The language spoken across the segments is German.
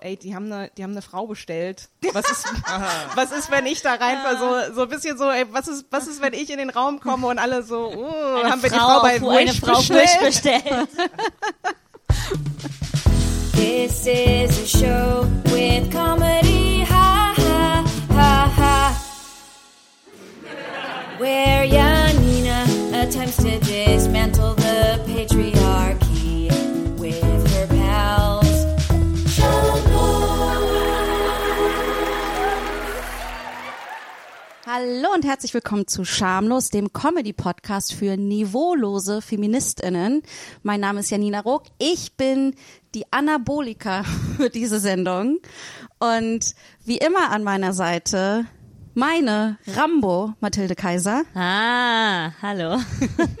Ey, die haben eine, die haben eine Frau bestellt. Was ist, was ist, wenn ich da reinfahre? So, so ein bisschen so, ey, was ist, was ist, wenn ich in den Raum komme und alle so, oh, Eine haben wir die Frau, Frau bei Wish eine Frau bestellt? Bestellt. This is a show with comedy, ha ha ha ha. Where Janina attempts to dismantle the patriarchy Hallo und herzlich willkommen zu Schamlos, dem Comedy-Podcast für niveaulose FeministInnen. Mein Name ist Janina Rook. Ich bin die Anabolika für diese Sendung. Und wie immer an meiner Seite meine Rambo, Mathilde Kaiser. Ah, hallo.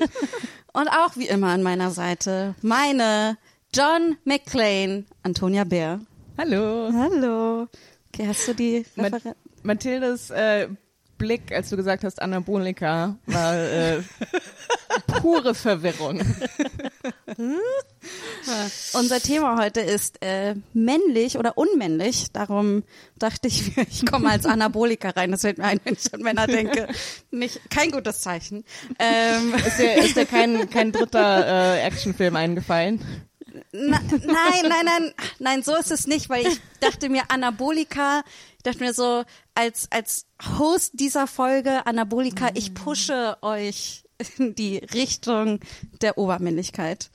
Und auch wie immer an meiner Seite meine John McClane, Antonia Bär. Hallo. Hallo. Okay, hast du die Referenz? Mathildes äh, Blick, als du gesagt hast, Anabolika, war äh, pure Verwirrung. Unser Thema heute ist äh, männlich oder unmännlich. Darum dachte ich, ich komme als Anabolika rein. Das fällt mir ein, wenn ich an Männer denke. Nicht, kein gutes Zeichen. Ähm, Ist dir, ist dir kein, kein dritter äh, Actionfilm eingefallen? Na, nein, nein, nein, nein, so ist es nicht, weil ich dachte mir Anabolika, ich dachte mir so, als, als Host dieser Folge Anabolika, ich pushe euch in die Richtung der Obermännlichkeit.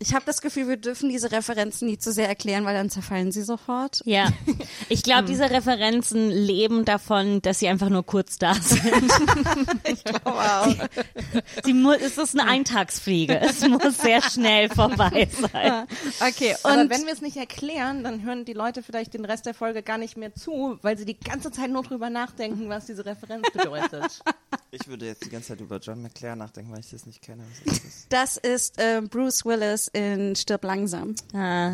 Ich habe das Gefühl, wir dürfen diese Referenzen nie zu sehr erklären, weil dann zerfallen sie sofort. Ja, ich glaube, diese Referenzen leben davon, dass sie einfach nur kurz da sind. Wow. Sie mu es ist eine Eintagsfliege. Es muss sehr schnell vorbei sein. Okay, Aber und wenn wir es nicht erklären, dann hören die Leute vielleicht den Rest der Folge gar nicht mehr zu, weil sie die ganze Zeit nur drüber nachdenken, was diese Referenz bedeutet. Ich würde jetzt die ganze Zeit über John McClare nachdenken, weil ich das nicht kenne. Was ist das? das ist äh, Bruce Willis in Stirb langsam. Ah.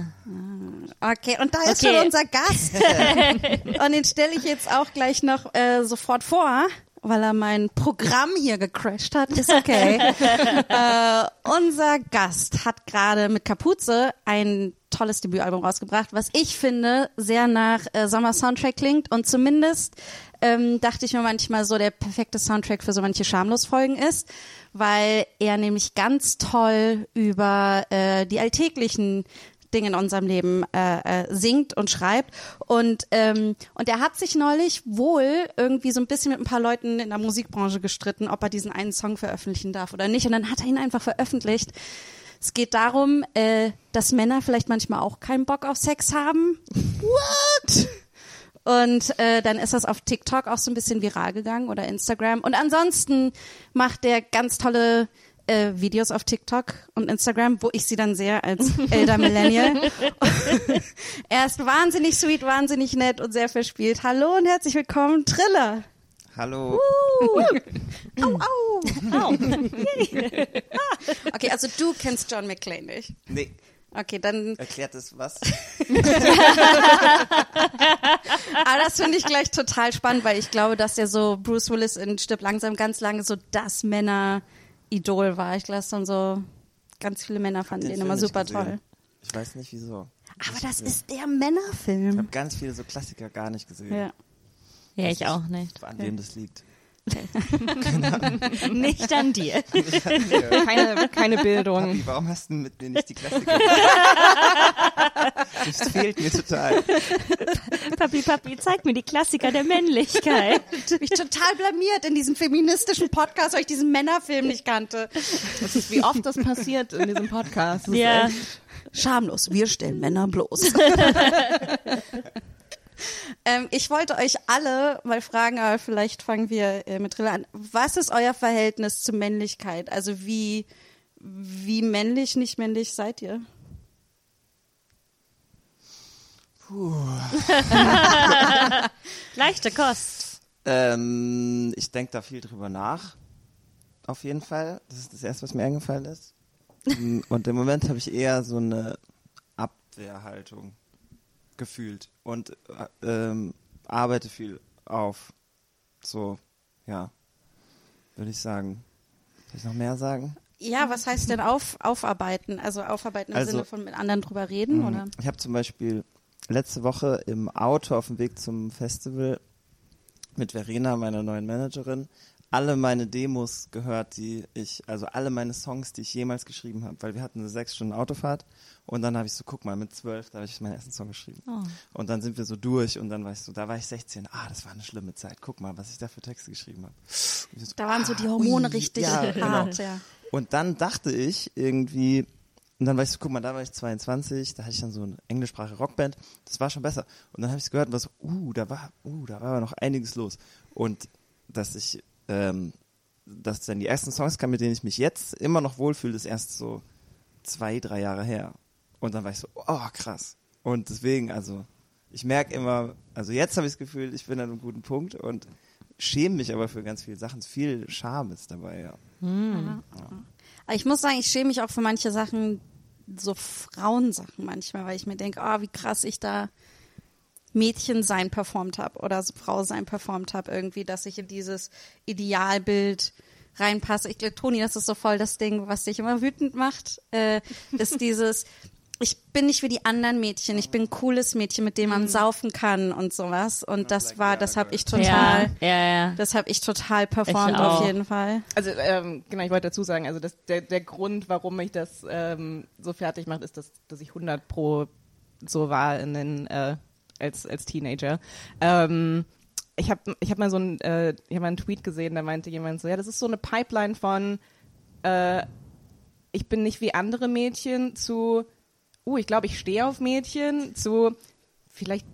Okay, und da ist Okay. schon unser Gast. und den stelle ich jetzt auch gleich noch äh, sofort vor, weil er mein Programm hier gecrashed hat. Ist okay. äh, unser Gast hat gerade mit Kapuze ein tolles Debütalbum rausgebracht, was ich finde sehr nach äh, Sommer-Soundtrack klingt und zumindest ähm, dachte ich mir manchmal so der perfekte Soundtrack für so manche Schamlos-Folgen ist, weil er nämlich ganz toll über äh, die alltäglichen Dinge in unserem Leben äh, äh, singt und schreibt. Und, ähm, und er hat sich neulich wohl irgendwie so ein bisschen mit ein paar Leuten in der Musikbranche gestritten, ob er diesen einen Song veröffentlichen darf oder nicht. Und dann hat er ihn einfach veröffentlicht. Es geht darum, äh, dass Männer vielleicht manchmal auch keinen Bock auf Sex haben. What? Und äh, dann ist das auf TikTok auch so ein bisschen viral gegangen oder Instagram. Und ansonsten macht der ganz tolle äh, Videos auf TikTok und Instagram, wo ich sie dann sehe als älter Millennial. er ist wahnsinnig sweet, wahnsinnig nett und sehr verspielt. Hallo und herzlich willkommen, Triller. Hallo. Au, au, au. okay, also du kennst John McClane nicht. Nee, Okay, dann, erklärt das was? aber das finde ich gleich total spannend, weil ich glaube, dass der so Bruce Willis in Stirb langsam ganz lange so das Männer-Idol war. Ich glaube, das dann so ganz viele Männer fanden den Film immer super gesehen. toll. Ich weiß nicht wieso. Aber das Ich ist der habe Männerfilm. ganz viele so Klassiker gar nicht gesehen. Ja. Ja, ich auch nicht. An wem das liegt. Nicht an dir. Keine, keine Bildung. Papi, warum hast du mit mir nicht die Klassiker? das fehlt mir total. Papi, Papi, zeig mir die Klassiker der Männlichkeit. mich total blamiert in diesem feministischen Podcast, weil ich diesen Männerfilm nicht kannte. Das ist, wie oft das passiert in diesem Podcast. Ja. Schamlos, wir stellen Männer bloß. ähm, ich wollte euch alle mal fragen, aber vielleicht fangen wir äh, mit Rilla an. Was ist euer Verhältnis zu Männlichkeit? Also wie, wie männlich, nicht männlich seid ihr? Leichte Kost. Ähm, ich denke da viel drüber nach. Auf jeden Fall. Das ist das Erste, was mir eingefallen ist. Und im Moment habe ich eher so eine Abwehrhaltung gefühlt und äh, ähm, arbeite viel auf. So, ja, würde ich sagen. Soll ich noch mehr sagen? Ja, was heißt denn auf, aufarbeiten? Also aufarbeiten im Also- Sinne von mit anderen drüber reden, Mhm. oder? Ich habe zum Beispiel letzte Woche im Auto auf dem Weg zum Festival mit Verena, meiner neuen Managerin, alle meine Demos gehört, die ich, also alle meine Songs, die ich jemals geschrieben habe, weil wir hatten eine sechs Stunden Autofahrt und dann habe ich so, guck mal, mit zwölf, da habe ich meinen ersten Song geschrieben. Und dann sind wir so durch und dann war ich so, da war ich 16, ah, das war eine schlimme Zeit, guck mal, was ich da für Texte geschrieben habe. So, Da waren so die ah, Hormone ui, richtig ja, genau. hart, ja. Und dann dachte ich irgendwie, und dann war ich so, guck mal, da war ich 22, da hatte ich dann so eine englischsprachige Rockband, das war schon besser. Und dann habe ich es gehört und war so, uh, da war, uh, da war aber noch einiges los. Und dass ich, ähm, dass dann die ersten Songs kamen, mit denen ich mich jetzt immer noch wohlfühle, ist erst so zwei, drei Jahre her. Und dann war ich so, oh, krass. Und deswegen, also, ich merke immer, also jetzt habe ich das Gefühl, ich bin an einem guten Punkt und schäme mich aber für ganz viele Sachen. Viel Scham ist dabei, ja. Aber ich muss sagen, ich schäme mich auch für manche Sachen, so Frauensachen manchmal, weil ich mir denke, oh, wie krass ich da Mädchen sein performt habe oder Frau sein performt habe irgendwie, dass ich in dieses Idealbild reinpasse. Ich glaube, Toni, das ist so voll das Ding, was dich immer wütend macht, äh, ist dieses, ich bin nicht wie die anderen Mädchen, ich bin ein cooles Mädchen, mit dem man saufen kann und sowas. Und das war, das habe ich total, Ja, ja, ja. das habe ich total performt Ich auf jeden Fall. Also ähm, genau, ich wollte dazu sagen, also das, der, der Grund, warum mich das ähm, so fertig macht, ist, dass, dass ich 100 pro so war in den, äh, als, als Teenager. Ähm, ich habe ich hab mal so ein, äh, ich hab mal einen Tweet gesehen, da meinte jemand so, ja, das ist so eine Pipeline von äh, ich bin nicht wie andere Mädchen zu, uh, ich glaube, ich stehe auf Mädchen zu, vielleicht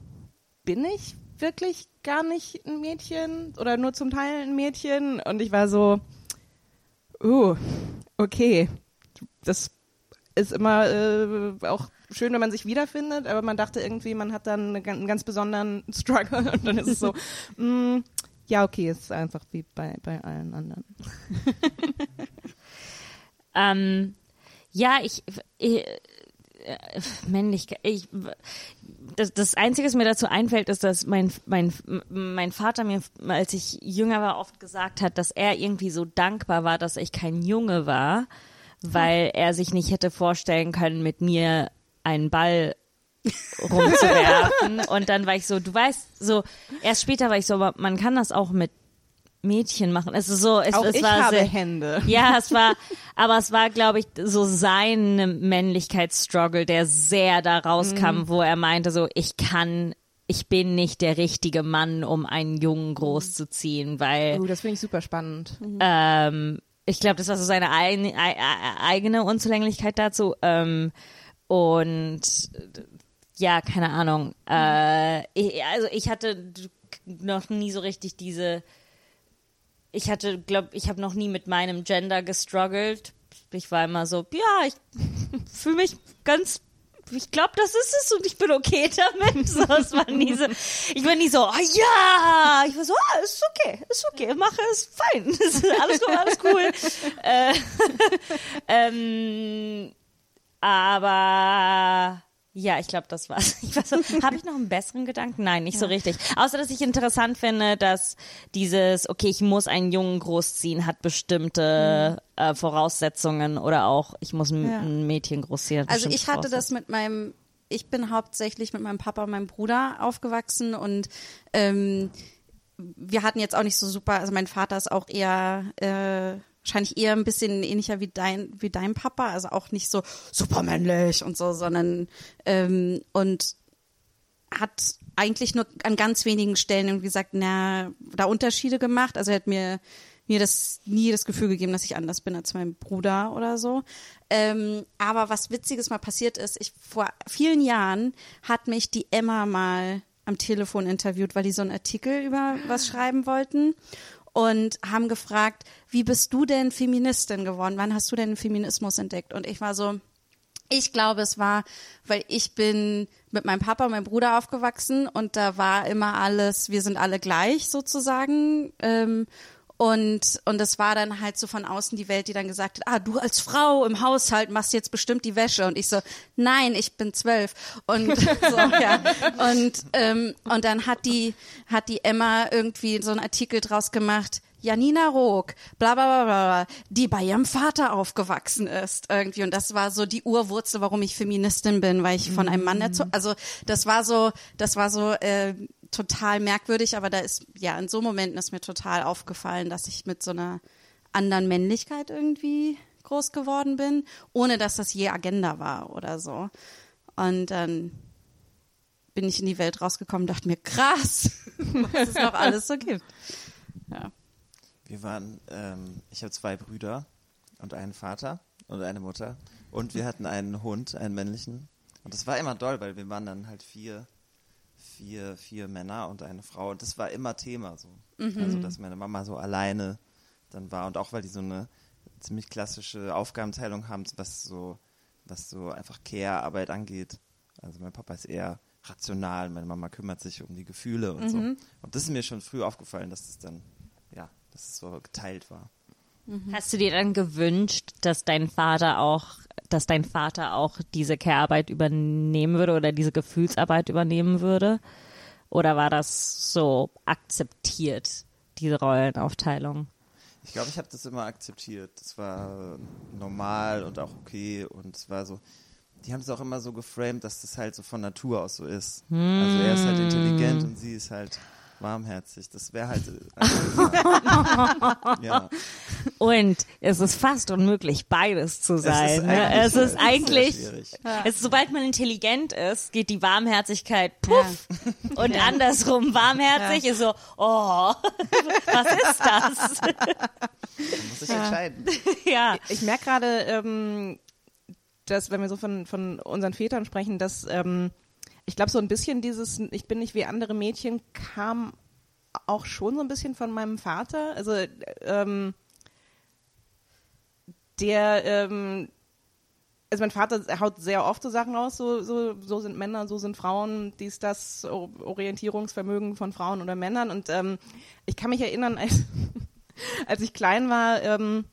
bin ich wirklich gar nicht ein Mädchen oder nur zum Teil ein Mädchen und ich war so, uh, okay, das ist immer äh, auch schön, wenn man sich wiederfindet, aber man dachte irgendwie, man hat dann einen ganz besonderen Struggle und dann ist es so, mm, ja, okay, es ist einfach wie bei, bei allen anderen. Ähm, ja, ich, ich äh, Männlichkeit. Ich, das, das Einzige, was mir dazu einfällt, ist, dass mein, mein, mein Vater mir, als ich jünger war, oft gesagt hat, dass er irgendwie so dankbar war, dass ich kein Junge war, weil er sich nicht hätte vorstellen können, mit mir einen Ball rumzuwerfen. Und dann war ich so, du weißt, so, erst später war ich so, aber man kann das auch mit Mädchen machen. Es ist so, es, Auch es ich war habe sehr, Hände. ja, es war, aber es war, glaube ich, so sein Männlichkeitsstruggle, der sehr da rauskam, wo er meinte, so, ich kann, ich bin nicht der richtige Mann, um einen Jungen großzuziehen, weil Uh, das finde ich super spannend. ähm, ich glaube, das war so seine ein, ei- ei- eigene Unzulänglichkeit dazu. Ähm, und ja, keine Ahnung. Äh, ich, also ich hatte noch nie so richtig diese. Ich hatte, glaube ich, habe noch nie mit meinem Gender gestruggelt. Ich war immer so, ja, ich fühle mich ganz ich glaube, das ist es und ich bin okay damit. So, es war nie so, ich war nie so, ah ja, ich war so, ah, ist okay, ist okay, mache es fein, alles cool, alles cool. äh, ähm, aber ja, ich glaube, das war's. So, habe ich noch einen besseren Gedanken? Nein, nicht so richtig. Außer, dass ich interessant finde, dass dieses, okay, ich muss einen Jungen großziehen, hat bestimmte äh, Voraussetzungen oder auch, ich muss ein, Ja. ein Mädchen großziehen. Also ich hatte das mit meinem, ich bin hauptsächlich mit meinem Papa und meinem Bruder aufgewachsen und ähm, wir hatten jetzt auch nicht so super, also mein Vater ist auch eher äh, wahrscheinlich eher ein bisschen ähnlicher wie dein wie dein Papa, also auch nicht so super männlich und so, sondern ähm, und hat eigentlich nur an ganz wenigen Stellen irgendwie gesagt, na, da Unterschiede gemacht. Also er hat mir mir das nie das Gefühl gegeben, dass ich anders bin als mein Bruder oder so. Ähm, aber was Witziges mal passiert ist, ich vor vielen Jahren hat mich die Emma mal am Telefon interviewt, weil die so einen Artikel über was schreiben wollten und haben gefragt, wie bist du denn Feministin geworden? Wann hast du denn den Feminismus entdeckt? Und ich war so, ich glaube, es war, weil ich bin mit meinem Papa und meinem Bruder aufgewachsen und da war immer alles, wir sind alle gleich sozusagen. Ähm, Und, und das war dann halt so von außen die Welt, die dann gesagt hat, ah, du als Frau im Haushalt machst jetzt bestimmt die Wäsche. Und ich so, nein, ich bin zwölf. Und so, ja. Und, ähm, und dann hat die, hat die Emma irgendwie so einen Artikel draus gemacht, Janina Rook, bla bla bla bla, die bei ihrem Vater aufgewachsen ist irgendwie. Und das war so die Urwurzel, warum ich Feministin bin, weil ich von einem Mann erzogen, also das war so, das war so äh, total merkwürdig, aber da ist, ja, in so Momenten ist mir total aufgefallen, dass ich mit so einer anderen Männlichkeit irgendwie groß geworden bin, ohne dass das je Agenda war oder so. Und dann bin ich in die Welt rausgekommen und dachte mir, krass, was es noch alles so gibt. Ja. Wir waren, ähm, ich habe zwei Brüder und einen Vater und eine Mutter. Und wir hatten einen Hund, einen männlichen. Und das war immer doll, weil wir waren dann halt vier, vier, vier Männer und eine Frau. Und das war immer Thema so. Also, dass meine Mama so alleine dann war. Und auch weil die so eine ziemlich klassische Aufgabenteilung haben, was so, was so einfach Care-Arbeit angeht. Also mein Papa ist eher rational, meine Mama kümmert sich um die Gefühle und so. Und das ist mir schon früh aufgefallen, dass das dann, ja, dass es so geteilt war. Hast du dir dann gewünscht, dass dein Vater auch, dass dein Vater auch diese Care-Arbeit übernehmen würde oder diese Gefühlsarbeit übernehmen würde? Oder war das so akzeptiert, diese Rollenaufteilung? Ich glaube, ich habe das immer akzeptiert. Das war normal und auch okay. Und es war so, die haben es auch immer so geframed, dass das halt so von Natur aus so ist. Also er ist halt intelligent und sie ist halt warmherzig. Das wäre halt. Also, ja. Und es ist fast unmöglich, beides zu sein. ne? Es ist sehr eigentlich, es ist, sobald man intelligent ist, geht die Warmherzigkeit puff und andersrum warmherzig ist so, oh, was ist das? Man muss sich entscheiden. ja. Ich merke gerade, ähm, dass, wenn wir so von, von unseren Vätern sprechen, dass ähm, ich glaube, so ein bisschen dieses Ich bin nicht wie andere Mädchen kam auch schon so ein bisschen von meinem Vater. Also, ähm, der, ähm, also mein Vater haut sehr oft so Sachen raus, so, so, so sind Männer, so sind Frauen, dies, das, Orientierungsvermögen von Frauen oder Männern. Und ähm, ich kann mich erinnern, als, als ich klein war, ähm,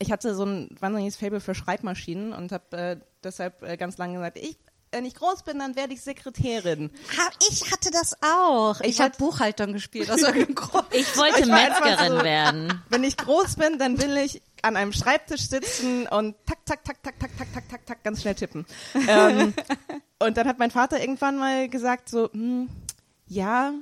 ich hatte so ein wahnsinniges Fable für Schreibmaschinen und habe äh, deshalb äh, ganz lange gesagt, ich, wenn ich groß bin, dann werde ich Sekretärin. Ha, ich hatte das auch. Ich, Ich habe Buchhaltung gespielt Grund. Ich wollte Ich Metzgerin so- werden. Wenn ich groß bin, dann will ich an einem Schreibtisch sitzen und tak, tak, tak, tak, tak, tak, tak, tak, tak, ganz schnell tippen. ähm, und dann hat mein Vater irgendwann mal gesagt so, hm, ja,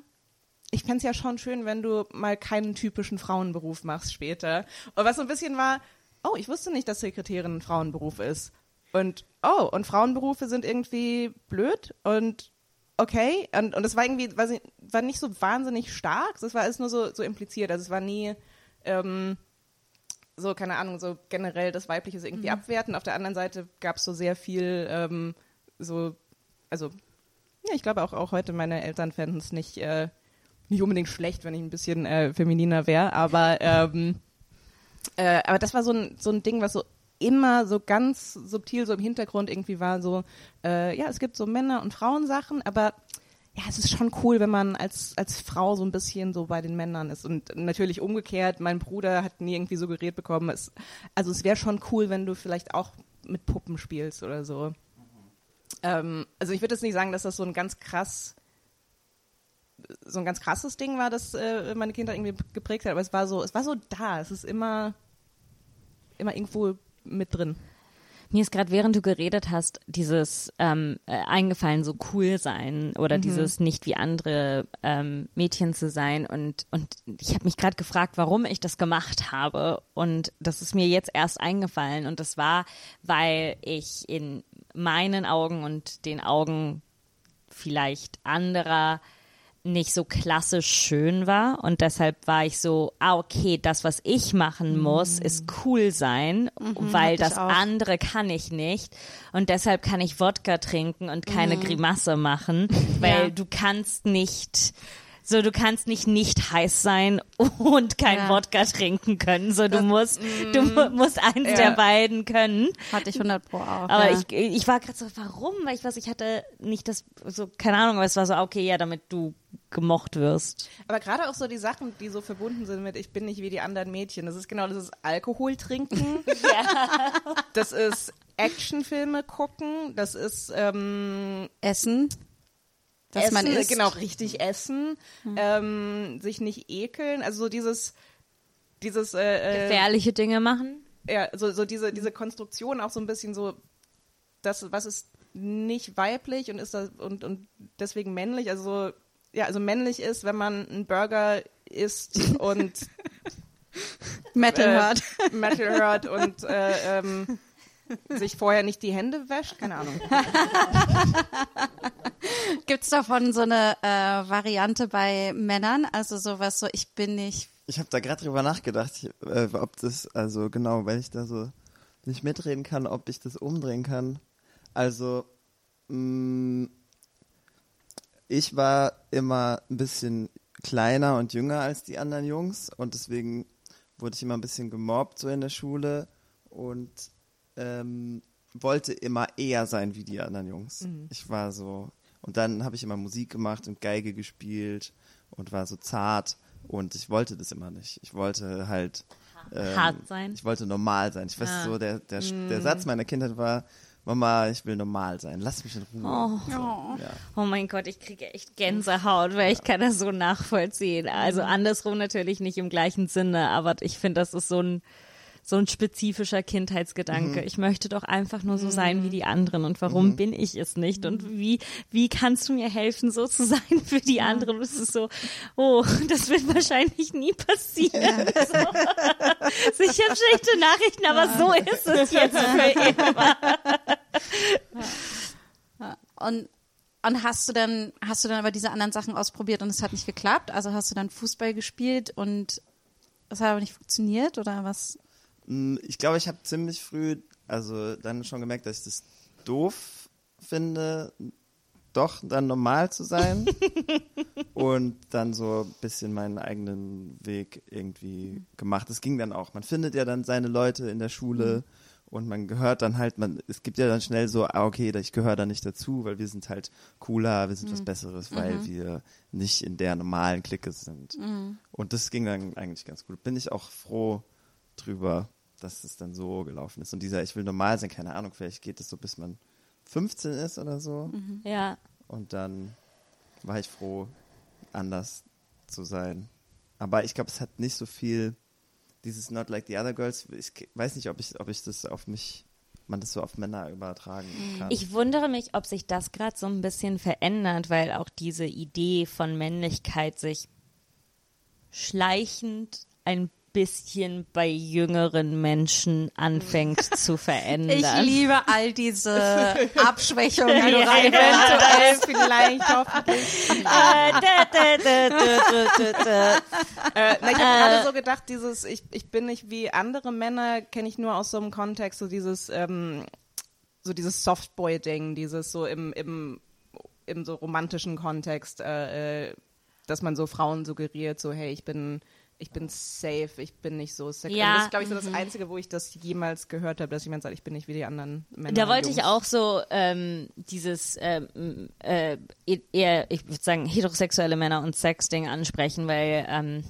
ich fänd's ja schon schön, wenn du mal keinen typischen Frauenberuf machst später. Und was so ein bisschen war, oh, ich wusste nicht, dass Sekretärin ein Frauenberuf ist. Und, oh, und Frauenberufe sind irgendwie blöd und okay. Und, und es war irgendwie, weiß ich, war nicht so wahnsinnig stark. Es war alles nur so, so impliziert. Also es war nie, ähm, so, keine Ahnung, so generell das Weibliche so irgendwie abwerten. Auf der anderen Seite gab es so sehr viel, ähm, so, also, ja, ich glaube auch, auch heute meine Eltern fänden es nicht, äh, nicht unbedingt schlecht, wenn ich ein bisschen äh, femininer wäre, aber, ähm, äh, aber das war so ein, so ein Ding, was so immer so ganz subtil so im Hintergrund irgendwie war, so, äh, ja, es gibt so Männer- und Frauensachen, aber ja, es ist schon cool, wenn man als, als Frau so ein bisschen so bei den Männern ist. Und natürlich umgekehrt, mein Bruder hat nie irgendwie suggeriert bekommen, es, also es wäre schon cool, wenn du vielleicht auch mit Puppen spielst oder so. Ähm, also ich würde jetzt nicht sagen, dass das so ein ganz krass so ein ganz krasses Ding war, das äh, meine Kindheit irgendwie geprägt hat, aber es war so, es war so da, es ist immer, immer irgendwo mit drin. Mir ist gerade, während du geredet hast, dieses ähm, äh, eingefallen, so cool sein oder dieses nicht wie andere ähm, Mädchen zu sein. Und, und ich habe mich gerade gefragt, warum ich das gemacht habe. Und das ist mir jetzt erst eingefallen. Und das war, weil ich in meinen Augen und den Augen vielleicht anderer nicht so klassisch schön war. Und deshalb war ich so, ah okay, das was ich machen muss, ist cool sein, weil hab ich das andere kann ich nicht. Und deshalb kann ich Wodka trinken und keine Grimasse machen, weil Ja. du kannst nicht so, du kannst nicht nicht heiß sein und kein Ja. Wodka trinken können. So, du musst, du mu- musst eins Ja. der beiden können. Hatte ich 100 pro auch. Aber ja. ich, ich war gerade so, warum? Weil ich weiß, ich hatte nicht das, so, keine Ahnung, aber es war so, okay, ja, damit du gemocht wirst. Aber gerade auch so die Sachen, die so verbunden sind mit ich bin nicht wie die anderen Mädchen. Das ist genau, das ist Alkohol trinken. Das ist Actionfilme gucken. Das ist ähm, Essen. Dass essen, man isst. genau richtig essen, ähm, sich nicht ekeln. Also so dieses dieses äh, äh, Gefährliche Dinge machen. ja, so, so diese, diese Konstruktion auch so ein bisschen so, das, was ist nicht weiblich und ist das und, und deswegen männlich, also so, ja, also männlich ist, wenn man einen Burger isst und Metal äh, hört. Metal hört und äh, ähm, sich vorher nicht die Hände wäscht, keine Ahnung. Gibt's davon so eine äh, Variante bei Männern? Also sowas so, ich bin nicht. Ich habe da gerade drüber nachgedacht, ich, äh, ob das, also genau, weil ich da so nicht mitreden kann, ob ich das umdrehen kann. Also, mh, ich war immer ein bisschen kleiner und jünger als die anderen Jungs und deswegen wurde ich immer ein bisschen gemobbt so in der Schule und ähm, wollte immer eher sein wie die anderen Jungs. Ich war so und dann habe ich immer Musik gemacht und Geige gespielt und war so zart und ich wollte das immer nicht. Ich wollte halt ähm, Hart sein. Ich wollte normal sein. Ich weiß Ah. so, der, der, der Satz meiner Kindheit war, Mama, ich will normal sein. Lass mich in Ruhe. So, ja. Oh mein Gott, ich kriege echt Gänsehaut, weil ich kann das so nachvollziehen. Also andersrum natürlich nicht im gleichen Sinne, aber ich finde, das ist so ein so ein spezifischer Kindheitsgedanke. Ich möchte doch einfach nur so sein wie die anderen. Und warum bin ich es nicht? Und wie, wie kannst du mir helfen, so zu sein für die anderen? Und es ist so, oh, das wird wahrscheinlich nie passieren. So. Ich habe schlechte Nachrichten, aber so ist es jetzt für immer. Und, und hast du dann, hast du dann aber diese anderen Sachen ausprobiert und es hat nicht geklappt? Also hast du dann Fußball gespielt und es hat aber nicht funktioniert oder was? Mm, Ich glaube, ich habe ziemlich früh, also dann schon gemerkt, dass ich das doof finde, doch dann normal zu sein und dann so ein bisschen meinen eigenen Weg irgendwie gemacht. Es ging dann auch. Man findet ja dann seine Leute in der Schule und man gehört dann halt, man, es gibt ja dann schnell so, ah, okay, ich gehöre da nicht dazu, weil wir sind halt cooler, wir sind was Besseres, weil wir nicht in der normalen Clique sind. Und das ging dann eigentlich ganz gut. Bin ich auch froh drüber, dass es dann so gelaufen ist. Und dieser, ich will normal sein, keine Ahnung, vielleicht geht es so, bis man 15 ist oder so. Ja. Und dann war ich froh, anders zu sein. Aber ich glaube, es hat nicht so viel, dieses Not Like the Other Girls, ich weiß nicht, ob ich, ob ich das auf mich, man das so auf Männer übertragen kann. Ich wundere mich, ob sich das gerade so ein bisschen verändert, weil auch diese Idee von Männlichkeit sich schleichend ein bisschen bei jüngeren Menschen anfängt zu Ich verändern. liebe all diese Abschwächungen. die du rein- Eventuell, vielleicht, hoffentlich. Äh. Äh, ich habe gerade so gedacht, dieses, ich, ich bin nicht wie andere Männer, kenne ich nur aus so einem Kontext, so dieses, ähm, so dieses Softboy-Ding, dieses so im, im, im so romantischen Kontext, äh, äh, dass man so Frauen suggeriert, so, hey, ich bin, ich bin safe, ich bin nicht so sexuell. Ja, das ist, glaube ich, so das Einzige, wo ich das jemals gehört habe, dass jemand sagt, ich bin nicht wie die anderen Männer. Da wollte ich auch so ähm, dieses ähm, äh, eher, ich würde sagen, heterosexuelle Männer und Sexding ansprechen, weil ähm,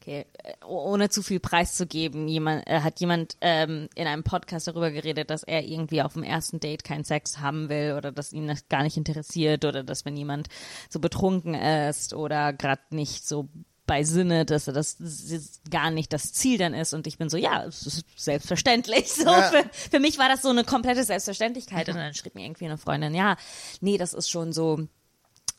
okay, ohne zu viel preiszugeben, jemand äh, hat jemand ähm, in einem Podcast darüber geredet, dass er irgendwie auf dem ersten Date keinen Sex haben will oder dass ihn das gar nicht interessiert oder dass wenn jemand so betrunken ist oder gerade nicht so bei Sinne, dass er das, das gar nicht das Ziel dann ist und ich bin so, ja, es ist selbstverständlich. So Ja. für, für mich war das so eine komplette Selbstverständlichkeit und dann schrieb mir irgendwie eine Freundin, ja, nee, das ist schon so,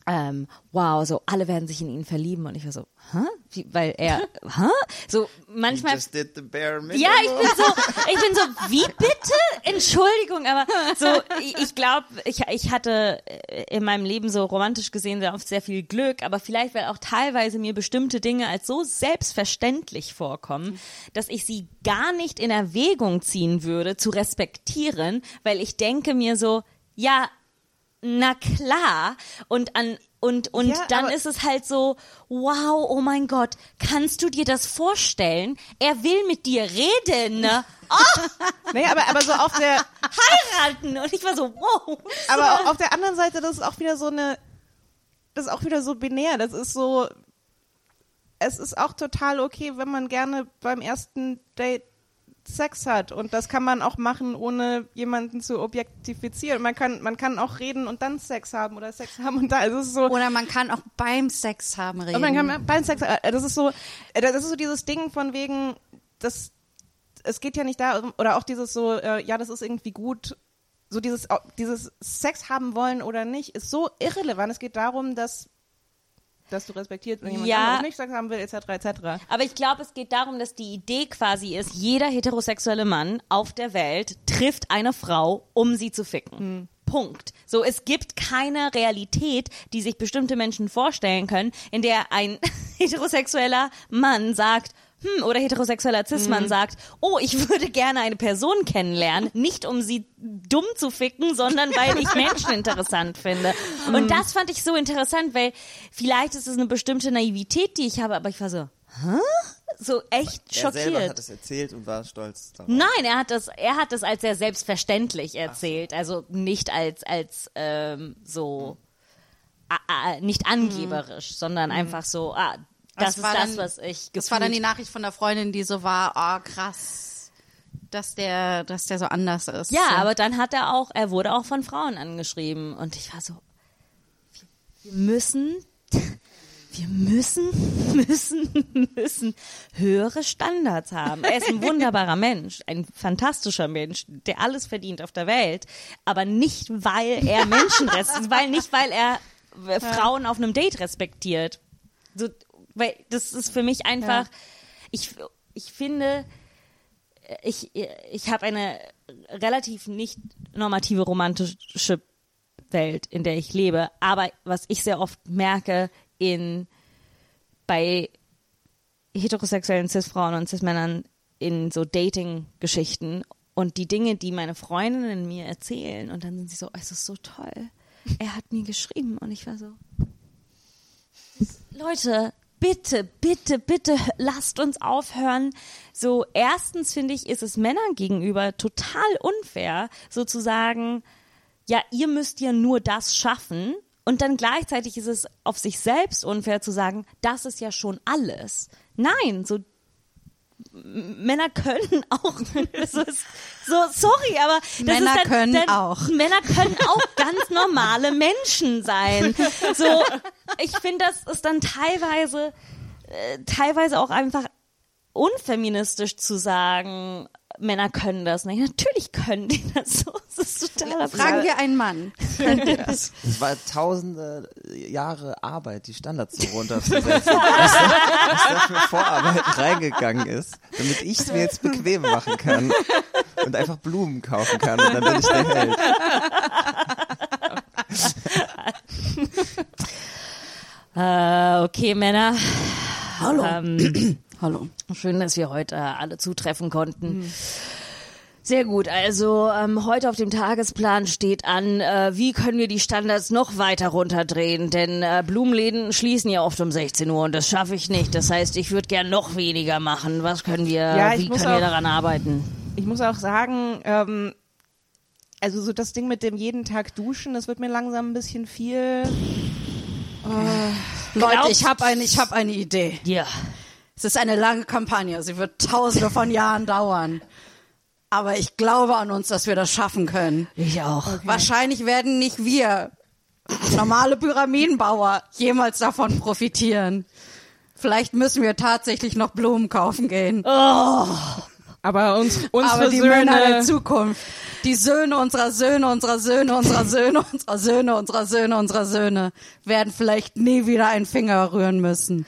ähm, wow, so alle werden sich in ihn verlieben und ich war so, hä? Wie, weil er, hä? So manchmal Just did the bare minimum. ja, ich bin so, ich bin so, wie bitte? Entschuldigung, aber so, ich, ich glaube, ich, ich hatte äh, in meinem Leben so romantisch gesehen sehr oft sehr viel Glück, aber vielleicht, weil auch teilweise mir bestimmte Dinge als so selbstverständlich vorkommen, dass ich sie gar nicht in Erwägung ziehen würde, zu respektieren, weil ich denke mir so, ja, na klar. Und an und und Ja, dann ist es halt so, wow, oh mein Gott, kannst du dir das vorstellen? Er will mit dir reden, ne? Nee, aber, aber so auf der, heiraten. Und ich war so, wow. aber auf der anderen Seite, das ist auch wieder so eine, das ist auch wieder so binär. Das ist so, es ist auch total okay, wenn man gerne beim ersten Date Sex hat und das kann man auch machen, ohne jemanden zu objektifizieren. Man kann, man kann auch reden und dann Sex haben oder Sex haben und da. Also es ist so. Oder man kann auch beim Sex haben reden. Und man kann beim Sex, äh, das ist so, äh, das ist so dieses Ding von wegen, das, es geht ja nicht darum, oder auch dieses so, äh, ja, das ist irgendwie gut, so dieses, dieses Sex haben wollen oder nicht, ist so irrelevant. Es geht darum, dass, dass du respektierst, wenn jemand Ja. anderes nicht Sex haben will, etc., etc. Aber ich glaube, es geht darum, dass die Idee quasi ist, jeder heterosexuelle Mann auf der Welt trifft eine Frau, um sie zu ficken. Punkt. So, es gibt keine Realität, die sich bestimmte Menschen vorstellen können, in der ein heterosexueller Mann sagt, hm, oder heterosexueller Cis-Mann sagt, oh, ich würde gerne eine Person kennenlernen, nicht um sie dumm zu ficken, sondern weil ich Menschen interessant finde. Und das fand ich so interessant, weil vielleicht ist es eine bestimmte Naivität, die ich habe, aber ich war so, hä? So echt Er selber schockiert. hat es erzählt und war stolz darauf. Nein, er hat das, er hat das als sehr selbstverständlich erzählt, also nicht als als ähm, so ah, ah, nicht angeberisch, sondern einfach so, ah, das, Das ist war das, dann- was ich Das war dann die Nachricht von der Freundin, die so war, oh krass, dass der, dass der so anders ist. Ja, so. aber dann hat er auch, er wurde auch von Frauen angeschrieben und ich war so, wir, müssen, wir müssen, müssen, müssen höhere Standards haben. Er ist ein wunderbarer Mensch, ein fantastischer Mensch, der alles verdient auf der Welt, aber nicht, weil er Menschen, weil nicht, weil er äh, Frauen auf einem Date respektiert. So, weil das ist für mich einfach, ich, ich finde, ich, ich habe eine relativ nicht normative romantische Welt, in der ich lebe. Aber was ich sehr oft merke in bei heterosexuellen Cis-Frauen und Cis-Männern in so Dating-Geschichten und die Dinge, die meine Freundinnen mir erzählen und dann sind sie so, es ist so toll. Er hat mir geschrieben und ich war so, Leute, bitte, bitte, bitte lasst uns aufhören. So, erstens finde ich, ist es Männern gegenüber total unfair, sozusagen, ja, ihr müsst ja nur das schaffen. Und dann gleichzeitig ist es auf sich selbst unfair zu sagen, das ist ja schon alles. Nein, so Männer können auch so, ist- so sorry, aber Männer dann, können dann, auch. Männer können auch ganz normale Menschen sein. So, ich finde, das ist dann teilweise äh, teilweise auch einfach unfeministisch zu sagen, Männer können das nicht. Natürlich können die das so. Das ist total Fragen wir einen Mann. Es war tausende Jahre Arbeit, die Standards so runterzusetzen. was, da, was da für Vorarbeit reingegangen ist, damit ich es mir jetzt bequem machen kann und einfach Blumen kaufen kann und dann bin ich der Held. Äh, okay, Männer. Hallo. Ähm, Hallo. schön, dass wir heute äh, alle zutreffen konnten. Sehr gut. Also ähm, heute auf dem Tagesplan steht an, äh, wie können wir die Standards noch weiter runterdrehen? Denn äh, Blumenläden schließen ja oft um 16 Uhr und das schaffe ich nicht. Das heißt, ich würde gern noch weniger machen. Was können wir, Ja, wie können wir auch- daran arbeiten? Ich muss auch sagen, ähm, also so das Ding mit dem jeden Tag duschen, das wird mir langsam ein bisschen viel. Leute, Glaubt- ich habe eine, ich habe eine Idee. Ja. Es ist eine lange Kampagne. Sie wird tausende von Jahren dauern. Aber ich glaube an uns, dass wir das schaffen können. Ich auch. Wahrscheinlich werden nicht wir, normale Pyramidenbauer, jemals davon profitieren. Vielleicht müssen wir tatsächlich noch Blumen kaufen gehen. Aber uns, unsere Aber die Söhne, Männer der Zukunft, die Söhne unserer Söhne, unserer Söhne, unserer Söhne, unserer Söhne, unserer Söhne, unserer Söhne, werden vielleicht nie wieder einen Finger rühren müssen.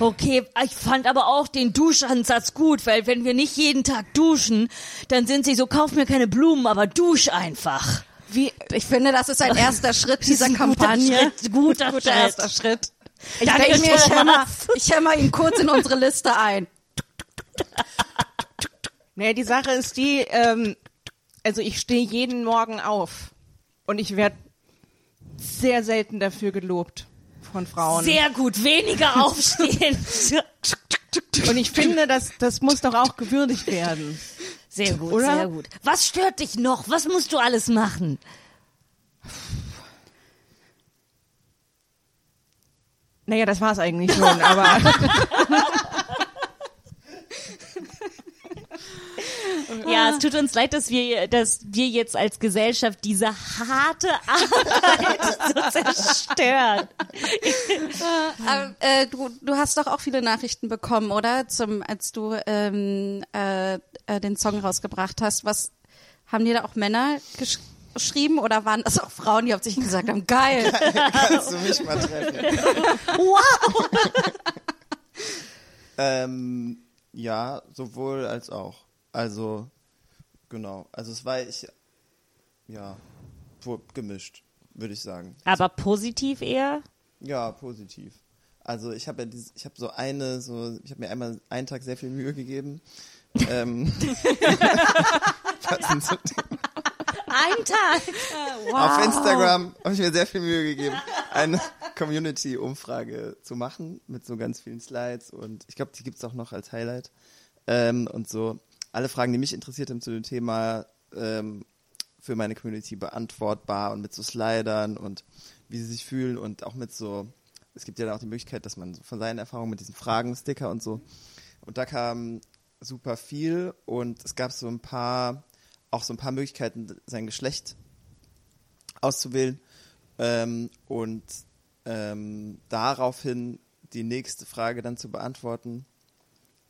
Okay, ich fand aber auch den Duschansatz gut, weil wenn wir nicht jeden Tag duschen, dann sind sie so, kauf mir keine Blumen, aber dusch einfach. Wie, ich finde, das ist ein erster Schritt dieser ein guter Kampagne. Schritt, guter guter Schritt. erster Schritt. Ich denke mir, ich hämmer, ich hämmer ihn kurz in unsere Liste ein. Nee, die Sache ist die, ähm, also ich stehe jeden Morgen auf und ich werde sehr selten dafür gelobt von Frauen. Sehr gut, weniger aufstehen. und ich finde, das, das muss doch auch gewürdigt werden. Sehr gut, Oder? sehr gut. Was stört dich noch? Was musst du alles machen? Naja, das war es eigentlich schon, aber Ja, es tut uns leid, dass wir, dass wir jetzt als Gesellschaft diese harte Arbeit so zerstören. Aber, äh, du, du hast doch auch viele Nachrichten bekommen, oder? Zum, als du ähm, äh, äh, den Song rausgebracht hast. Was haben dir da auch Männer gesch geschrieben oder waren das auch Frauen, die auf sich gesagt haben, geil? Kannst du mich mal treffen? Wow! Ähm, ja, sowohl als auch. Also, genau. Also es war ich, ja, gemischt, würde ich sagen. Aber positiv eher? Ja, positiv. Also ich habe ja dieses, ich habe so eine, so, ich habe mir einmal einen Tag sehr viel Mühe gegeben. ähm, Dinge? Ein Tag. Auf Instagram habe ich mir sehr viel Mühe gegeben, eine Community-Umfrage zu machen mit so ganz vielen Slides und ich glaube, die gibt's auch noch als Highlight. Ähm, und so alle Fragen, die mich interessiert haben zu dem Thema, ähm, für meine Community beantwortbar und mit so Slidern und wie sie sich fühlen und auch mit so, es gibt ja dann auch die Möglichkeit, dass man von seinen Erfahrungen mit diesen Fragen, Sticker und so. Und da kam super viel und es gab so ein paar, auch so ein paar Möglichkeiten, sein Geschlecht auszuwählen ähm, und ähm, daraufhin die nächste Frage dann zu beantworten.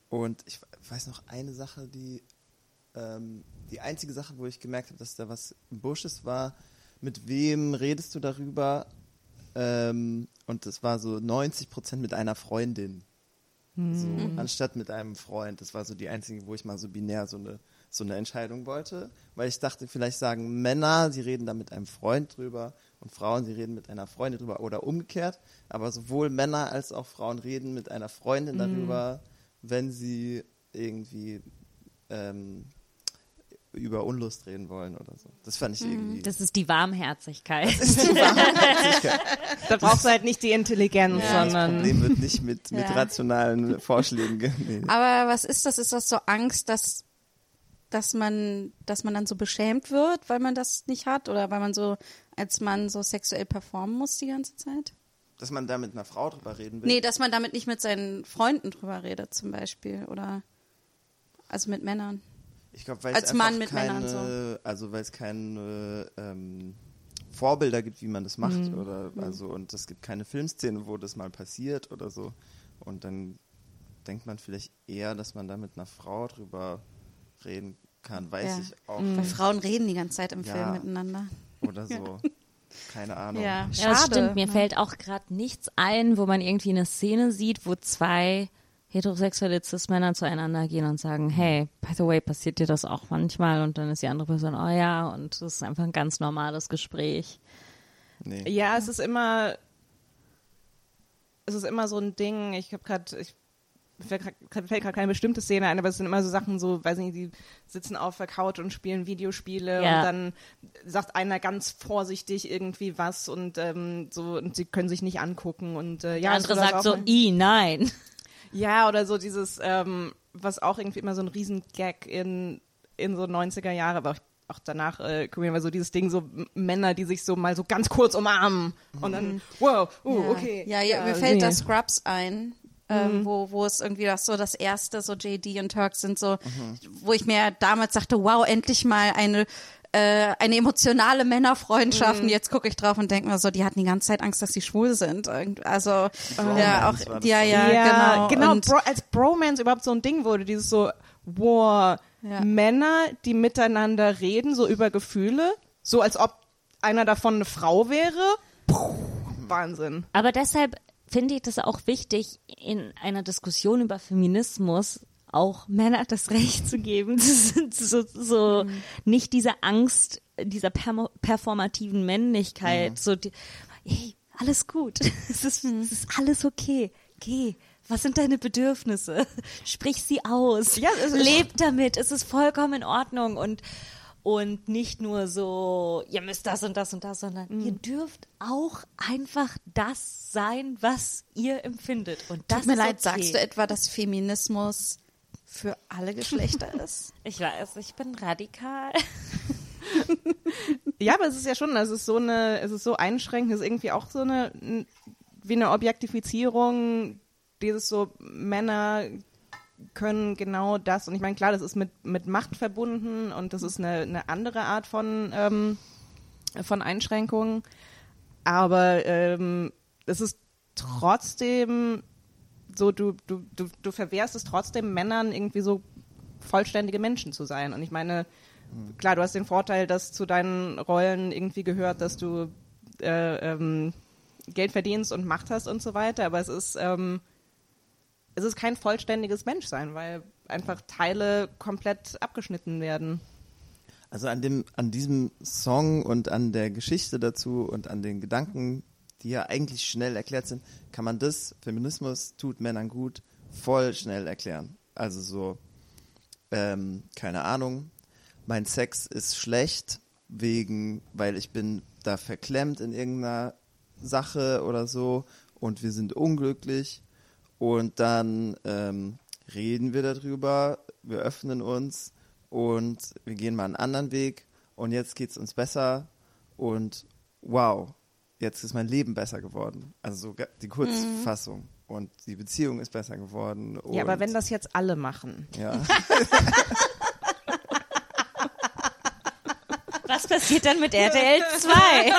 Und ich weiß noch eine Sache, die ähm, die einzige Sache, wo ich gemerkt habe, dass da was im Busch ist, war, mit wem redest du darüber? Ähm, und das war so 90 Prozent mit einer Freundin. So, anstatt mit einem Freund. Das war so die einzige, wo ich mal so binär so eine, so eine Entscheidung wollte. Weil ich dachte, vielleicht sagen Männer, sie reden da mit einem Freund drüber und Frauen, sie reden mit einer Freundin drüber oder umgekehrt. Aber sowohl Männer als auch Frauen reden mit einer Freundin darüber, wenn sie irgendwie ähm, über Unlust reden wollen oder so. Das fand ich irgendwie. Das ist die Warmherzigkeit. da brauchst du halt nicht die Intelligenz, das sondern Problem wird nicht mit, mit Ja. rationalen Vorschlägen. ge- Nee. Aber was ist das? Ist das so Angst, dass, dass man, dass man dann so beschämt wird, weil man das nicht hat? Oder weil man so als Mann so sexuell performen muss die ganze Zeit? Dass man da mit einer Frau drüber reden will. Nee, dass man damit nicht mit seinen Freunden drüber redet, zum Beispiel. Oder also mit Männern. Ich glaube, weil Als es Mann mit keine, Männern also weil es keine ähm, Vorbilder gibt, wie man das macht Mhm. oder also und es gibt keine Filmszene, wo das mal passiert oder so und dann denkt man vielleicht eher, dass man da mit einer Frau drüber reden kann, weiß Ja. ich auch Weil Frauen reden die ganze Zeit im Ja. Film miteinander. oder so, keine Ahnung. Ja, Ja, schade. das stimmt. Mir ne? fällt auch gerade nichts ein, wo man irgendwie eine Szene sieht, wo zwei heterosexuelle Cis-Männer zueinander gehen und sagen, hey, by the way, passiert dir das auch manchmal? Und dann ist die andere Person, oh ja, und das ist einfach ein ganz normales Gespräch. Nee. ja, es ist immer, es ist immer so ein Ding. Ich habe gerade, ich fällt gerade keine bestimmte Szene ein, aber es sind immer so Sachen, so, weiß nicht, die sitzen auf der Couch und spielen Videospiele Ja. und dann sagt einer ganz vorsichtig irgendwie was und ähm, so und sie können sich nicht angucken und äh, ja, Der andere sagt so, i, nein. Ja, oder so dieses, ähm, was auch irgendwie immer so ein Riesengag in, in so 90er Jahre, aber auch, auch danach äh, Korean war so dieses Ding, so Männer, die sich so mal so ganz kurz umarmen und dann, wow, uh, ja. okay. Ja, ja, mir fällt nee. da Scrubs ein. Ähm, wo, wo es irgendwie das so das erste, so JD und Turks sind so, wo ich mir damals dachte, wow, endlich mal eine äh, eine emotionale Männerfreundschaft und jetzt gucke ich drauf und denke mir so, die hatten die ganze Zeit Angst, dass sie schwul sind. Also ja, Bromance auch war das ja, ja, Ja, genau. genau, Und, Bro, als Bromance überhaupt so ein Ding wurde, dieses so, wow, Ja. Männer, die miteinander reden, so über Gefühle, so als ob einer davon eine Frau wäre. Puh, Wahnsinn. Aber deshalb finde ich das auch wichtig, in einer Diskussion über Feminismus auch Männer das Recht zu geben, so, so nicht diese Angst dieser permo- performativen Männlichkeit, so die, hey, alles gut, es ist, es ist alles okay, geh. Was sind deine Bedürfnisse? Sprich sie aus. Ja, Leb damit. Es ist vollkommen in Ordnung und und nicht nur so, ihr müsst das und das und das, sondern ihr dürft auch einfach das sein, was ihr empfindet. Und das tut mir ist leid, okay. sagst du etwa, dass Feminismus für alle Geschlechter ist? Ich weiß, ich bin radikal. Ja, aber es ist ja schon, es ist so eine, es ist so einschränkend, es ist irgendwie auch so eine, wie eine Objektifizierung, dieses so Männer können genau das. Und ich meine, klar, das ist mit, mit Macht verbunden und das ist eine, eine andere Art von, ähm, von Einschränkungen. Aber ähm, es ist trotzdem so, du, du, du, du verwehrst es trotzdem Männern irgendwie so vollständige Menschen zu sein. Und ich meine, klar, du hast den Vorteil, dass zu deinen Rollen irgendwie gehört, dass du äh, ähm, Geld verdienst und Macht hast und so weiter, aber es ist, ähm, es ist kein vollständiges Menschsein, weil einfach Teile komplett abgeschnitten werden. Also an dem, an diesem Song und an der Geschichte dazu und an den Gedanken, die ja eigentlich schnell erklärt sind, kann man das, Feminismus tut Männern gut, voll schnell erklären. Also so, ähm, keine Ahnung, mein Sex ist schlecht, wegen, weil ich bin da verklemmt in irgendeiner Sache oder so und wir sind unglücklich und dann ähm, reden wir darüber, wir öffnen uns und wir gehen mal einen anderen Weg und jetzt geht's uns besser und wow, jetzt ist mein Leben besser geworden. Also so die Kurzfassung und die Beziehung ist besser geworden. Und, Ja, aber wenn das jetzt alle machen. ja. Was passiert dann mit RTL 2?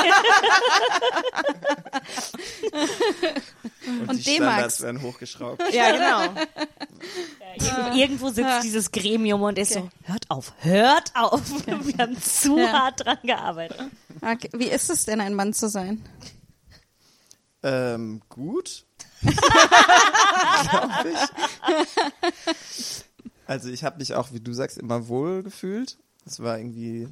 und, Und die D-Max. Standards werden hochgeschraubt. Ja, genau. Ir- Irgendwo sitzt dieses Gremium und ist so, hört auf, hört auf. Wir haben zu Ja. hart dran gearbeitet. Okay. Wie ist es denn, ein Mann zu sein? Ähm, gut. Glaub ich. Also ich habe mich auch, wie du sagst, immer wohl gefühlt. Das war irgendwie,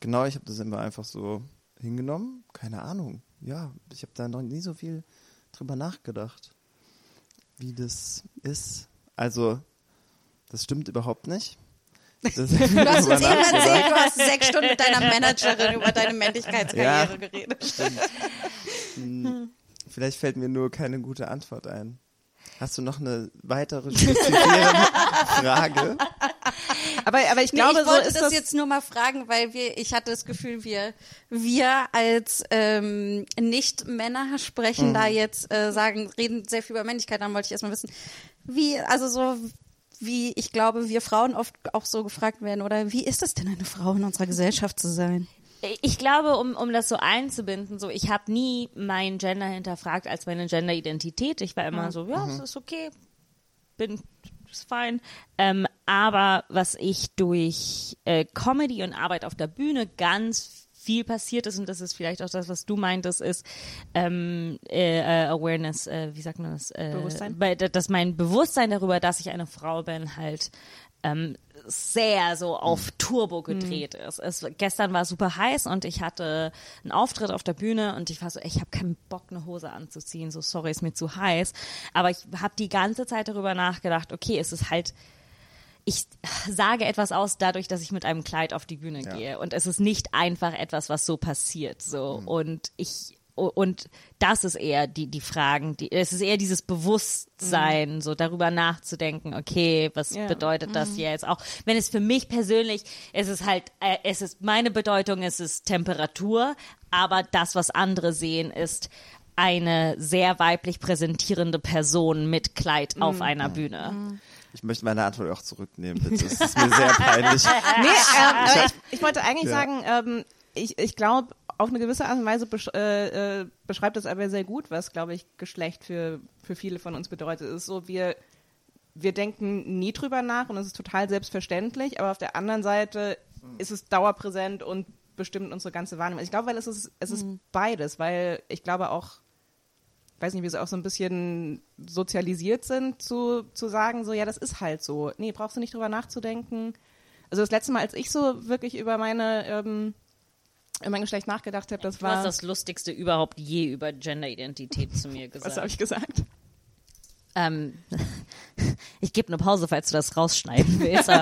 genau, ich habe das immer einfach so hingenommen. Keine Ahnung. Ja, ich habe da noch nie so viel drüber nachgedacht, wie das ist. Also, das stimmt überhaupt nicht. Das, Du hast uns eben erzählt, du hast sechs Stunden mit deiner Managerin über deine Männlichkeitskarriere Ja. geredet. Hm, Vielleicht fällt mir nur keine gute Antwort ein. Hast du noch eine weitere Frage? Aber, aber ich Nee, glaube, ich wollte so ist das, das jetzt nur mal fragen, weil wir, ich hatte das Gefühl, wir, wir als ähm, Nicht-Männer sprechen da jetzt, äh, sagen, reden sehr viel über Männlichkeit, dann wollte ich erstmal wissen, wie, also so, wie ich glaube, wir Frauen oft auch so gefragt werden, oder wie ist es denn, eine Frau in unserer Gesellschaft zu sein? Ich glaube, um, um das so einzubinden, so ich habe nie mein Gender hinterfragt als meine Genderidentität. Ich war immer so, ja, es ist okay, bin ist fein. Ähm, aber was ich durch äh, Comedy und Arbeit auf der Bühne ganz viel passiert ist, und das ist vielleicht auch das, was du meintest, ist ähm, äh, äh, Awareness, äh, wie sagt man das? Äh, Bewusstsein? Bei, dass mein Bewusstsein darüber, dass ich eine Frau bin, halt ähm, sehr so auf Turbo gedreht ist. Es, gestern war super heiß und ich hatte einen Auftritt auf der Bühne und ich war so, ey, ich habe keinen Bock, eine Hose anzuziehen. So, sorry, ist mir zu heiß. Aber ich habe die ganze Zeit darüber nachgedacht, okay, es ist halt ich sage etwas aus dadurch, dass ich mit einem Kleid auf die Bühne Ja. gehe. Und es ist nicht einfach etwas, was so passiert. So. Und ich, und das ist eher die, die Fragen, die, es ist eher dieses Bewusstsein, so darüber nachzudenken, okay, was Ja. bedeutet das jetzt auch? Wenn es für mich persönlich, es ist halt, äh, es ist, meine Bedeutung, es ist Temperatur, aber das, was andere sehen, ist eine sehr weiblich präsentierende Person mit Kleid auf einer Bühne. Ich möchte meine Antwort auch zurücknehmen, bitte. Es ist mir sehr peinlich. Nee, ähm, aber ich, ich wollte eigentlich Ja. sagen, ähm, ich, ich glaube, auf eine gewisse Art und Weise besch äh, äh, beschreibt das aber sehr gut, was, glaube ich, Geschlecht für, für viele von uns bedeutet. Es ist so, wir, wir denken nie drüber nach und es ist total selbstverständlich, aber auf der anderen Seite ist es dauerpräsent und bestimmt unsere ganze Wahrnehmung. Ich glaube, weil es ist, es ist beides, weil ich glaube auch, weiß nicht, wie sie auch so ein bisschen sozialisiert sind, zu, zu sagen, so, ja, das ist halt so. Nee, brauchst du nicht drüber nachzudenken. Also das letzte Mal, als ich so wirklich über meine, ähm, über mein Geschlecht nachgedacht habe, das Du hast war, das Lustigste überhaupt je über Genderidentität zu mir gesagt. was habe ich gesagt? Ähm, ich gebe eine Pause, falls du das rausschneiden willst. du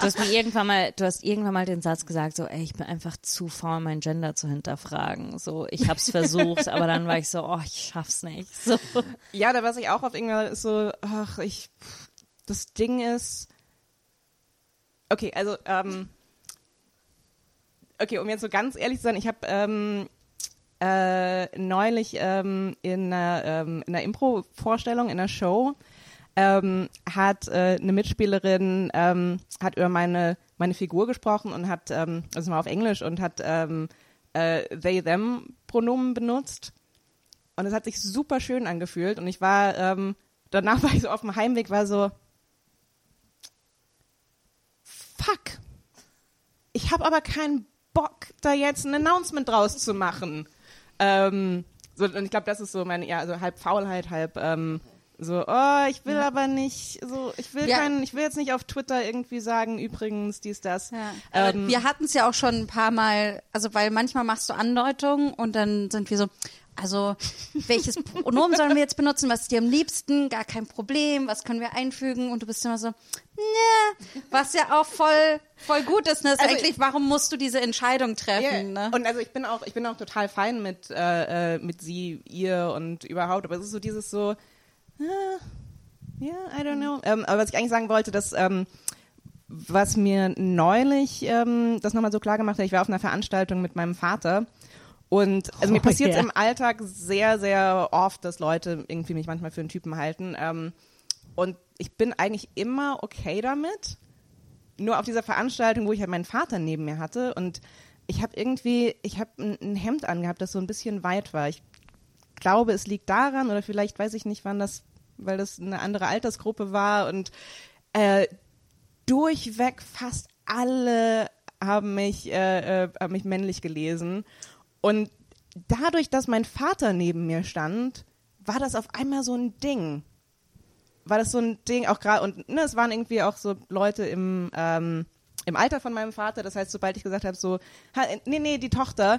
hast mir irgendwann mal, du hast irgendwann mal den Satz gesagt, so, ey, ich bin einfach zu faul, mein Gender zu hinterfragen. So, ich hab's versucht, aber dann war ich so, oh, ich schaff's nicht. So. Ja, da was ich auch auf irgendwann ist so, ach, ich, das Ding ist, okay, also, ähm, okay, um jetzt so ganz ehrlich zu sein, ich habe ähm, äh, neulich ähm, in einer, ähm, in einer Impro-Vorstellung, in einer Show, ähm, hat äh, eine Mitspielerin ähm, hat über meine meine Figur gesprochen und hat ähm, also mal auf Englisch und hat ähm, äh, they them Pronomen benutzt. Und es hat sich super schön angefühlt und ich war ähm, danach war ich so auf dem Heimweg war so fuck. Ich habe aber keinen Bock da jetzt ein Announcement draus zu machen ähm, so und ich glaube das ist so meine ja also halb Faulheit halb ähm, so, oh, ich will aber nicht, so, ich will Ja. keinen, ich will jetzt nicht auf Twitter irgendwie sagen, übrigens, dies, das. Ja. Ähm, wir hatten es ja auch schon ein paar Mal, also weil manchmal machst du Andeutungen und dann sind wir so, also welches Pronomen sollen wir jetzt benutzen? Was ist dir am liebsten? Gar kein Problem. Was können wir einfügen? Und du bist immer so, ne, was ja auch voll voll gut ist. Ne? Das ist Also eigentlich, warum musst du diese Entscheidung treffen? Ja, Ne? Und also ich bin auch, ich bin auch total fein mit, äh, äh, mit sie, ihr und überhaupt. Aber es ist so dieses so, ah, ja, I don't know. Ähm, aber was ich eigentlich sagen wollte, dass ähm, was mir neulich ähm, das nochmal so klar gemacht hat, ich war auf einer Veranstaltung mit meinem Vater und also mir Oh, passiert ja. im Alltag sehr, sehr oft, dass Leute irgendwie mich manchmal für einen Typen halten. Ähm, und ich bin eigentlich immer okay damit. Nur auf dieser Veranstaltung, wo ich halt meinen Vater neben mir hatte und ich habe irgendwie, ich habe ein, ein Hemd angehabt, das so ein bisschen weit war. Ich glaube, es liegt daran oder vielleicht weiß ich nicht, wann das, weil das eine andere Altersgruppe war und äh, durchweg fast alle haben mich, äh, äh, haben mich männlich gelesen und dadurch, dass mein Vater neben mir stand, war das auf einmal so ein Ding. War das so ein Ding, auch gerade, und ne, es waren irgendwie auch so Leute im, ähm, im Alter von meinem Vater, das heißt, sobald ich gesagt habe, so, ha, nee, nee, die Tochter,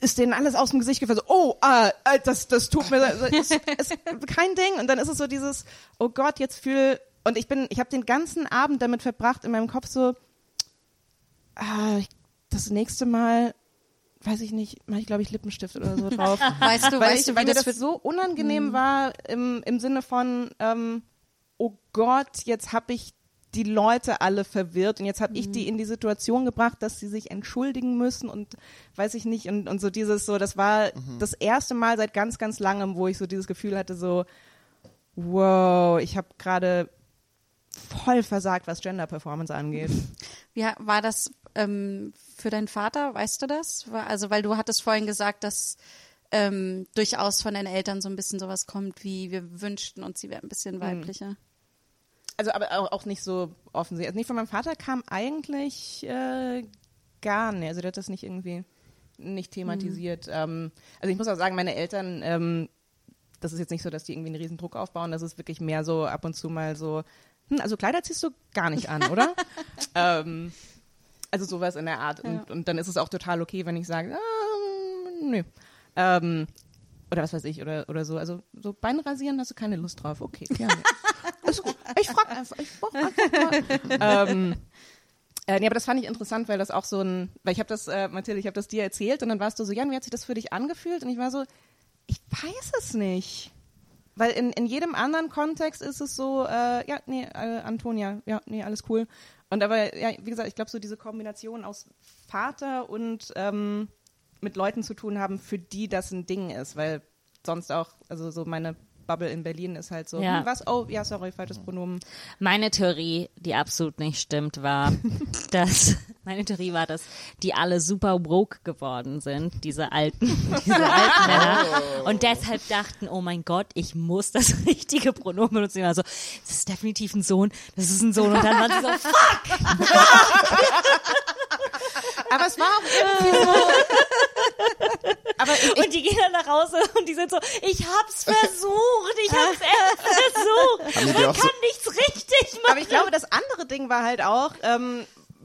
ist denen alles aus dem Gesicht gefallen, so, oh, ah, äh, das, das tut mir, also, ist, ist kein Ding. Und dann ist es so dieses, oh Gott, jetzt fühl, und ich bin, ich habe den ganzen Abend damit verbracht, in meinem Kopf so, ah, das nächste Mal, weiß ich nicht, mache ich glaube ich Lippenstift oder so drauf. Weißt du, weil weißt ich, du, weil mir das das für so unangenehm war im, im Sinne von, ähm, oh Gott, jetzt habe ich die Leute alle verwirrt und jetzt habe ich die in die Situation gebracht, dass sie sich entschuldigen müssen und weiß ich nicht und, und so dieses so, das war das erste Mal seit ganz, ganz langem, wo ich so dieses Gefühl hatte, so, wow, ich habe gerade voll versagt, was Gender Performance angeht. Wie war das ähm, für deinen Vater? Weißt du das? Also, weil du hattest vorhin gesagt, dass ähm, durchaus von deinen Eltern so ein bisschen sowas kommt, wie wir wünschten uns, sie wäre ein bisschen weiblicher. Also aber auch, nicht so offensichtlich. Also nicht von meinem Vater kam eigentlich äh, gar nicht. Also der hat das nicht irgendwie nicht thematisiert. Ähm, also ich muss auch sagen, meine Eltern, ähm, das ist jetzt nicht so, dass die irgendwie einen riesen Druck aufbauen. Das ist wirklich mehr so ab und zu mal so, hm, also Kleider ziehst du gar nicht an, oder? ähm, also sowas in der Art. Und, und dann ist es auch total okay, wenn ich sage, ah, nö. Ähm, oder was weiß ich, oder, oder so. Also so Bein rasieren hast du keine Lust drauf. Okay, gerne. Ist. Ich frag einfach. Ich einfach mal. ähm, äh, nee, aber das fand ich interessant, weil das auch so ein, weil ich habe das, äh, Mathilde, ich habe das dir erzählt und dann warst du so, Jan, wie hat sich das für dich angefühlt? Und ich war so, ich weiß es nicht. Weil in, in jedem anderen Kontext ist es so, äh, ja, nee, äh, Antonia, ja, nee, alles cool. Und aber, ja, wie gesagt, ich glaube, so diese Kombination aus Vater und ähm, mit Leuten zu tun haben, für die das ein Ding ist, weil sonst auch, also so meine Bubble in Berlin ist halt so, Ja. hm, was, oh, ja, sorry, falsches Pronomen. Meine Theorie, die absolut nicht stimmt, war, dass meine Theorie war, dass die alle super woke geworden sind, diese alten, diese alten Männer, und deshalb dachten, oh mein Gott, ich muss das richtige Pronomen benutzen. Ich war so, das ist definitiv ein Sohn, das ist ein Sohn, und dann waren sie so, fuck! Aber es war auch irgendwie so. Aber ich, Und die gehen dann nach Hause und die sind so, ich hab's versucht, ich hab's echt versucht, man auch so- kann nichts richtig machen. Aber ich glaube, das andere Ding war halt auch, ähm,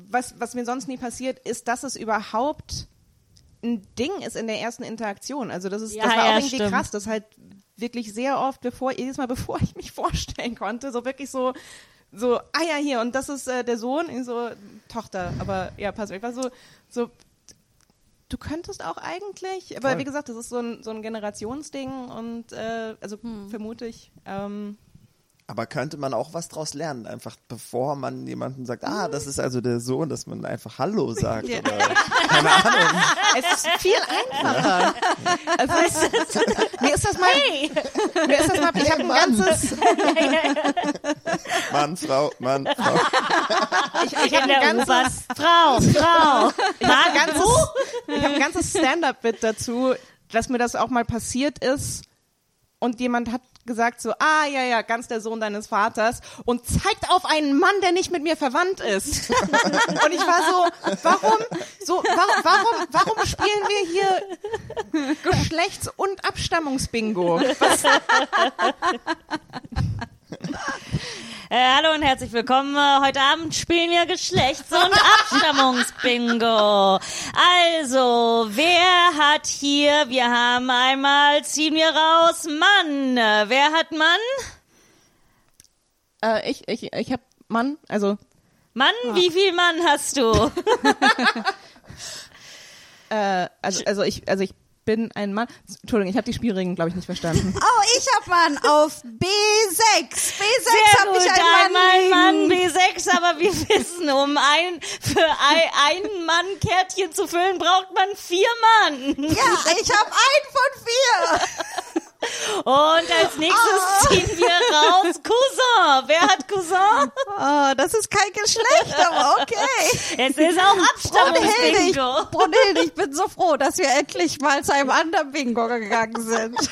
was, was mir sonst nie passiert, ist, dass es überhaupt ein Ding ist in der ersten Interaktion. Also das ist, Ja, das war ja, auch irgendwie stimmt. krass, dass halt wirklich sehr oft, bevor, jedes Mal bevor ich mich vorstellen konnte, so wirklich so, so, ah ja, hier, und das ist äh, der Sohn, ich so, Tochter, aber ja, pass auf, ich war so, so, du könntest auch eigentlich, aber Voll. wie gesagt, das ist so ein, so ein Generationsding und äh, also Hm. vermute ich, ähm, Aber könnte man auch was draus lernen, einfach bevor man jemanden sagt, ah, das ist also der Sohn, dass man einfach Hallo sagt oder keine Ahnung. Es ist viel einfacher. Also, mir ist das mal, mir ist das mal, ich habe ein ganzes, Mann, Frau, Mann, Frau. ich, ich habe ein ganzes, Frau, Frau. ich habe ein ganzes, ich habe ein ganzes Stand-up-Bit dazu, dass mir das auch mal passiert ist und jemand hat gesagt so, ah ja ja, ganz der Sohn deines Vaters und zeigt auf einen Mann, der nicht mit mir verwandt ist. und ich war so, warum, so, warum, warum, warum spielen wir hier Geschlechts- und Abstammungsbingo? Was, Äh, hallo und herzlich willkommen. Äh, Heute Abend spielen wir Geschlechts- und Abstammungsbingo. Also, wer hat hier, wir haben einmal, ziehen wir raus, Mann. Wer hat Mann? äh, ich, ich, ich habe Mann, also Mann, wie viel Mann hast du? äh, also, also ich, also ich bin ein Mann. Entschuldigung, ich habe die Spielregeln, glaube ich, nicht verstanden. Oh, ich hab Mann auf B6. B6 Sehr hab gut, ich einen Mann Mann liegen. B6, aber wir wissen, um ein, für ein, ein Mann Kärtchen zu füllen, braucht man vier Mann. Ja, ich hab einen von vier. Und als nächstes ziehen wir raus Cousin. Wer hat Cousin? Das ist kein Geschlecht, aber okay. Es ist auch ich, Abstammungsbingo. Brunhilde, ich bin so froh, dass wir endlich mal zu einem anderen Bingo gegangen sind.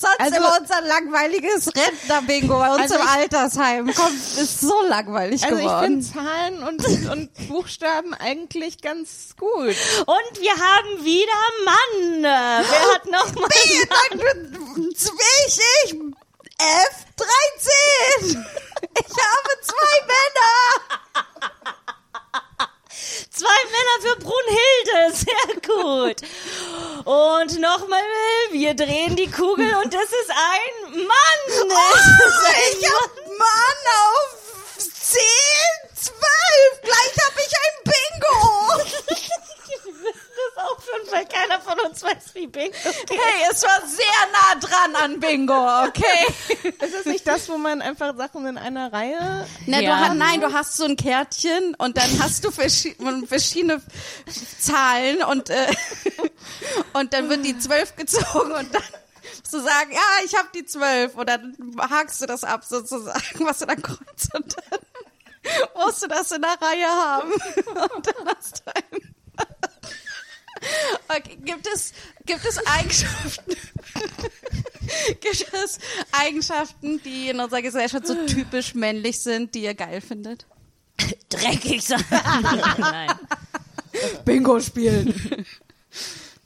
Sonst Also- immer unser langweiliges Rentner-Bingo bei uns Also im ich- Altersheim. Kommt, ist so langweilig Also ich geworden. finde Zahlen und, und Buchstaben eigentlich ganz gut. Und wir haben wieder Mann. Wer hat noch mal B, ich, ich, F13. Ich habe zwei Männer. zwei Männer für Brunhilde? Sehr gut. Und nochmal, wir drehen die Kugel und das ist ein Mann. Oh, ich hab Mann auf 10, 12. Gleich hab ich ein Bingo. das aufhören, weil keiner von uns weiß, wie Bingo geht. Hey, es war sehr nah dran an Bingo, okay? Ist es nicht das, wo man einfach Sachen in einer Reihe... Na, Ja. du hast, nein, du hast so ein Kärtchen und dann hast du verschi verschiedene Zahlen und, äh, und dann wird die zwölf gezogen und dann musst du sagen, ja, ich habe die zwölf und dann hakst du das ab sozusagen, was du dann kreuz und dann musst du das in der Reihe haben und dann hast du einen. Okay, gibt es, gibt es Eigenschaften, gibt es Eigenschaften, die in unserer Gesellschaft so typisch männlich sind, die ihr geil findet? Dreckig sein. Nein. Bingo spielen.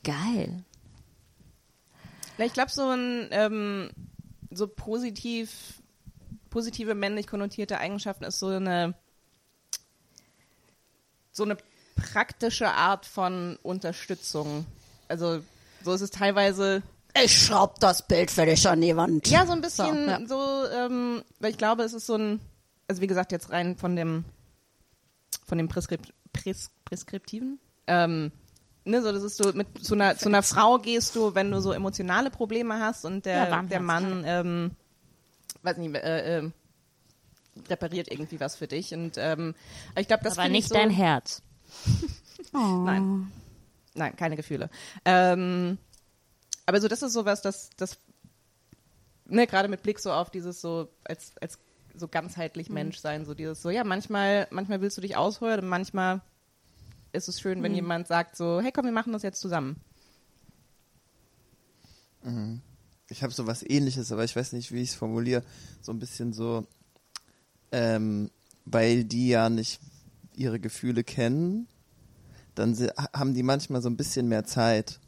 Geil. Na, ich glaube, so ein ähm, so positiv, positive männlich konnotierte Eigenschaften ist so eine so eine praktische Art von Unterstützung. Also so ist es teilweise Ich schraub das Bild für dich an die Wand. Ja, so ein bisschen So, ja. so, ähm, weil ich glaube, es ist so ein, also wie gesagt, jetzt rein von dem, von dem Preskript, Pres, Preskriptiven, ähm, ne, so das ist so, mit zu einer, zu einer Frau gehst du, wenn du so emotionale Probleme hast und Ja, der, warmherzig. der Mann, ähm, weiß nicht, äh, äh, repariert irgendwie was für dich und ähm, ich glaube, das Aber nicht so, dein Herz. Nein. Nein, keine Gefühle. Ähm, aber so, das ist sowas, das, das, ne, gerade mit Blick so auf dieses so, als, als so ganzheitlich Mensch sein, so dieses so, ja, manchmal, manchmal willst du dich ausheulen und manchmal ist es schön, wenn jemand sagt so, hey komm, wir machen das jetzt zusammen. Ich habe so was ähnliches, aber ich weiß nicht, wie ich es formuliere. So ein bisschen so, ähm, weil die ja nicht ihre Gefühle kennen, dann haben die manchmal so ein bisschen mehr Zeit,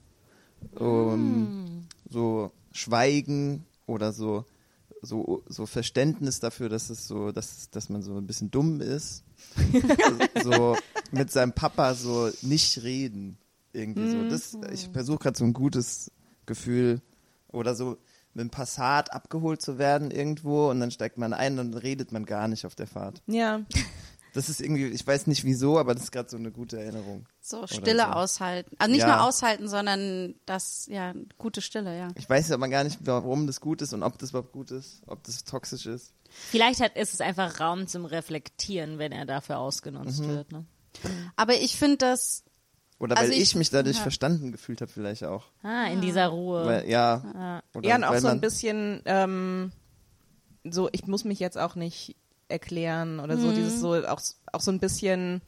um so Schweigen oder so, so, so Verständnis dafür, dass es so, dass, dass man so ein bisschen dumm ist. so mit seinem Papa so nicht reden. Irgendwie so. Das, ich versuche gerade so ein gutes Gefühl oder so mit dem Passat abgeholt zu werden irgendwo und dann steigt man ein und redet man gar nicht auf der Fahrt. Ja. Das ist irgendwie, ich weiß nicht wieso, aber das ist gerade so eine gute Erinnerung. So Stille so. aushalten. Also nicht Ja. nur aushalten, sondern das, ja, gute Stille, ja. Ich weiß aber gar nicht, warum das gut ist und ob das überhaupt gut ist, ob das toxisch ist. Vielleicht hat, ist es einfach Raum zum Reflektieren, wenn er dafür ausgenutzt Mhm. wird. Ne? Aber ich finde das, Oder Also weil ich, ich- mich dadurch ja. verstanden gefühlt habe, vielleicht auch. Ah, in dieser Ruhe. Weil, ja. Oder Ja, und auch so ein bisschen, ähm, so, ich muss mich jetzt auch nicht erklären oder so, dieses so, auch, auch so ein bisschen,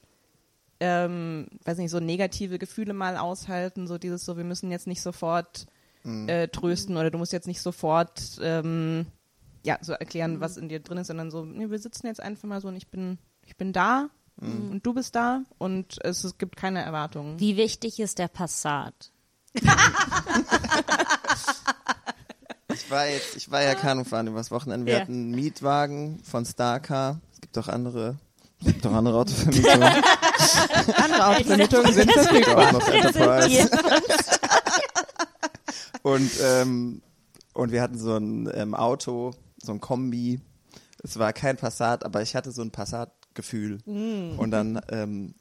ähm, weiß nicht, so negative Gefühle mal aushalten, so dieses so, wir müssen jetzt nicht sofort äh, trösten oder du musst jetzt nicht sofort, ähm, ja, so erklären, was in dir drin ist, sondern so, nee, wir sitzen jetzt einfach mal so und ich bin, ich bin da und du bist da und es, es gibt keine Erwartungen. Wie wichtig ist der Passat? Ich war jetzt, ich war ja Kanufahren übers Wochenende. Wir Ja. hatten einen Mietwagen von Starcar. Es gibt auch andere, es gibt auch andere Autovermietungen. Andere Autovermietungen sind verfügbar. auch noch Enterprise. Und, ähm, und wir hatten so ein ähm, Auto, so ein Kombi. Es war kein Passat, aber ich hatte so ein Passat-Gefühl. Und dann ähm,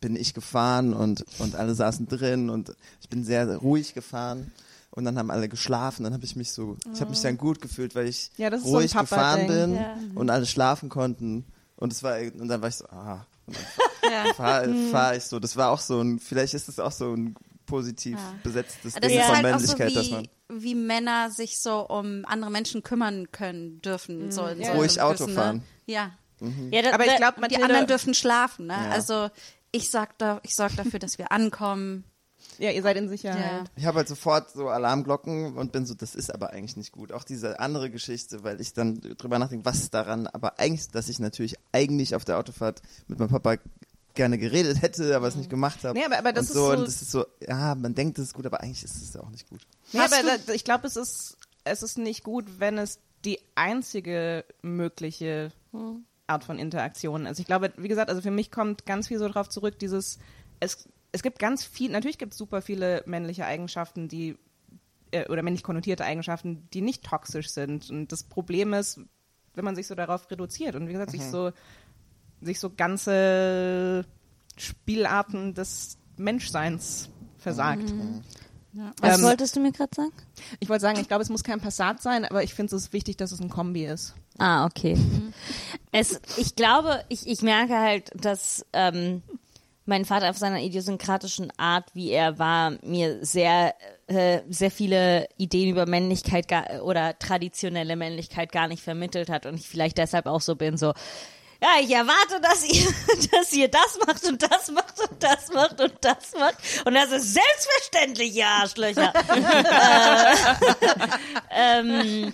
bin ich gefahren und, und alle saßen drin und ich bin sehr ruhig gefahren. Und dann haben alle geschlafen. Dann habe ich mich so, ich habe mich dann gut gefühlt, weil ich Ja, das ist so ruhig gefahren bin Ja. und alle schlafen konnten. Und es war, und dann war ich so, ah. Und dann fahre fahr ich so. Das war auch so ein, vielleicht ist es auch so ein positiv besetztes das Ding ist von halt auch so Männlichkeit, dass man wie, wie Männer sich so um andere Menschen kümmern können, dürfen, so in so Ruhig Auto gewissen, fahren. Ne? Ja. Ja, das, Aber ich glaube, Die anderen dürfen schlafen, ne? Ja. Also ich sag da, ich sorge dafür, dass wir ankommen. ja, ihr seid in Sicherheit. Ja. Ich habe halt sofort so Alarmglocken und bin so, das ist aber eigentlich nicht gut. Auch diese andere Geschichte, weil ich dann drüber nachdenke, was ist daran, aber eigentlich, dass ich natürlich eigentlich auf der Autofahrt mit meinem Papa gerne geredet hätte, aber es nicht gemacht habe. Nee, aber- aber das und so, ist so- und das ist so, ja, man denkt, das ist gut, aber eigentlich ist es auch nicht gut. Nee, Hast aber da, ich glaube, es ist, es ist nicht gut, wenn es die einzige mögliche Art von Interaktion ist. Ich glaube, wie gesagt, also für mich kommt ganz viel so drauf zurück, dieses, es, es gibt ganz viel, natürlich gibt es super viele männliche Eigenschaften, die, äh, oder männlich konnotierte Eigenschaften, die nicht toxisch sind. Und das Problem ist, wenn man sich so darauf reduziert und wie gesagt, sich so, sich so ganze Spielarten des Menschseins versagt. was Ähm, wolltest du mir gerade sagen? Ich wollte sagen, ich glaube, es muss kein Passat sein, aber ich finde es wichtig, dass es ein Kombi ist. Ah, okay. Es, ich glaube, ich, ich merke halt, dass ähm, mein Vater auf seiner idiosynkratischen Art, wie er war, mir sehr, äh, sehr viele Ideen über Männlichkeit gar, oder traditionelle Männlichkeit gar nicht vermittelt hat und ich vielleicht deshalb auch so bin, so, ja, ich erwarte, dass ihr, dass ihr das macht und das macht und das macht und das macht. Und das ist selbstverständlich, ihr Arschlöcher. äh, ähm,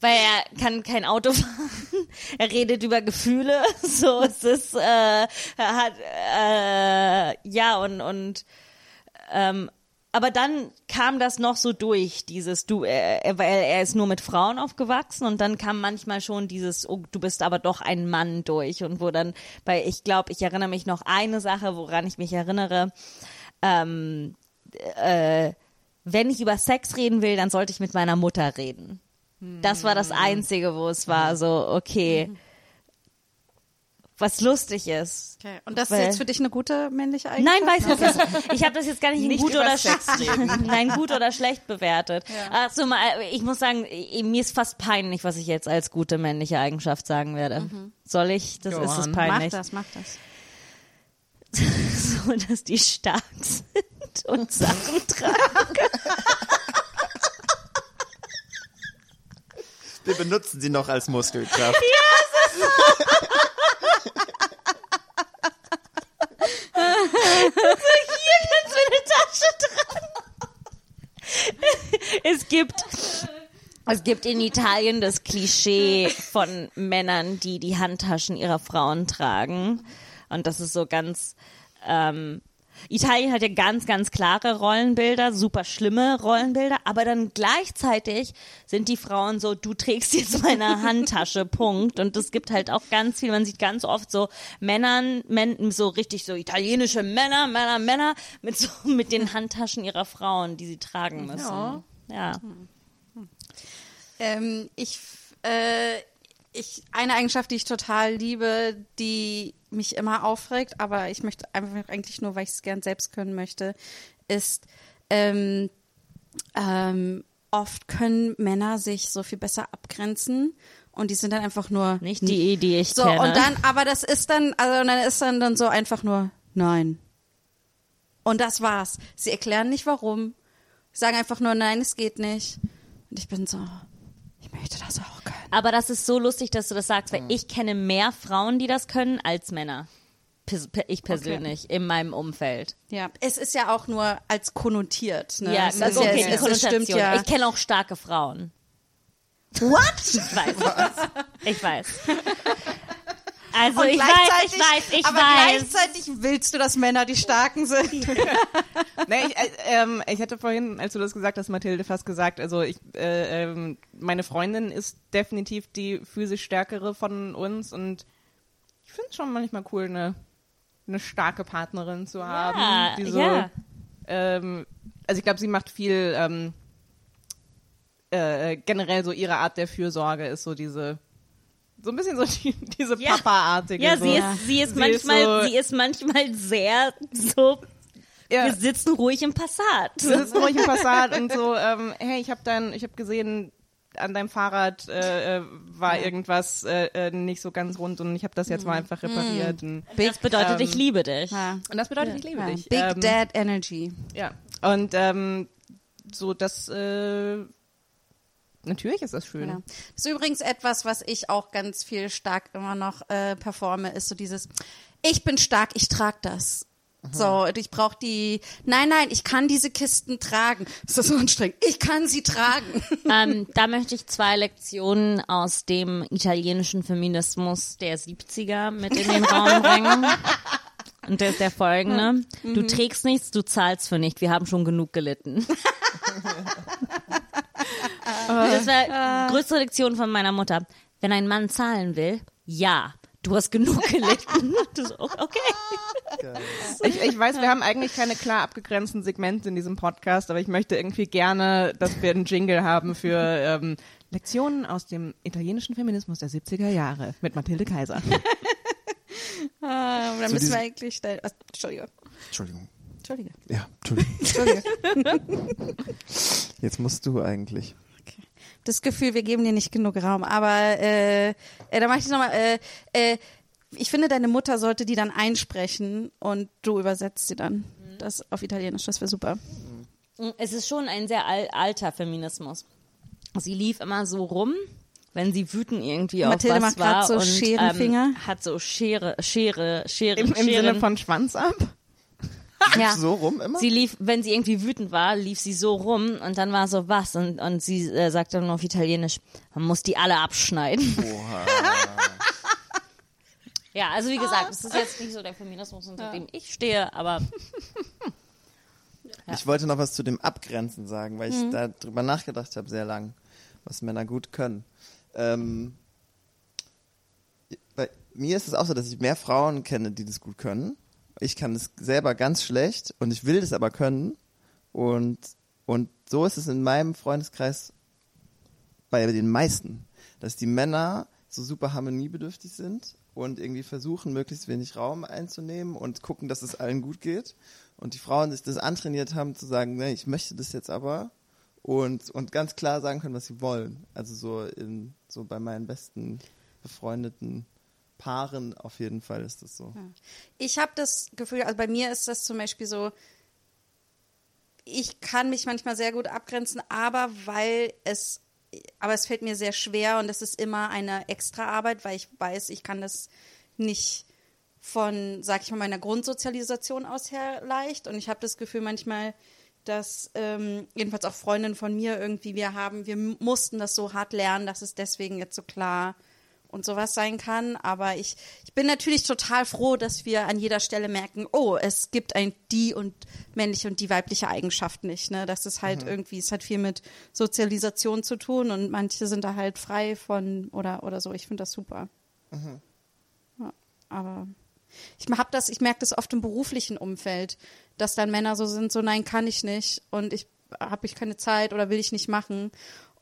weil er kann kein Auto fahren. Er redet über Gefühle. So es ist äh, er hat äh, ja und und ähm, aber dann kam das noch so durch, dieses du, äh, weil er ist nur mit Frauen aufgewachsen und dann kam manchmal schon dieses, oh, du bist aber doch ein Mann durch und wo dann, weil ich glaube, ich erinnere mich noch eine Sache, woran ich mich erinnere, ähm, äh, wenn ich über Sex reden will, dann sollte ich mit meiner Mutter reden. Das war das Einzige, wo es war so, okay, was lustig ist. Okay. Und das ist jetzt für dich eine gute männliche Nein, Eigenschaft? weiß ich nicht. Ich habe das jetzt gar nicht, in Nicht gut oder schlecht, nein, gut oder schlecht bewertet. Ach so, mal, ich muss sagen, mir ist fast peinlich, was ich jetzt als gute männliche Eigenschaft sagen werde. Soll ich? Das Go ist es on. Mach peinlich. das, mach das. So, dass die stark sind und Sachen tragen. Wir benutzen sie noch als Muskelkraft. Kannst du eine Tasche tragen? Es gibt es gibt in Italien das Klischee von Männern, die die Handtaschen ihrer Frauen tragen. Und das ist so ganz. Ähm, Italien hat ja ganz, ganz klare Rollenbilder, super schlimme Rollenbilder, aber dann gleichzeitig sind die Frauen so, du trägst jetzt meine Handtasche, Punkt. Und es gibt halt auch ganz viel, man sieht ganz oft so Männern, Män so richtig so italienische Männer, Männer, Männer mit so, mit den Handtaschen ihrer Frauen, die sie tragen müssen. Ja. Ja. Ähm, ich, äh, ich, eine Eigenschaft, die ich total liebe, die mich immer aufregt, aber ich möchte einfach eigentlich nur, weil ich es gern selbst können möchte, ist, ähm, ähm, oft können Männer sich so viel besser abgrenzen und die sind dann einfach nur Nicht die, die ich so kenne. und dann, aber das ist dann, also dann ist dann dann so einfach nur nein. Und das war's. Sie erklären nicht warum, sagen einfach nur nein, es geht nicht. Und ich bin so, ich möchte das auch. Aber das ist so lustig, dass du das sagst, weil ich kenne mehr Frauen, die das können, als Männer. Ich persönlich, in meinem Umfeld. Ja, es ist ja auch nur als konnotiert. Ne? Ja, das ist okay, ja, es- es stimmt ja. Ich kenne auch starke Frauen. What? Ich weiß. Ich weiß. Also Und ich weiß, ich weiß, ich aber weiß. gleichzeitig willst du, dass Männer die Starken sind. Nee, ich, äh, ähm, ich hatte vorhin, als du das gesagt hast, Mathilde, fast gesagt, also ich, äh, ähm, meine Freundin ist definitiv die physisch stärkere von uns und ich finde es schon manchmal cool, eine, eine starke Partnerin zu haben. Ja, die so, ja. ähm, also ich glaube, sie macht viel, ähm, äh, generell so ihre Art der Fürsorge ist so diese, so ein bisschen so die, diese Ja. Papa-artige. Ja, so. sie ist, sie ist Sie manchmal, ist so- sie ist manchmal sehr so. Ja. Wir sitzen ruhig im Passat. Wir sitzen ruhig im Passat und so, ähm, hey, ich habe dein, ich habe gesehen, an deinem Fahrrad äh, äh, war irgendwas äh, äh, nicht so ganz rund und ich habe das jetzt mal einfach repariert. Und, Das bedeutet, ähm, ich liebe dich. Ja. und das bedeutet, ich liebe Ja. dich. Big ähm, Dad Energy. Ja. Und ähm, so, das äh, natürlich ist das schön. Ja. Das ist übrigens etwas, was ich auch ganz viel stark immer noch äh, performe, ist so dieses, ich bin stark, ich trage das. So, und ich brauche die, nein, nein, ich kann diese Kisten tragen. Das ist so anstrengend. Ich kann sie tragen. ähm, da möchte ich zwei Lektionen aus dem italienischen Feminismus der 70er mit in den Raum bringen. Und der ist der folgende. Du trägst nichts, du zahlst für nicht. Wir haben schon genug gelitten. das war die größte Lektion von meiner Mutter. Wenn ein Mann zahlen will, ja, du hast genug gelitten. So, okay. Ich, ich weiß, wir haben eigentlich keine klar abgegrenzten Segmente in diesem Podcast, aber ich möchte irgendwie gerne, dass wir einen Jingle haben für ähm, Lektionen aus dem italienischen Feminismus der 70er Jahre mit Mathilde Kaiser. Ah, dann Zu müssen wir eigentlich schnell, ah, Entschuldige, Entschuldigung. Entschuldige, Ja, Entschuldigung. Entschuldige. Jetzt musst du eigentlich. das Gefühl, wir geben dir nicht genug Raum. Aber äh, äh, da mache ich nochmal, äh, äh, ich finde, deine Mutter sollte die dann einsprechen und du übersetzt sie dann. Das auf Italienisch, das wäre super. Es ist schon ein sehr al alter Feminismus. Sie lief immer so rum, wenn sie wütend irgendwie Mathilde auf was macht war so und Scherenfinger. Ähm, hat so Schere, Schere, Schere, Im, im. Sinne von Schwanz ab? Ja. So rum immer? Sie lief, wenn sie irgendwie wütend war, lief sie so rum und dann war so was und, und sie äh, sagte dann auf Italienisch, man muss die alle abschneiden. ja, also wie gesagt, es ist jetzt nicht so der Feminismus, unter dem ich stehe, aber Ich wollte noch was zu dem Abgrenzen sagen, weil ich da drüber nachgedacht habe sehr lang, was Männer gut können. Ähm, bei mir ist es auch so, dass ich mehr Frauen kenne, die das gut können. Ich kann es selber ganz schlecht und ich will das aber können. Und, und so ist es in meinem Freundeskreis bei den meisten, dass die Männer so super harmoniebedürftig sind und irgendwie versuchen, möglichst wenig Raum einzunehmen und gucken, dass es allen gut geht. Und die Frauen sich das antrainiert haben, zu sagen, nee, ich möchte das jetzt aber und, und ganz klar sagen können, was sie wollen. Also so in, so bei meinen besten befreundeten Paaren auf jeden Fall ist das so. Ich habe das Gefühl, also bei mir ist das zum Beispiel so, ich kann mich manchmal sehr gut abgrenzen, aber weil es, aber es fällt mir sehr schwer und es ist immer eine Extraarbeit, weil ich weiß, ich kann das nicht von, sag ich mal, meiner Grundsozialisation aus her leicht. Und ich habe das Gefühl manchmal, dass ähm, jedenfalls auch Freundinnen von mir irgendwie, wir haben, wir mussten das so hart lernen, dass es deswegen jetzt so klar und sowas sein kann. Aber ich, ich bin natürlich total froh, dass wir an jeder Stelle merken, oh, es gibt ein die und männliche und die weibliche Eigenschaft nicht. Ne? Das ist halt irgendwie, es hat viel mit Sozialisation zu tun und manche sind da halt frei von oder oder so. Ich finde das super. Ja, aber ich hab das, ich merke das oft im beruflichen Umfeld, dass dann Männer so sind, so nein, kann ich nicht und ich habe ich keine Zeit oder will ich nicht machen.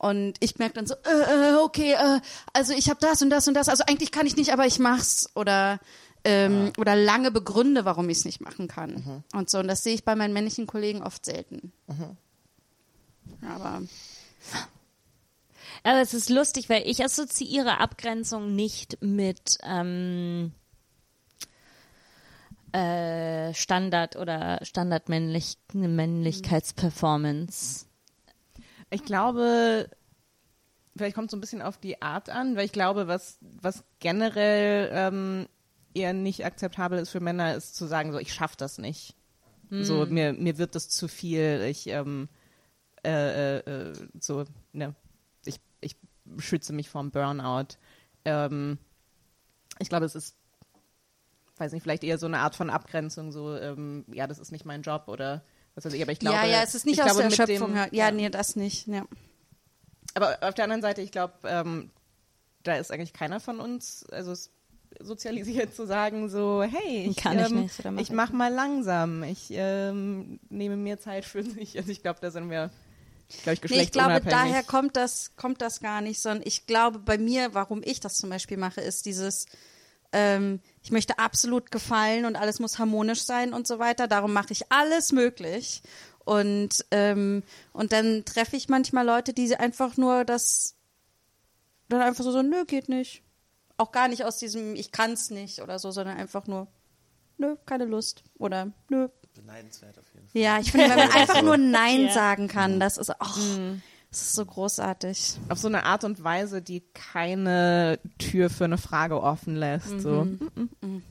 Und ich merke dann so, äh, äh, okay, äh, also ich habe das und das und das, also eigentlich kann ich nicht, aber ich mach's oder ähm, oder lange begründe, warum ich es nicht machen kann und so. Und das sehe ich bei meinen männlichen Kollegen oft selten. Aber Aber es ist lustig, weil ich assoziiere Abgrenzung nicht mit ähm, äh, Standard oder Standardmännlich Männlichkeitsperformance. Ich glaube, vielleicht kommt es so ein bisschen auf die Art an, weil ich glaube, was, was generell ähm, eher nicht akzeptabel ist für Männer, ist zu sagen, so ich schaff das nicht. So, mir, mir wird das zu viel, ich ähm, äh, äh, äh, so, ne, ich, ich schütze mich vorm Burnout. Ähm, ich glaube, es ist, weiß nicht, vielleicht eher so eine Art von Abgrenzung, so, ähm, ja, das ist nicht mein Job oder was weiß ich, aber ich glaube. ja, ja, es ist nicht ich aus glaube, der Schöpfung. dem- ja, nee, das nicht. Ja. aber auf der anderen Seite, ich glaube, ähm, da ist eigentlich keiner von uns, also es sozialisiert zu sagen, so, hey, ich, Kann ich ähm, nicht mach ich mach mal langsam, ich ähm, nehme mir Zeit für sich. Also ich glaube, da sind wir, glaube ich, Nee, ich glaube, daher kommt das, kommt das gar nicht, sondern ich glaube, bei mir, warum ich das zum Beispiel mache, ist dieses, ähm, ich möchte absolut gefallen und alles muss harmonisch sein und so weiter. Darum mache ich alles möglich. Und, ähm, und dann treffe ich manchmal Leute, die einfach nur das, dann einfach so, so, nö, geht nicht. Auch gar nicht aus diesem, ich kann's nicht oder so, sondern einfach nur, nö, keine Lust. Oder nö, Beneidenswert auf jeden Fall. ja, ich finde, wenn man einfach nur Nein Ja. sagen kann, das ist auch, das ist so großartig. auf so eine Art und Weise, die keine Tür für eine Frage offen lässt. So. Mhm.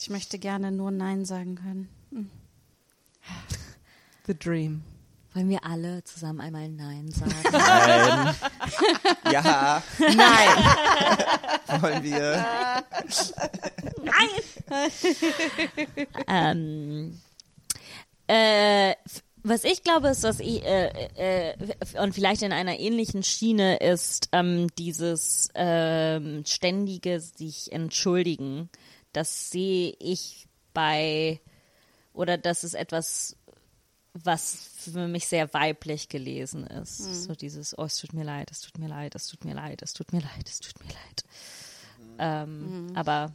Ich möchte gerne nur Nein sagen können. The Dream. Wollen wir alle zusammen einmal Nein sagen? Nein. ja, Nein! wollen wir. ähm, äh, was ich glaube, ist, dass ich, äh, äh, und vielleicht in einer ähnlichen Schiene ist ähm, dieses ähm, ständige sich entschuldigen. Das sehe ich bei, oder das ist etwas, was für mich sehr weiblich gelesen ist. So dieses, oh, es tut mir leid, es tut mir leid, es tut mir leid, es tut mir leid, es tut mir leid. Ähm, Aber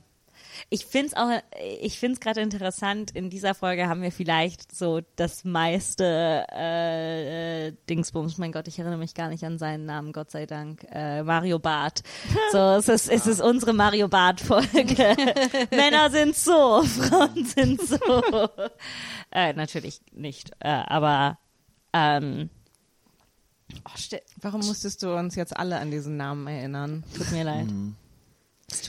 ich finde es auch, ich finde es gerade interessant, in dieser Folge haben wir vielleicht so das meiste äh, Dingsbums, mein Gott, ich erinnere mich gar nicht an seinen Namen, Gott sei Dank, äh, Mario Barth. So, es ist, es ist unsere Mario Barth-Folge. Männer sind so, Frauen sind so. äh, natürlich nicht, äh, aber ähm, oh, Warum musstest du uns jetzt alle an diesen Namen erinnern? tut mir leid.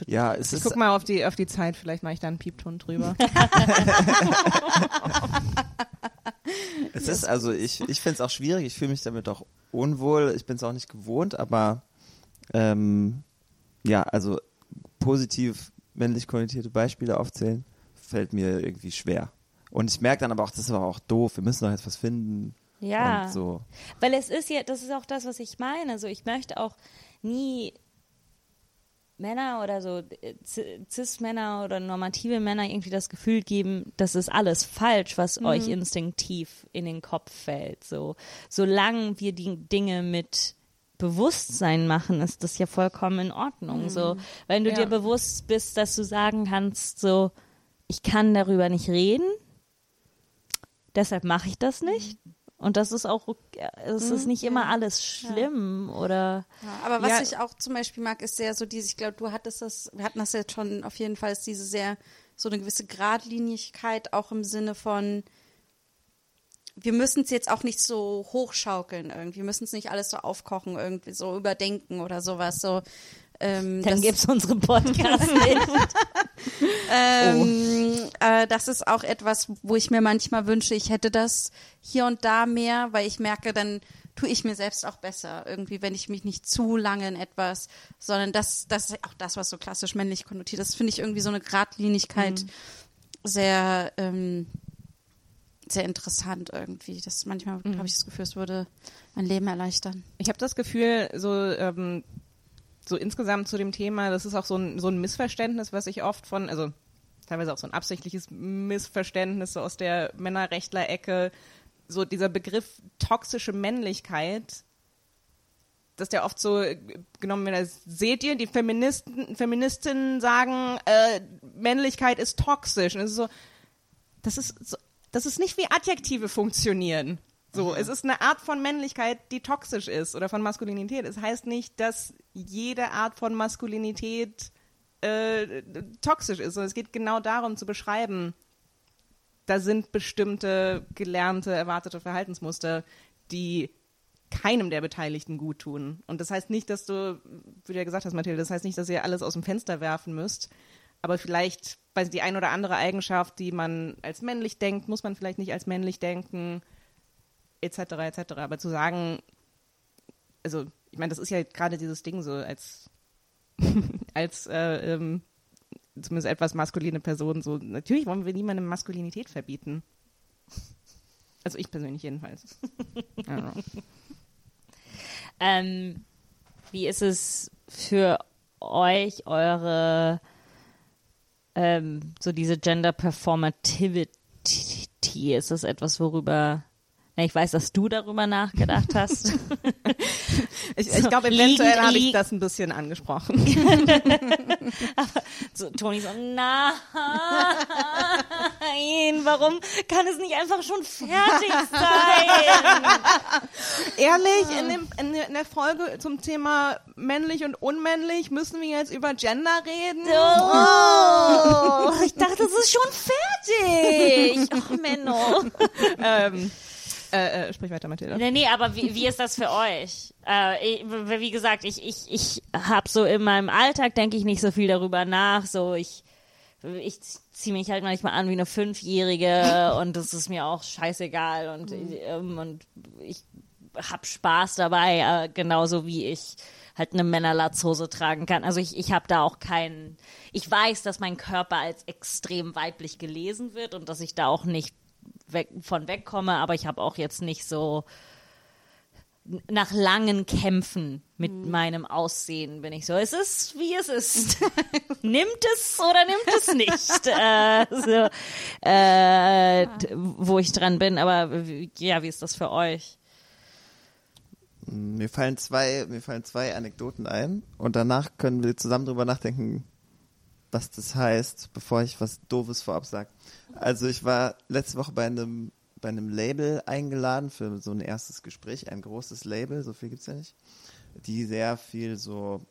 Ja, es Ich ist. guck mal auf die, auf die Zeit, vielleicht mache ich da einen Piepton drüber. Es ist also, ich, ich finde es auch schwierig, ich fühle mich damit auch unwohl, ich bin es auch nicht gewohnt, aber ähm, ja, also positiv männlich konnotierte Beispiele aufzählen, fällt mir irgendwie schwer. Und ich merke dann aber auch, das ist aber auch doof, wir müssen doch jetzt was finden. Ja. Und so. Weil es ist ja, das ist auch das, was ich meine. So, ich möchte auch nie Männer oder so äh, Cis-Männer oder normative Männer irgendwie das Gefühl geben, das ist alles falsch, was euch instinktiv in den Kopf fällt. So, solange wir die Dinge mit Bewusstsein machen, ist das ja vollkommen in Ordnung. So, wenn du Ja. dir bewusst bist, dass du sagen kannst, so, ich kann darüber nicht reden, deshalb mache ich das nicht. Und das ist auch, es ist nicht immer alles schlimm oder Ja, aber was Ja. ich auch zum Beispiel mag, ist sehr so diese, ich glaube, du hattest das, wir hatten das jetzt schon auf jeden Fall, ist diese sehr, so eine gewisse Gradlinigkeit auch im Sinne von, wir müssen es jetzt auch nicht so hochschaukeln irgendwie, wir müssen es nicht alles so aufkochen, irgendwie so überdenken oder sowas, so. Ähm, dann das- gibt's unseren Podcast nicht. Ähm, äh, das ist auch etwas, wo ich mir manchmal wünsche, ich hätte das hier und da mehr, weil ich merke, dann tue ich mir selbst auch besser. Irgendwie, wenn ich mich nicht zu lange in etwas, sondern das, das ist auch das, was so klassisch männlich konnotiert ist, finde ich irgendwie so eine Gradlinigkeit sehr, ähm, sehr interessant irgendwie. Das manchmal habe ich das Gefühl, es würde mein Leben erleichtern. Ich habe das Gefühl, so, ähm, so insgesamt zu dem Thema, das ist auch so ein, so ein Missverständnis, was ich oft von, also teilweise auch so ein absichtliches Missverständnis so aus der Männerrechtler-Ecke, so dieser Begriff toxische Männlichkeit dass der oft so genommen wird, seht ihr, die Feministen, Feministinnen sagen, äh, Männlichkeit ist toxisch. Und es ist so, das ist so, das ist nicht wie Adjektive funktionieren. So, es ist eine Art von Männlichkeit, die toxisch ist oder von Maskulinität. Es heißt nicht, dass jede Art von Maskulinität äh, toxisch ist. sondern es geht genau darum zu beschreiben, da sind bestimmte gelernte, erwartete Verhaltensmuster, die keinem der Beteiligten gut tun. Und das heißt nicht, dass du, wie du ja gesagt hast, Mathilde, das heißt nicht, dass ihr alles aus dem Fenster werfen müsst, aber vielleicht, ich, die ein oder andere Eigenschaft, die man als männlich denkt, muss man vielleicht nicht als männlich denken, etc., etc. Aber zu sagen, also, ich meine, das ist ja gerade dieses Ding so, als, als äh, ähm, zumindest etwas maskuline Person, so, natürlich wollen wir niemandem Maskulinität verbieten. Also ich persönlich jedenfalls. Ähm, wie ist es für euch, eure, ähm, so diese Gender Performativity? Ist das etwas, worüber, ich weiß, dass du darüber nachgedacht hast. Ich, ich glaube, eventuell habe ich das ein bisschen angesprochen. so, Toni so, nein, warum kann es nicht einfach schon fertig sein? Ehrlich, in, dem, in, der- in der Folge zum Thema männlich und unmännlich müssen wir jetzt über Gender reden. Oh, ich dachte, es ist schon fertig. Ach, Menno. Ähm, äh, äh, sprich weiter, Mathilda. Nee, nee, aber wie, wie ist das für euch? Äh, wie gesagt, ich, ich, ich habe so in meinem Alltag, denke ich nicht so viel darüber nach. So, ich, ich ziehe mich halt manchmal an wie eine Fünfjährige und das ist mir auch scheißegal und, ähm, und ich hab Spaß dabei, äh, genauso wie ich halt eine Männerlatzhose tragen kann. Also ich, ich habe da auch keinen, ich weiß, dass mein Körper als extrem weiblich gelesen wird und dass ich da auch nicht weg, von wegkomme, aber ich habe auch jetzt nicht so nach langen Kämpfen mit meinem Aussehen bin ich so, es ist wie es ist. nimmt es oder nimmt es nicht. äh, so, äh, d- wo ich dran bin, aber wie- ja, wie ist das für euch? Mir fallen zwei, mir fallen zwei Anekdoten ein und danach können wir zusammen drüber nachdenken, was das heißt, bevor ich was Doofes vorab sage. Also ich war letzte Woche bei einem, bei einem Label eingeladen für so ein erstes Gespräch, ein großes Label, so viel gibt's ja nicht, die sehr viel so,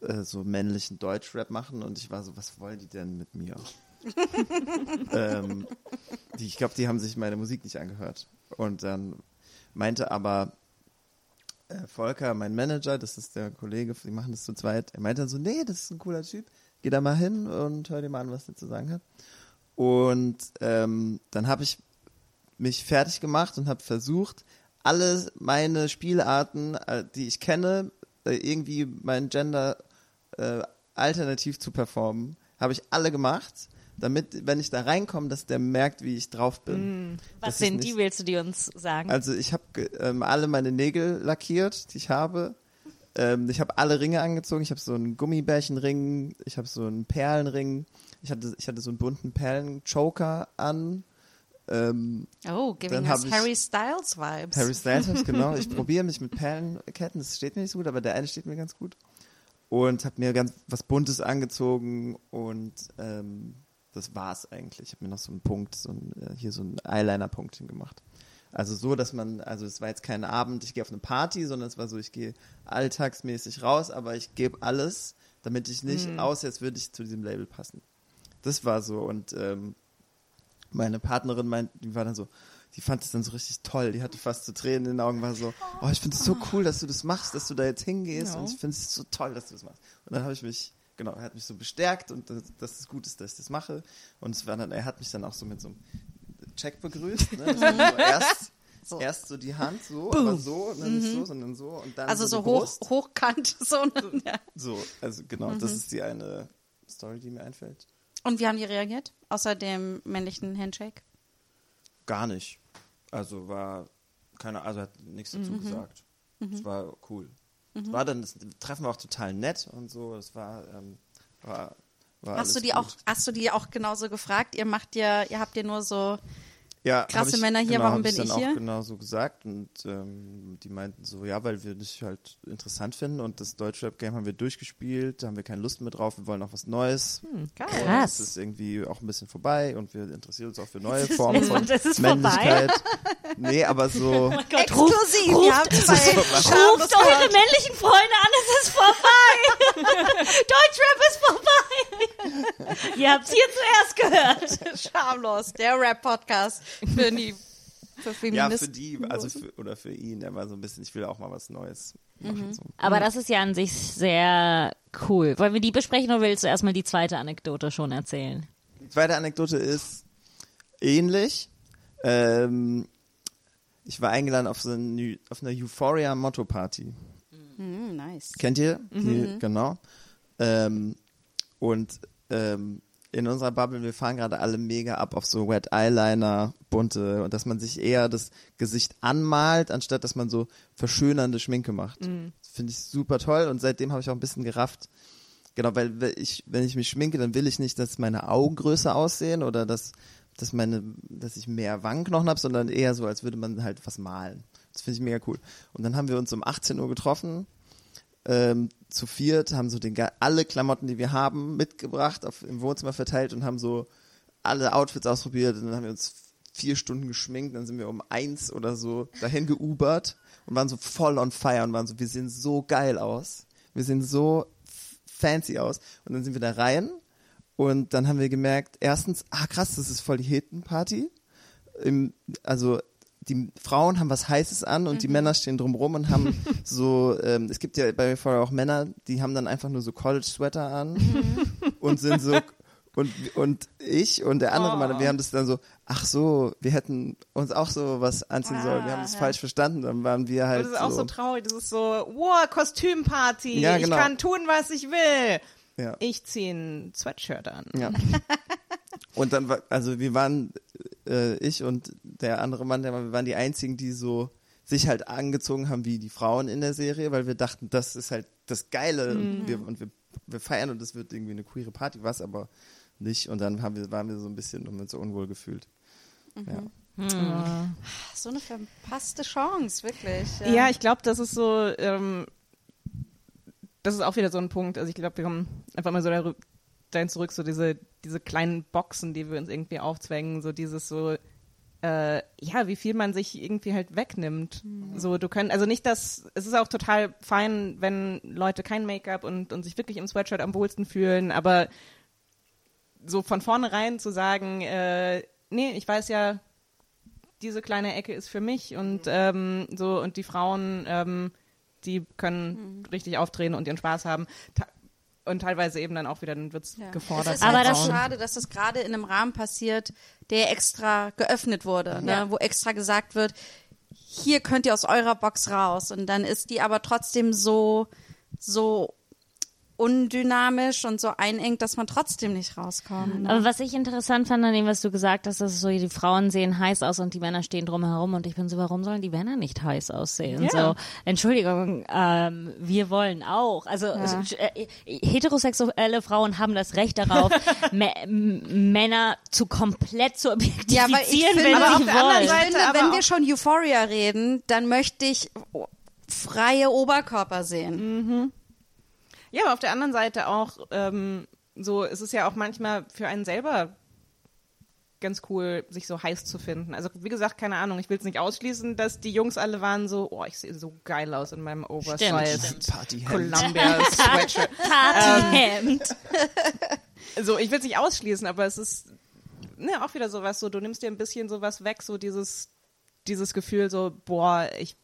äh, so männlichen Deutschrap machen und ich war so, was wollen die denn mit mir? ähm, die, ich glaube, die haben sich meine Musik nicht angehört. Und dann meinte aber äh, Volker, mein Manager, das ist der Kollege, die machen das zu zweit, er meinte dann so, nee, das ist ein cooler Typ, geh da mal hin und hör dir mal an, was der zu sagen hat. Und ähm, dann habe ich mich fertig gemacht und habe versucht, alle meine Spielarten, äh, die ich kenne, äh, irgendwie mein Gender äh, alternativ zu performen, habe ich alle gemacht, damit, wenn ich da reinkomme, dass der merkt, wie ich drauf bin. Was Dass ich sind die, willst du die uns sagen? also ich habe ähm, alle meine Nägel lackiert, die ich habe. Ähm, ich habe alle Ringe angezogen. Ich habe so einen Gummibärchenring, ich habe so einen Perlenring. Ich hatte, ich hatte so einen bunten Perlen-Choker an. Ähm, Oh, giving Dann us ich- Harry Styles Vibes. Harry Styles, genau. Ich probiere mich mit Perlenketten, das steht mir nicht so gut, aber der eine steht mir ganz gut. Und habe mir ganz was Buntes angezogen und ähm, das war's eigentlich. Ich habe mir noch so einen Punkt, so ein, äh, hier so einen Eyeliner-Punkt hingemacht. Also so, dass man, also es war jetzt kein Abend, ich gehe auf eine Party, sondern es war so, ich gehe alltagsmäßig raus, aber ich gebe alles, damit ich nicht aussehe, als würde ich zu diesem Label passen. Das war so und ähm, meine Partnerin meint, die war dann so, die fand es dann so richtig toll, die hatte fast zu Tränen in den Augen, war so, oh, ich finde es so cool, dass du das machst, dass du da jetzt hingehst Ja. und ich finde es so toll, dass du das machst. Und dann habe ich mich, genau, er hat mich so bestärkt und dass, dass es gut ist, dass ich das mache und es war dann, er hat mich dann auch so mit so einem Check begrüßt, ne? das erst, So. erst so die Hand so, aber so, und dann nicht so, sondern so und dann also so, so hoch, Brust. hochkant. So, ja. So, also genau, das ist die eine Story, die mir einfällt. Und wie haben die reagiert? Außer dem männlichen Handshake? Gar nicht. Also war keine, also hat nichts dazu Mhm. gesagt. Es war cool. Es war dann, das Treffen war auch total nett und so. Es war, ähm, war Hast du die gut. auch, hast du die auch genauso gefragt? Ihr macht ja, ihr habt ja nur so ja, krasse ich, Männer hier, genau, warum bin ich dann ich auch hier? genau so gesagt und ähm, die meinten so, ja, weil wir dich halt interessant finden und das Deutschrap-Game haben wir durchgespielt, da haben wir keine Lust mehr drauf, wir wollen auch was Neues. Hm, geil. Krass. Es ist irgendwie auch ein bisschen vorbei und wir interessieren uns auch für neue Formen von das ist vorbei? Männlichkeit. Nee, aber so, Exklusiv, ruft- ihr habt zwei Ruft eure männlichen Freunde an, es ist vorbei. Deutschrap ist vorbei. Ihr habt's hier zuerst gehört. Schamlos, der Rap-Podcast für die für ja, Feministen. für die, also für, oder für ihn, der war so ein bisschen, ich will auch mal was Neues Mhm. machen. So. Aber das ist ja an sich sehr cool. Wollen wir die besprechen oder willst du erstmal die zweite Anekdote schon erzählen? Die zweite Anekdote ist ähnlich. Ähm, ich war eingeladen auf so eine, auf einer Euphoria Motto Party. Hm, nice. Kennt ihr? Die, genau. Ähm, und ähm, in unserer Bubble, wir fahren gerade alle mega ab auf so Wet Eyeliner, bunte und dass man sich eher das Gesicht anmalt, anstatt dass man so verschönernde Schminke macht. Das finde ich super toll und seitdem habe ich auch ein bisschen gerafft. Genau, weil wenn ich, wenn ich mich schminke, dann will ich nicht, dass meine Augen größer aussehen oder dass, dass meine, dass ich mehr Wangenknochen habe, sondern eher so, als würde man halt was malen. Das finde ich mega cool. Und dann haben wir uns um 18 Uhr getroffen ähm, zu viert, haben so den, alle Klamotten, die wir haben, mitgebracht, auf, im Wohnzimmer verteilt und haben so alle Outfits ausprobiert. Und dann haben wir uns vier Stunden geschminkt, dann sind wir um eins oder so dahin geubert und waren so voll on fire und waren so, wir sehen so geil aus. Wir sehen so fancy aus. Und dann sind wir da rein und dann haben wir gemerkt, erstens, ah krass, das ist voll die Hetenparty. Im, also die Frauen haben was Heißes an und die Männer stehen drumrum und haben so, ähm, es gibt ja bei vorher auch Männer, die haben dann einfach nur so College-Sweater an und sind so und und ich und der andere Mann, wir haben das dann so, ach so, wir hätten uns auch so was anziehen sollen, wir haben das falsch verstanden, dann waren wir halt das ist auch so so, traurig. Das ist so, wow, Kostümparty. Ja, genau. Ich kann tun, was ich will. ja. Ich ziehe ein Sweatshirt an. Ja. Und dann war, also wir waren, äh, ich und der andere Mann, der war, wir waren die einzigen, die so sich halt angezogen haben wie die Frauen in der Serie, weil wir dachten, das ist halt das Geile und, wir, und wir, wir feiern und das wird irgendwie eine queere Party, was aber nicht. Und dann haben wir, waren wir so ein bisschen und uns so unwohl gefühlt. Ja. So eine verpasste Chance, wirklich. Ja, ich glaube, das ist so, ähm, das ist auch wieder so ein Punkt. Also ich glaube, wir kommen einfach mal so dahin zurück, so diese, diese kleinen Boxen, die wir uns irgendwie aufzwängen, so dieses so, äh, ja, wie viel man sich irgendwie halt wegnimmt. So, du kannst, also nicht, dass, es ist auch total fein, wenn Leute kein Make-up und, und sich wirklich im Sweatshirt am wohlsten fühlen, aber so von vornherein zu sagen, äh, nee, ich weiß ja, diese kleine Ecke ist für mich und ähm, so und die Frauen, ähm, die können richtig aufdrehen und ihren Spaß haben. Ta und teilweise eben dann auch wieder, dann wird's Ja. gefordert. Es ist Aber halt das- schade, dass das gerade in einem Rahmen passiert, der extra geöffnet wurde, ne? Ja. wo extra gesagt wird, hier könnt ihr aus eurer Box raus. Und dann ist die aber trotzdem so, so undynamisch und so einengt, dass man trotzdem nicht rauskommt. Ne? Aber was ich interessant fand an dem, was du gesagt hast, dass so die Frauen sehen heiß aus und die Männer stehen drumherum und ich bin so, warum sollen die Männer nicht heiß aussehen? Ja. So, Entschuldigung, ähm, wir wollen auch. Also Ja. äh, heterosexuelle Frauen haben das Recht darauf, Männer zu komplett zu objektifizieren, Ja, weil ich finde, wenn aber auf sie der anderen wollen. Ich Seite finde, aber wenn wir schon Euphoria reden, dann möchte ich freie Oberkörper sehen. Ja, aber auf der anderen Seite auch, ähm, so, es ist ja auch manchmal für einen selber ganz cool, sich so heiß zu finden. Also wie gesagt, keine Ahnung, ich will es nicht ausschließen, dass die Jungs alle waren so, oh, ich sehe so geil aus in meinem Oversize Partyhemd. Columbia Sweatshirt. Partyhemd. So, ich will es nicht ausschließen, aber es ist ne, auch wieder sowas, so, du nimmst dir ein bisschen sowas weg, so dieses, dieses Gefühl so, boah, ich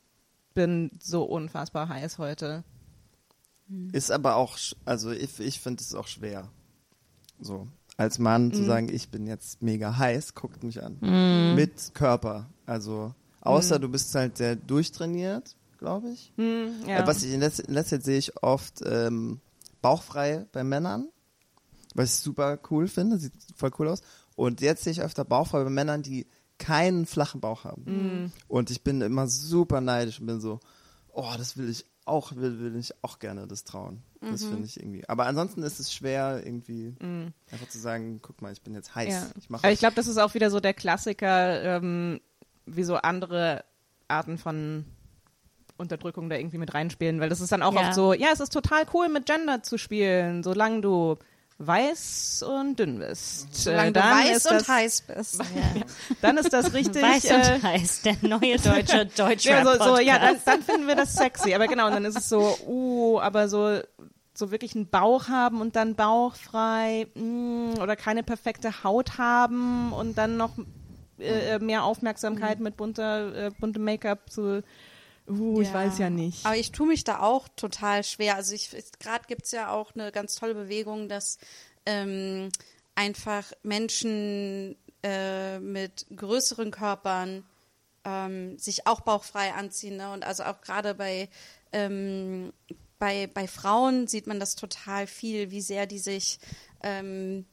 bin so unfassbar heiß heute. Ist aber auch, also ich, ich finde es auch schwer. So, als Mann zu sagen, ich bin jetzt mega heiß, guckt mich an. Mit Körper. Also, außer du bist halt sehr durchtrainiert, glaube ich. Ja. Äh, Was ich in letzter, in letzter Zeit sehe ich oft ähm, bauchfrei bei Männern, was ich super cool finde, sieht voll cool aus. Und jetzt sehe ich öfter bauchfrei bei Männern, die keinen flachen Bauch haben. Und ich bin immer super neidisch und bin so, oh, das will ich auch, will, will ich auch gerne das trauen. Das Mhm. finde ich irgendwie. Aber ansonsten ist es schwer, irgendwie einfach zu sagen, guck mal, ich bin jetzt heiß. Ja. Ich mache Aber ich glaube, das ist auch wieder so der Klassiker, ähm, wie so andere Arten von Unterdrückung da irgendwie mit reinspielen, weil das ist dann auch Ja. oft so, ja, es ist total cool mit Gender zu spielen, solange du weiß und dünn bist. Solange Äh, du dann weiß ist und das, heiß bist. Dann ist das richtig. Weiß äh, und heiß, der neue deutsche ja, so, so, ja, dann, dann finden wir das sexy. Aber genau, und dann ist es so, uh, aber so, so wirklich einen Bauch haben und dann bauchfrei mm, oder keine perfekte Haut haben und dann noch äh, mehr Aufmerksamkeit mit bunter, äh, buntem Make-up zu, uh, ich Ja. weiß ja nicht. Aber ich tue mich da auch total schwer. Also ich gerade gibt es ja auch eine ganz tolle Bewegung, dass ähm, einfach Menschen äh, mit größeren Körpern ähm, sich auch bauchfrei anziehen. Ne? Und also auch gerade bei, ähm, bei, bei Frauen sieht man das total viel, wie sehr die sich ähm,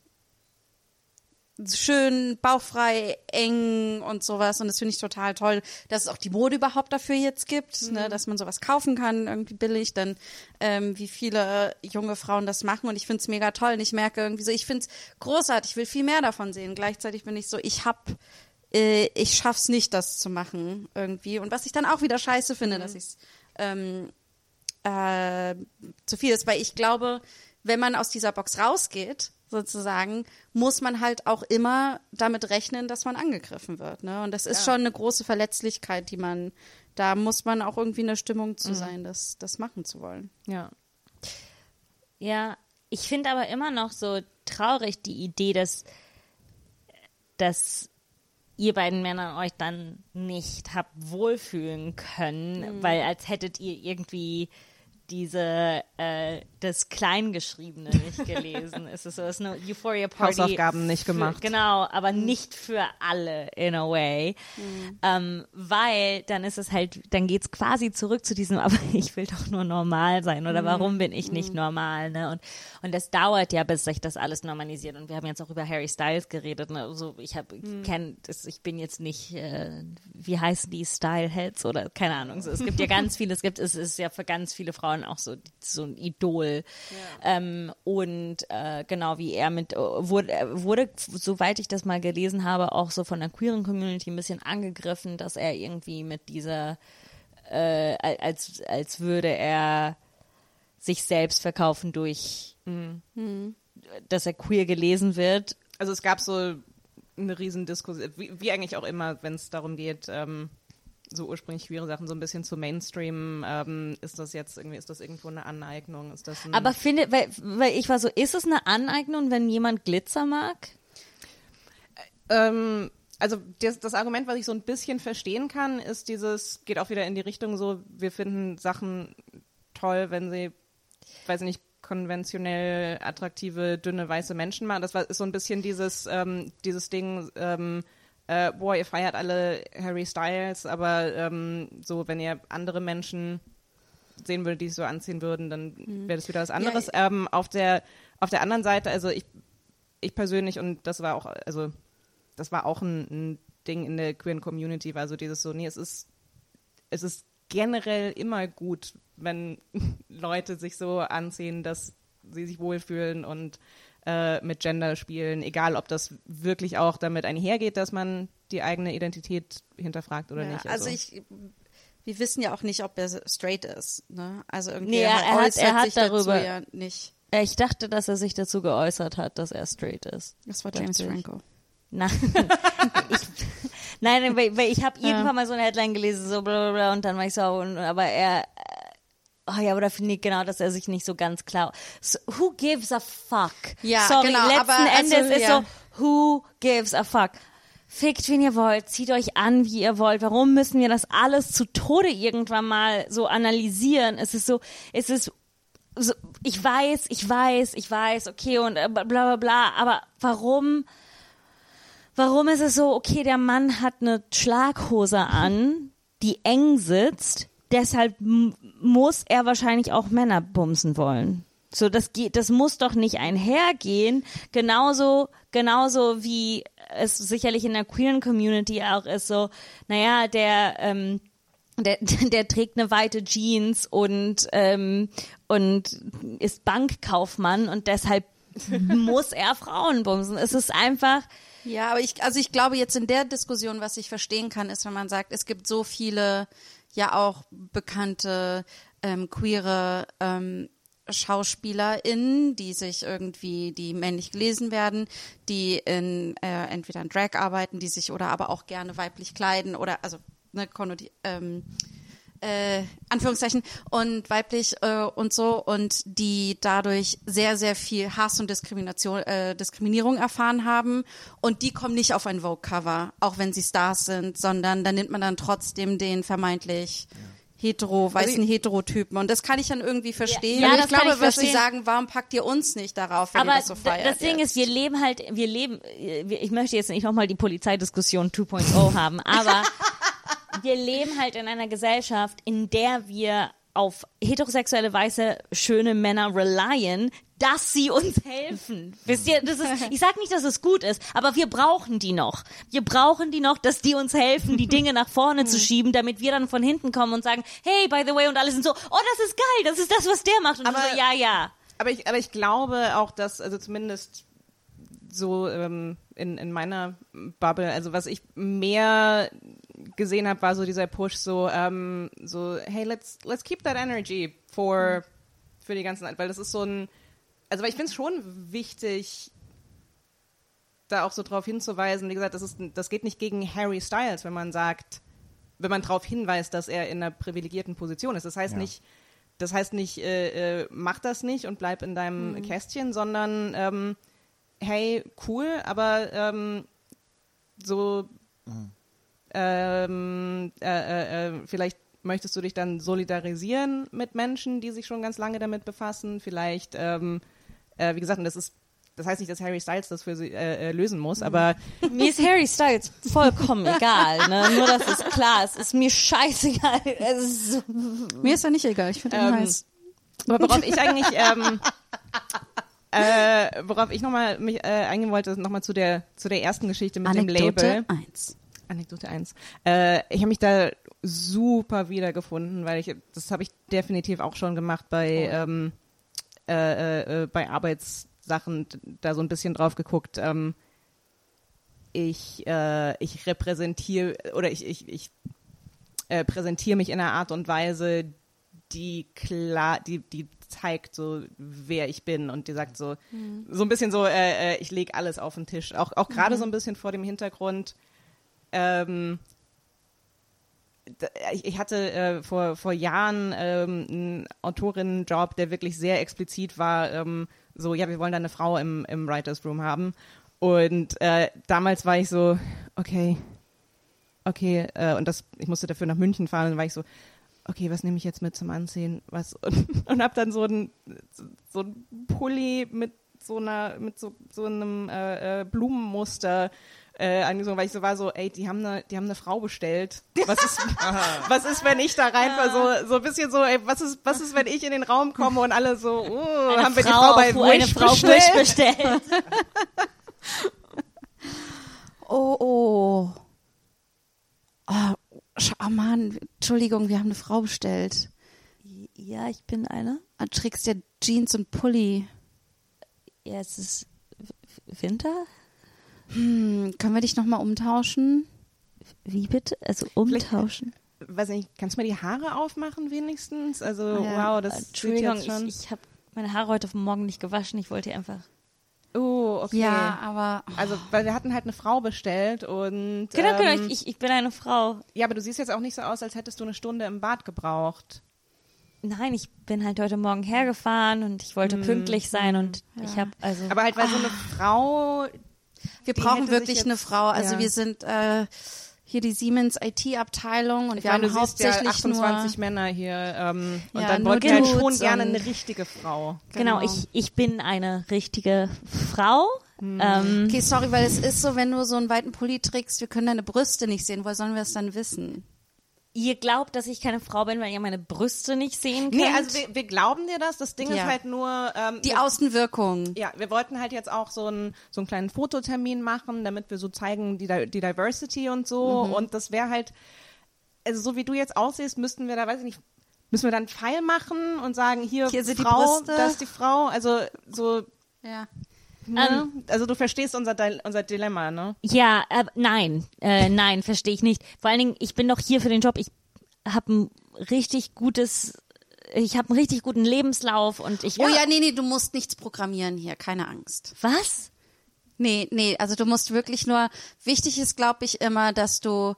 schön bauchfrei, eng und sowas. Und das finde ich total toll, dass es auch die Mode überhaupt dafür jetzt gibt, ne, dass man sowas kaufen kann, irgendwie billig, dann ähm, wie viele junge Frauen das machen. Und ich finde es mega toll. Und ich merke irgendwie so, ich finde es großartig, ich will viel mehr davon sehen. Gleichzeitig bin ich so, ich hab äh, ich schaff's nicht, das zu machen irgendwie. Und was ich dann auch wieder scheiße finde, dass ich's ähm, äh, zu viel ist, weil ich glaube, wenn man aus dieser Box rausgeht, sozusagen, muss man halt auch immer damit rechnen, dass man angegriffen wird. Ne? Und das ist schon eine große Verletzlichkeit, die man, da muss man auch irgendwie in der Stimmung zu sein, das, das machen zu wollen. ja. Ja, ich finde aber immer noch so traurig die Idee, dass, dass ihr beiden Männern euch dann nicht habt wohlfühlen können, weil als hättet ihr irgendwie diese äh, das Kleingeschriebene nicht gelesen. es ist so, es ist eine Euphoria Party. Hausaufgaben nicht für, gemacht. Genau, aber nicht für alle in a way. Ähm, weil dann ist es halt, dann geht's quasi zurück zu diesem, aber ich will doch nur normal sein oder warum bin ich nicht normal, ne? Und, und das dauert ja, bis sich das alles normalisiert. Und wir haben jetzt auch über Harry Styles geredet, ne? Also ich habe, ich kenn das, ich bin jetzt nicht, äh, wie heißen die Styleheads oder keine Ahnung. So, es gibt ja ganz viele, es gibt, es ist ja für ganz viele Frauen auch so, so ein Idol. Ähm, und äh, genau wie er mit, äh, wurde, er wurde, soweit ich das mal gelesen habe, auch so von der queeren Community ein bisschen angegriffen, dass er irgendwie mit dieser, äh, als, als würde er sich selbst verkaufen durch, dass er queer gelesen wird. Also es gab so eine Riesendiskussion, wie, wie eigentlich auch immer, wenn es darum geht, ähm, so ursprünglich queere Sachen so ein bisschen zu Mainstream, ähm, ist das jetzt irgendwie, ist das irgendwo eine Aneignung? Ist das Aber finde, weil, weil ich war so, ist es eine Aneignung, wenn jemand Glitzer mag? Ähm, also das, das Argument, was ich so ein bisschen verstehen kann, ist dieses, geht auch wieder in die Richtung so, wir finden Sachen toll, wenn sie, weiß ich nicht, konventionell attraktive, dünne, weiße Menschen machen. Das war, ist so ein bisschen dieses, ähm, dieses Ding, ähm, äh, boah, ihr feiert alle Harry Styles, aber ähm, so, wenn ihr andere Menschen sehen würdet, die sich so anziehen würden, dann wäre das wieder was anderes. ähm, auf der auf der anderen Seite, also ich ich persönlich und das war auch also das war auch ein, ein Ding in der queeren Community, war so dieses so, nee, es ist es ist generell immer gut, wenn Leute sich so anziehen, dass sie sich wohlfühlen und äh, mit Gender spielen, egal ob das wirklich auch damit einhergeht, dass man die eigene Identität hinterfragt oder Ja, nicht. also ich, wir wissen ja auch nicht, ob er straight ist. Ne? Also irgendwie Nee, er- er hat- er hat sich dazu darüber- ja nicht. Äh, Ich dachte, dass er sich dazu geäußert hat, dass er straight ist. Das war James. Franco. Nein, ich, nein, weil, weil ich habe irgendwann mal so eine Headline gelesen, so bla bla bla, und dann war ich so, und, aber er, oh ja, aber da finde ich genau, dass er sich nicht so ganz klar, so, who gives a fuck? Ja, Sorry, genau, letzten aber also, Endes ist ja. so, who gives a fuck? Fickt, wen ihr wollt, zieht euch an, wie ihr wollt. Warum müssen wir das alles zu Tode irgendwann mal so analysieren? Es ist so, es ist so, ich weiß, ich weiß, ich weiß, okay und äh, bla bla bla, aber warum, warum ist es so, okay, der Mann hat eine Schlaghose an, die eng sitzt, deshalb muss er wahrscheinlich auch Männer bumsen wollen. So, das geht, das muss doch nicht einhergehen. Genauso, genauso wie es sicherlich in der queeren Community auch ist so, naja, der, ähm, der, der trägt eine weite Jeans und, ähm, und ist Bankkaufmann und deshalb muss er Frauen bumsen. Es ist einfach, Ja, aber ich, also ich glaube jetzt in der Diskussion, was ich verstehen kann, ist, wenn man sagt, es gibt so viele ja auch bekannte ähm, queere ähm, SchauspielerInnen, die sich irgendwie, die männlich gelesen werden, die in äh, entweder in Drag arbeiten, die sich oder aber auch gerne weiblich kleiden oder also ne, konnoti- ähm, äh, Anführungszeichen und weiblich äh, und so und die dadurch sehr sehr viel Hass und Diskrimination äh, Diskriminierung erfahren haben. Und die kommen nicht auf ein Vogue Cover auch wenn sie Stars sind sondern da nimmt man dann trotzdem den vermeintlich hetero weißen Heterotypen. Und das kann ich dann irgendwie verstehen. Ja, das ich glaube ich was sie sagen warum packt ihr uns nicht darauf wenn aber ihr das so feiert das Ding jetzt? ist, wir leben halt, wir leben, äh, ich möchte jetzt nicht nochmal die Polizeidiskussion 2.0 haben, aber wir leben halt in einer Gesellschaft, in der wir auf heterosexuelle weiße schöne Männer relyen, dass sie uns helfen. Wisst ihr, das ist, ich sag nicht, dass es gut ist, aber wir brauchen die noch. Wir brauchen die noch, dass die uns helfen, die Dinge nach vorne zu schieben, damit wir dann von hinten kommen und sagen, hey, by the way, und alle sind so, oh, das ist geil, das ist das, was der macht. Und Aber- so, ja, ja. Aber ich, aber ich glaube auch, dass, also zumindest so ähm, in, in meiner Bubble, also was ich mehr gesehen habe, war so dieser Push, so, ähm, so, hey, let's, let's keep that energy for, für die ganzen, weil das ist so ein, also weil ich finde es schon wichtig, da auch so drauf hinzuweisen, wie gesagt, das, ist, das geht nicht gegen Harry Styles, wenn man sagt, wenn man darauf hinweist, dass er in einer privilegierten Position ist. Das heißt Ja. nicht, das heißt nicht, äh, äh, mach das nicht und bleib in deinem Kästchen, sondern ähm, hey, cool, aber ähm, so ähm, äh, äh, äh, vielleicht möchtest du dich dann solidarisieren mit Menschen, die sich schon ganz lange damit befassen. Vielleicht, ähm, äh, wie gesagt, und das ist, das heißt nicht, dass Harry Styles das für sie äh, äh, lösen muss, aber Mir ist Harry Styles vollkommen egal, ne? Nur, dass es klar ist. Ist mir scheißegal. Es ist mir ist ja nicht egal ich finde ihn Ähm, heiß Aber worauf ich eigentlich, ähm, äh, worauf ich nochmal mich äh, eingehen wollte, ist nochmal zu der zu der ersten Geschichte mit dem Label. 1 Anekdote 1. Äh, ich habe mich da super wiedergefunden, weil ich, das habe ich definitiv auch schon gemacht bei, ähm, äh, äh, bei Arbeitssachen, da so ein bisschen drauf geguckt. Ähm, ich, äh, ich repräsentiere oder ich, ich, ich äh, präsentiere mich in einer Art und Weise, die klar, die, die zeigt so, wer ich bin und die sagt so, so ein bisschen so, äh, äh, ich lege alles auf den Tisch. Auch, auch gerade so ein bisschen vor dem Hintergrund, ähm, ich, hatte äh, vor, vor Jahren ähm, einen Autorinnenjob, der wirklich sehr explizit war, ähm, so, ja, wir wollen da eine Frau im, im Writers Room haben. Und äh, damals war ich so, okay, okay, äh, und das, ich musste dafür nach München fahren, und dann war ich so, okay, was nehme ich jetzt mit zum Anziehen? Was? Und, und hab dann so ein, so Pulli mit so einer, mit so, so einem äh, äh, Blumenmuster äh, angezogen, weil ich so war so, ey, die haben eine, die haben eine Frau bestellt. Was ist, was ist, wenn ich da rein, so, so ein bisschen so, ey, was ist, was ist, wenn ich in den Raum komme und alle so, oh, eine haben wir die Frau, Frau bei auf- eine Wish Frau bestellt? Wish bestellt. Oh, oh. Oh, oh Mann, Entschuldigung, wir haben eine Frau bestellt. Ja, ich bin eine. Ah, Du trägst ja Jeans und Pulli. Ja, es ist Winter. Hm, können wir dich nochmal umtauschen? Wie bitte? Also umtauschen. Weiß nicht, kannst du mir die Haare aufmachen wenigstens? Also, Ja. wow, das Entschuldigung, jetzt schon. ich, ich habe meine Haare heute Morgen nicht gewaschen. Ich wollte einfach. oh, okay. Ja, aber Also, weil wir hatten halt eine Frau bestellt und. Genau, genau. ähm, Ich, ich bin eine Frau. Ja, aber du siehst jetzt auch nicht so aus, als hättest du eine Stunde im Bad gebraucht. Nein, ich bin halt heute Morgen hergefahren und ich wollte pünktlich sein und ich habe also. Aber halt, weil so eine Frau. Wir Die brauchen wirklich sich eine jetzt- Frau. Also ja. wir sind äh, hier die Siemens IT-Abteilung und Ich wir meine, haben du siehst ja hauptsächlich 28 nur Männer hier. Ähm, und Ja, dann wollten wir halt schon gerne eine richtige Frau. genau, genau. ich, ich bin eine richtige Frau. Ähm, Okay, sorry, weil es ist so, wenn du so einen weiten Pulli trägst, wir können deine Brüste nicht sehen. Woher sollen wir es dann wissen? Ihr glaubt, dass ich keine Frau bin, weil ihr meine Brüste nicht sehen könnt? Nee, also wir, wir glauben dir das. Das Ding Ja. ist halt nur. Ähm, Die wir, Außenwirkung. ja, wir wollten halt jetzt auch so einen, so einen kleinen Fototermin machen, damit wir so zeigen, die, Di- die Diversity und so. Mhm. Und das wäre halt. also so wie du jetzt aussiehst, müssten wir da, weiß ich nicht, müssen wir dann einen Pfeil machen und sagen, hier, Hier sind die Frau, Brüste. das ist die Frau, also so, Ja. Ne? also du verstehst unser, unser Dilemma, ne? Ja, äh, nein, äh, nein, verstehe ich nicht. Vor allen Dingen, ich bin doch hier für den Job. Ich habe ein richtig gutes, ich habe einen richtig guten Lebenslauf und ich. Oh ja, nee, nee, du musst nichts programmieren hier, keine Angst. Was? Nee, nee, also du musst wirklich nur, wichtig ist, glaube ich, immer, dass du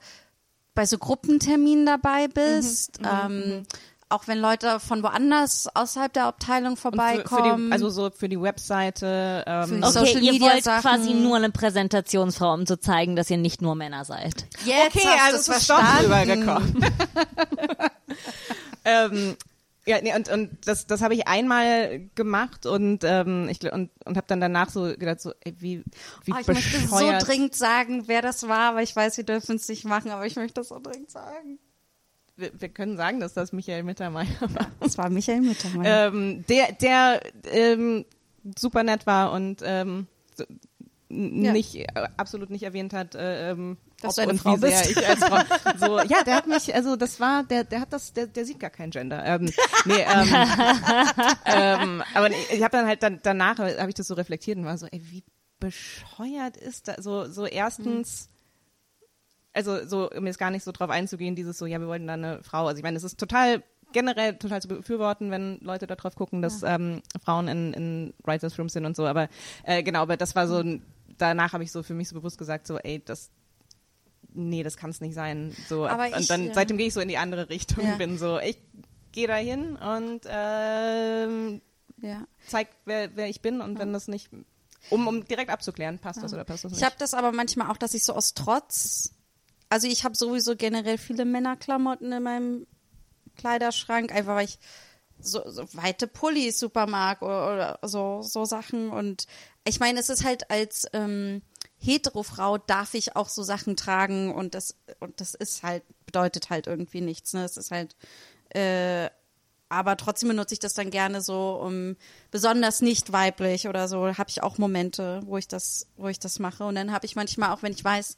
bei so Gruppenterminen dabei bist. ähm, auch wenn Leute von woanders außerhalb der Abteilung Und für, für vorbeikommen. die, also so für die Webseite, ähm, Für die Okay, Social ihr Media wollt Sachen. quasi nur eine Präsentationsfrau, um zu zeigen, dass ihr nicht nur Männer seid. Jetzt okay, hast also es ist doch verstanden. rübergekommen. ähm, ja, nee, und, und das, das habe ich einmal gemacht und ähm, ich und, und habe dann danach so gedacht, so, ey, wie, wie Oh, ich möchte so bescheuert. dringend sagen, wer das war, aber ich weiß, wir dürfen es nicht machen, aber ich möchte das so dringend sagen. Wir, wir können sagen, dass das Michael Mittermeier war. Das war Michael Mittermeier. ähm, der, der ähm, super nett war und ähm, so, Ja. nicht äh, absolut nicht erwähnt hat, äh, ähm, Dass du eine Frau bist. ich als Frau. So, ja, der hat mich, also das war, der, der hat das, der, der sieht gar kein Gender. Ähm, nee, ähm, ähm, aber ich habe dann halt dann danach habe ich das so reflektiert und war so, ey, wie bescheuert ist da so so erstens also so, um jetzt gar nicht so drauf einzugehen, dieses so, ja, wir wollten da eine Frau. Also ich meine, es ist total generell total zu befürworten, wenn Leute da drauf gucken, dass ähm, Frauen in, in Writers Rooms sind und so. Aber äh, genau, aber das war so, danach habe ich so für mich so bewusst gesagt, so, ey, das nee, das kann es nicht sein. So, und ich, dann ja. seitdem gehe ich so in die andere Richtung, Ja. bin so, ich gehe da hin und ähm, ja. zeig, wer, wer ich bin und wenn das nicht, um, um direkt abzuklären, passt das oder passt das nicht. Ich habe das aber manchmal auch, dass ich so aus Trotz, also ich habe sowieso generell viele Männerklamotten in meinem Kleiderschrank, einfach weil ich so, so weite Pullis super mag oder, oder so, so Sachen. Und ich meine, es ist halt als ähm, Hetero-Frau darf ich auch so Sachen tragen und das, und das ist halt, bedeutet halt irgendwie nichts. Ne? Es ist halt, äh, aber trotzdem benutze ich das dann gerne so, um besonders nicht weiblich oder so, habe ich auch Momente, wo ich das, wo ich das mache. Und dann habe ich manchmal auch, wenn ich weiß,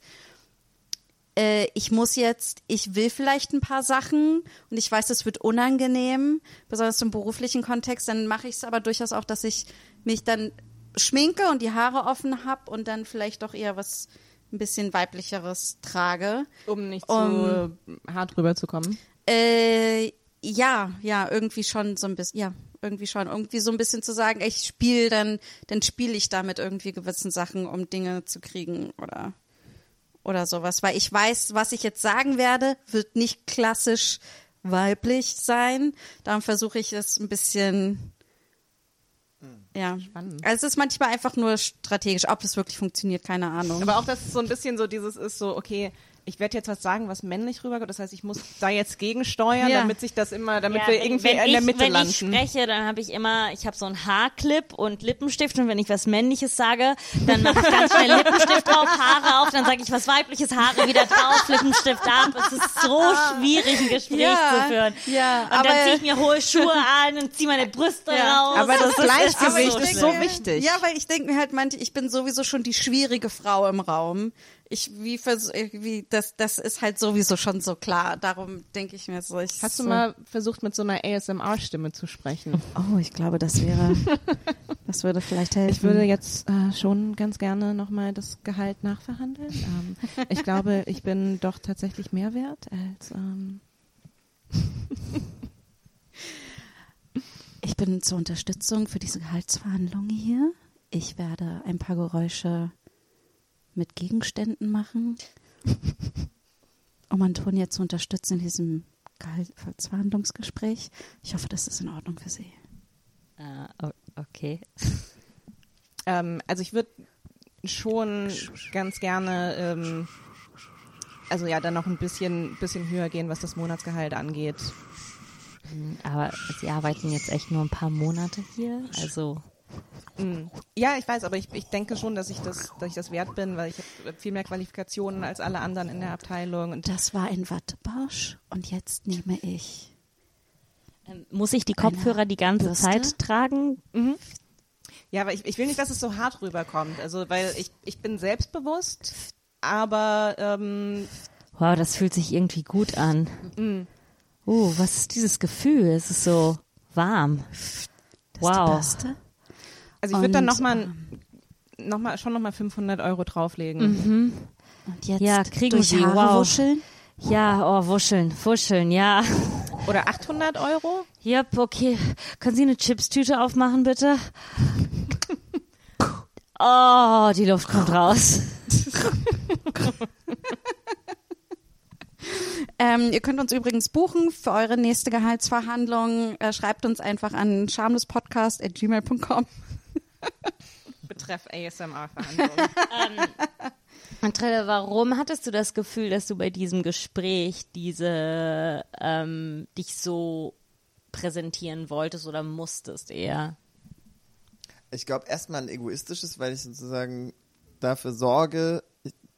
äh, ich muss jetzt, ich will vielleicht ein paar Sachen und ich weiß, es wird unangenehm, besonders im beruflichen Kontext, dann mache ich es aber durchaus auch, dass ich mich dann schminke und die Haare offen habe und dann vielleicht doch eher was ein bisschen weiblicheres trage. um nicht um- zu hart rüberzukommen. Äh, ja, ja, irgendwie schon so ein bisschen, ja, irgendwie schon. Irgendwie so ein bisschen zu sagen, ich spiele, dann, dann spiele ich damit irgendwie gewissen Sachen, um Dinge zu kriegen oder, oder sowas. Weil ich weiß, was ich jetzt sagen werde, wird nicht klassisch weiblich sein. Darum versuche ich es ein bisschen, ja. Spannend. Also es ist manchmal einfach nur strategisch. Ob das wirklich funktioniert, keine Ahnung. Aber auch, dass es so ein bisschen so dieses ist, so, okay, ich werde jetzt was sagen, was männlich rüberkommt. Das heißt, ich muss da jetzt gegensteuern, Ja. damit sich das immer, damit Ja, wir wenn, irgendwie wenn in ich, der Mitte wenn landen. ich spreche, dann habe ich immer, ich habe so einen Haarclip und Lippenstift und wenn ich was Männliches sage, dann mache ich ganz schnell Lippenstift drauf, Haare auf, dann sage ich was Weibliches, Haare wieder drauf, Lippenstift ab. Es ist so schwierig, ein Gespräch Ja, zu führen. ja, und aber- dann ziehe ich mir hohe Schuhe an und ziehe meine Brüste Ja. raus. Aber das ist- Gleichgewicht so ist so wichtig. Ja, weil ich denke mir halt manche, ich bin sowieso schon die schwierige Frau im Raum. Ich wie vers wie das das ist halt sowieso schon so klar. Darum denke ich mir so. Ich, Hast du mal versucht, mit so einer ASMR-Stimme zu sprechen? Oh, ich glaube, das wäre das würde vielleicht helfen. Ich würde jetzt äh, schon ganz gerne nochmal das Gehalt nachverhandeln. Ähm, ich glaube, ich bin doch tatsächlich mehr wert als. Ähm, Ich bin zur Unterstützung für diese Gehaltsverhandlungen hier. Ich werde ein paar Geräusche mit Gegenständen machen, um Antonia zu unterstützen in diesem Gehaltsverhandlungsgespräch. Ich hoffe, das ist in Ordnung für Sie. Ah, o- okay. ähm, also ich würde schon ganz gerne, ähm, also ja, dann noch ein bisschen, bisschen höher gehen, was das Monatsgehalt angeht. Aber Sie arbeiten jetzt echt nur ein paar Monate hier, also. Ja, ich weiß, aber ich, ich denke schon, dass ich das, dass ich das wert bin, weil ich habe viel mehr Qualifikationen als alle anderen in der Abteilung. Und Das war ein Wattebausch und jetzt nehme ich. ähm, muss ich die Kopfhörer die ganze Bürste? Zeit tragen? ja, aber ich, ich will nicht, dass es so hart rüberkommt. Also, weil ich, ich bin selbstbewusst, aber ähm, Wow, das fühlt sich irgendwie gut an. Uh, was ist dieses Gefühl? Es ist so warm. Das Wow. ist. Also ich würde dann nochmal noch mal, schon nochmal 500 Euro drauflegen. Und jetzt Ja, kriegen durch Sie, Haare wow. wuscheln. Ja, oh, wuscheln, wuscheln, ja. Oder 800 Euro? Yep, okay. Können Sie eine Chipstüte aufmachen, bitte? Oh, die Luft kommt raus. Ähm, ihr könnt uns übrigens buchen für eure nächste Gehaltsverhandlung. Äh, schreibt uns einfach an schamlespodcast.gmail.com. Betreff ASMR-Verhandlungen. Andrea, warum hattest du das Gefühl, dass du bei diesem Gespräch diese ähm, dich so präsentieren wolltest oder musstest eher? Ich glaube erstmal ein egoistisches, weil ich sozusagen dafür sorge,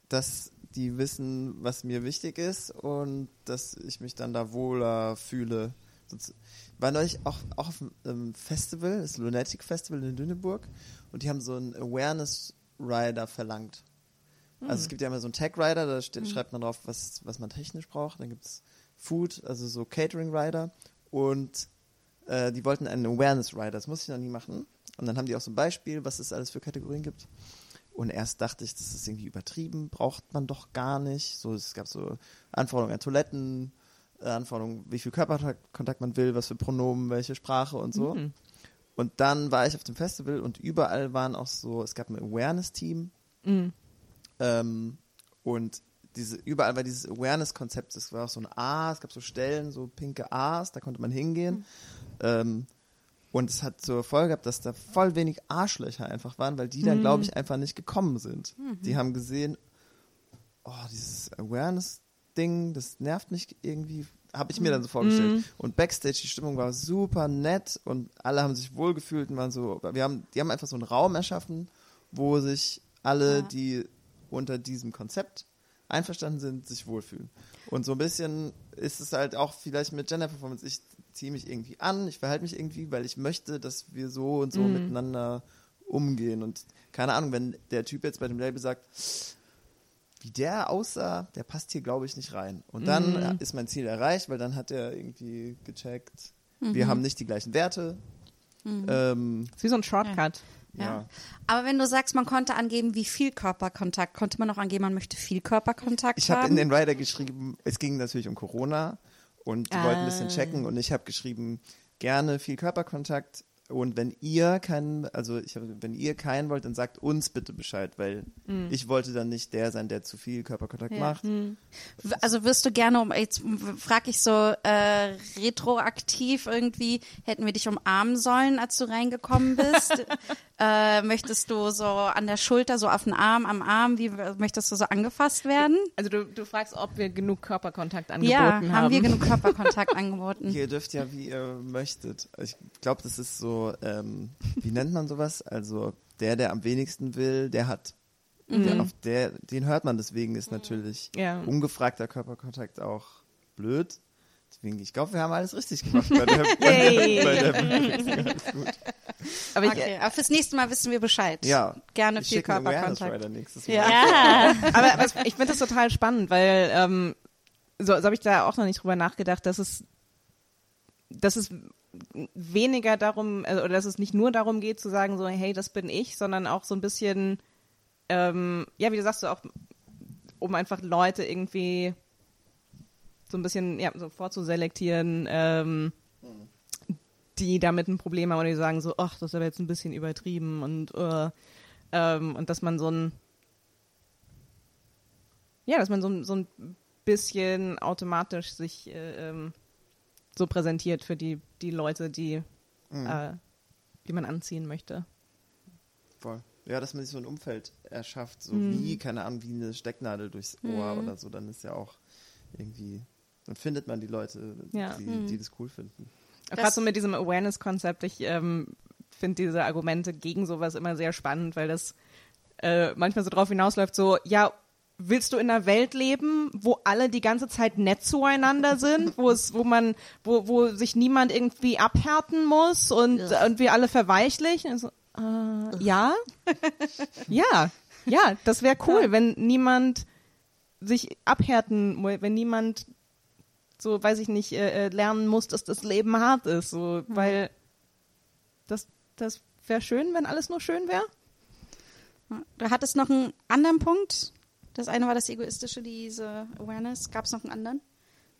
dass die wissen, was mir wichtig ist und dass ich mich dann da wohler fühle. War neulich auch, auch auf einem Festival, das Lunatic Festival in Lüneburg und die haben so einen Awareness Rider verlangt. Also es gibt ja immer so einen Tech Rider, da steht, schreibt man drauf, was, was man technisch braucht. Dann gibt es Food, also so Catering Rider und äh, die wollten einen Awareness Rider, das muss ich noch nie machen. Und dann haben die auch so ein Beispiel, was es alles für Kategorien gibt. Und erst dachte ich, das ist irgendwie übertrieben, braucht man doch gar nicht. So, es gab so Anforderungen an Toiletten, Anforderungen, wie viel Körperkontakt man will, was für Pronomen, welche Sprache und so. Und dann war ich auf dem Festival und überall waren auch so, es gab ein Awareness-Team. Ähm, und diese, überall war dieses Awareness-Konzept, es war auch so ein A, es gab so Stellen, so pinke A's, da konnte man hingehen. Ähm, und es hat zur Folge gehabt, dass da voll wenig Arschlöcher einfach waren, weil die dann, glaube ich, einfach nicht gekommen sind. Die haben gesehen, oh, dieses Awareness-Ding, das nervt mich irgendwie, habe ich mir dann so vorgestellt. Und Backstage, die Stimmung war super nett und alle haben sich wohlgefühlt und waren so, wir haben, die haben einfach so einen Raum erschaffen, wo sich alle, die unter diesem Konzept einverstanden sind, sich wohlfühlen. Und so ein bisschen ist es halt auch vielleicht mit Gender Performance, ich ziehe mich irgendwie an, ich verhalte mich irgendwie, weil ich möchte, dass wir so und so miteinander umgehen. Und keine Ahnung, wenn der Typ jetzt bei dem Label sagt, wie der aussah, der passt hier, glaube ich, nicht rein. Und dann ist mein Ziel erreicht, weil dann hat er irgendwie gecheckt, wir haben nicht die gleichen Werte. Ähm, ist wie so ein Shortcut. Ja. ja. Aber wenn du sagst, man konnte angeben, wie viel Körperkontakt, konnte man auch angeben, man möchte viel Körperkontakt Ich habe haben? in den Rider geschrieben, es ging natürlich um Corona und die wollten ein bisschen checken und ich habe geschrieben, gerne viel Körperkontakt und wenn ihr keinen, also ich habe, wenn ihr keinen wollt, dann sagt uns bitte Bescheid, weil ich wollte dann nicht der sein, der zu viel Körperkontakt Ja. macht. W- Also wirst du gerne um, jetzt frage ich so äh, retroaktiv irgendwie, hätten wir dich umarmen sollen, als du reingekommen bist? äh, möchtest du so an der Schulter, so auf den Arm, am Arm, wie möchtest du so angefasst werden? Also du, du fragst, ob wir genug Körperkontakt angeboten Ja, haben. haben wir genug Körperkontakt angeboten? Ihr dürft ja, wie ihr möchtet. Ich glaube, das ist so, ähm, wie nennt man sowas? Also der, der am wenigsten will, der hat. Der, auf der, den hört man, deswegen ist natürlich Ja. ungefragter Körperkontakt auch blöd. Deswegen, ich glaube, wir haben alles richtig gemacht bei der, bei der, bei der Alles gut. Aber ich, Okay, aber fürs nächste Mal wissen wir Bescheid. Ja. Gerne Ich viel Körperkontakt. Nächstes Mal. Ja. Aber, aber ich finde das total spannend, weil ähm, so, so habe ich da auch noch nicht drüber nachgedacht, dass es, dass es weniger darum, also, oder dass es nicht nur darum geht zu sagen, so, hey, das bin ich, sondern auch so ein bisschen, ähm, ja, wie du sagst, so auch, um einfach Leute irgendwie so ein bisschen ja, so vorzuselektieren, ähm, die damit ein Problem haben oder die sagen so, ach, das ist aber jetzt ein bisschen übertrieben und äh, ähm, und dass man so ein ja, dass man so, so ein bisschen automatisch sich äh, ähm, so präsentiert für die, die Leute, die, äh, die man anziehen möchte. Voll. Ja, dass man sich so ein Umfeld erschafft, so wie, keine Ahnung, wie eine Stecknadel durchs Ohr oder so, dann ist ja auch irgendwie, dann findet man die Leute, Ja. die, die das cool finden. Gerade so mit diesem Awareness-Konzept, ich ähm, finde diese Argumente gegen sowas immer sehr spannend, weil das äh, manchmal so drauf hinausläuft, so, ja, willst du in einer Welt leben, wo alle die ganze Zeit nett zueinander sind, wo es, wo man, wo, wo sich niemand irgendwie abhärten muss und, und wir alle verweichlichen? Also, äh, ja, ja, ja, das wäre cool, wenn niemand sich abhärten, wenn niemand so, weiß ich nicht, äh, äh, lernen muss, dass das Leben hart ist, so, weil das, das wäre schön, wenn alles nur schön wäre. Du hattest noch einen anderen Punkt. Das eine war das Egoistische, diese Awareness. Gab es noch einen anderen?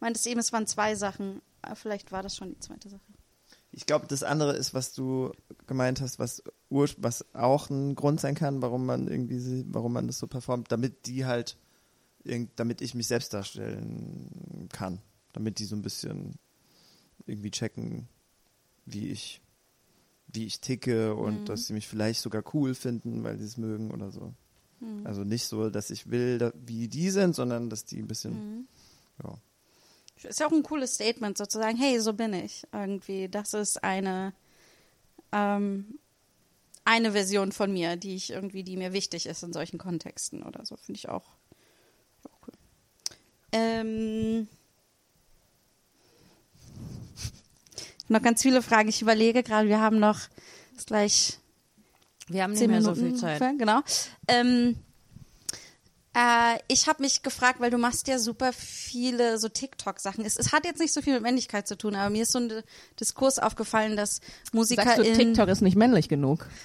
Meintest eben, es waren zwei Sachen. Ah, Vielleicht war das schon die zweite Sache. Ich glaube, das andere ist, was du gemeint hast, was, was auch ein Grund sein kann, warum man irgendwie, warum man das so performt, damit die halt, damit ich mich selbst darstellen kann, damit die so ein bisschen irgendwie checken, wie ich, wie ich ticke und dass sie mich vielleicht sogar cool finden, weil sie es mögen oder so. Also nicht so, dass ich will, da, wie die sind, sondern dass die ein bisschen, ja. Ist ja auch ein cooles Statement, sozusagen, hey, so bin ich. Irgendwie, das ist eine, ähm, eine Version von mir, die ich irgendwie, die mir wichtig ist in solchen Kontexten oder so. Finde ich auch, auch cool. Ähm, noch ganz viele Fragen. Ich überlege gerade, wir haben noch ist gleich Wir haben nicht mehr Minuten. so viel Zeit. ungefähr, Genau. Ähm, äh, ich habe mich gefragt, weil du machst ja super viele so TikTok-Sachen. Es, es hat jetzt nicht so viel mit Männlichkeit zu tun, aber mir ist so ein Diskurs aufgefallen, dass Musiker Sagst du, TikTok ist nicht männlich genug?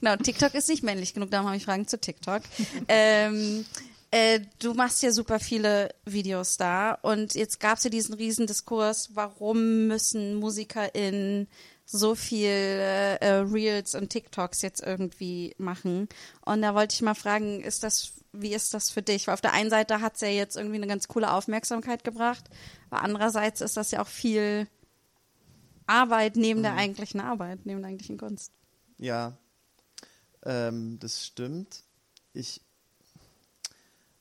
Genau TikTok ist nicht männlich genug. Darum habe ich Fragen zu TikTok. ähm, äh, du machst ja super viele Videos da und jetzt gab es ja diesen riesen Diskurs, warum müssen Musiker in so viel äh, Reels und TikToks jetzt irgendwie machen. Und da wollte ich mal fragen, ist das, wie ist das für dich? Weil auf der einen Seite hat es ja jetzt irgendwie eine ganz coole Aufmerksamkeit gebracht, aber andererseits ist das ja auch viel Arbeit neben der eigentlichen Arbeit, neben der eigentlichen Kunst. Ja, ähm, das stimmt. Ich,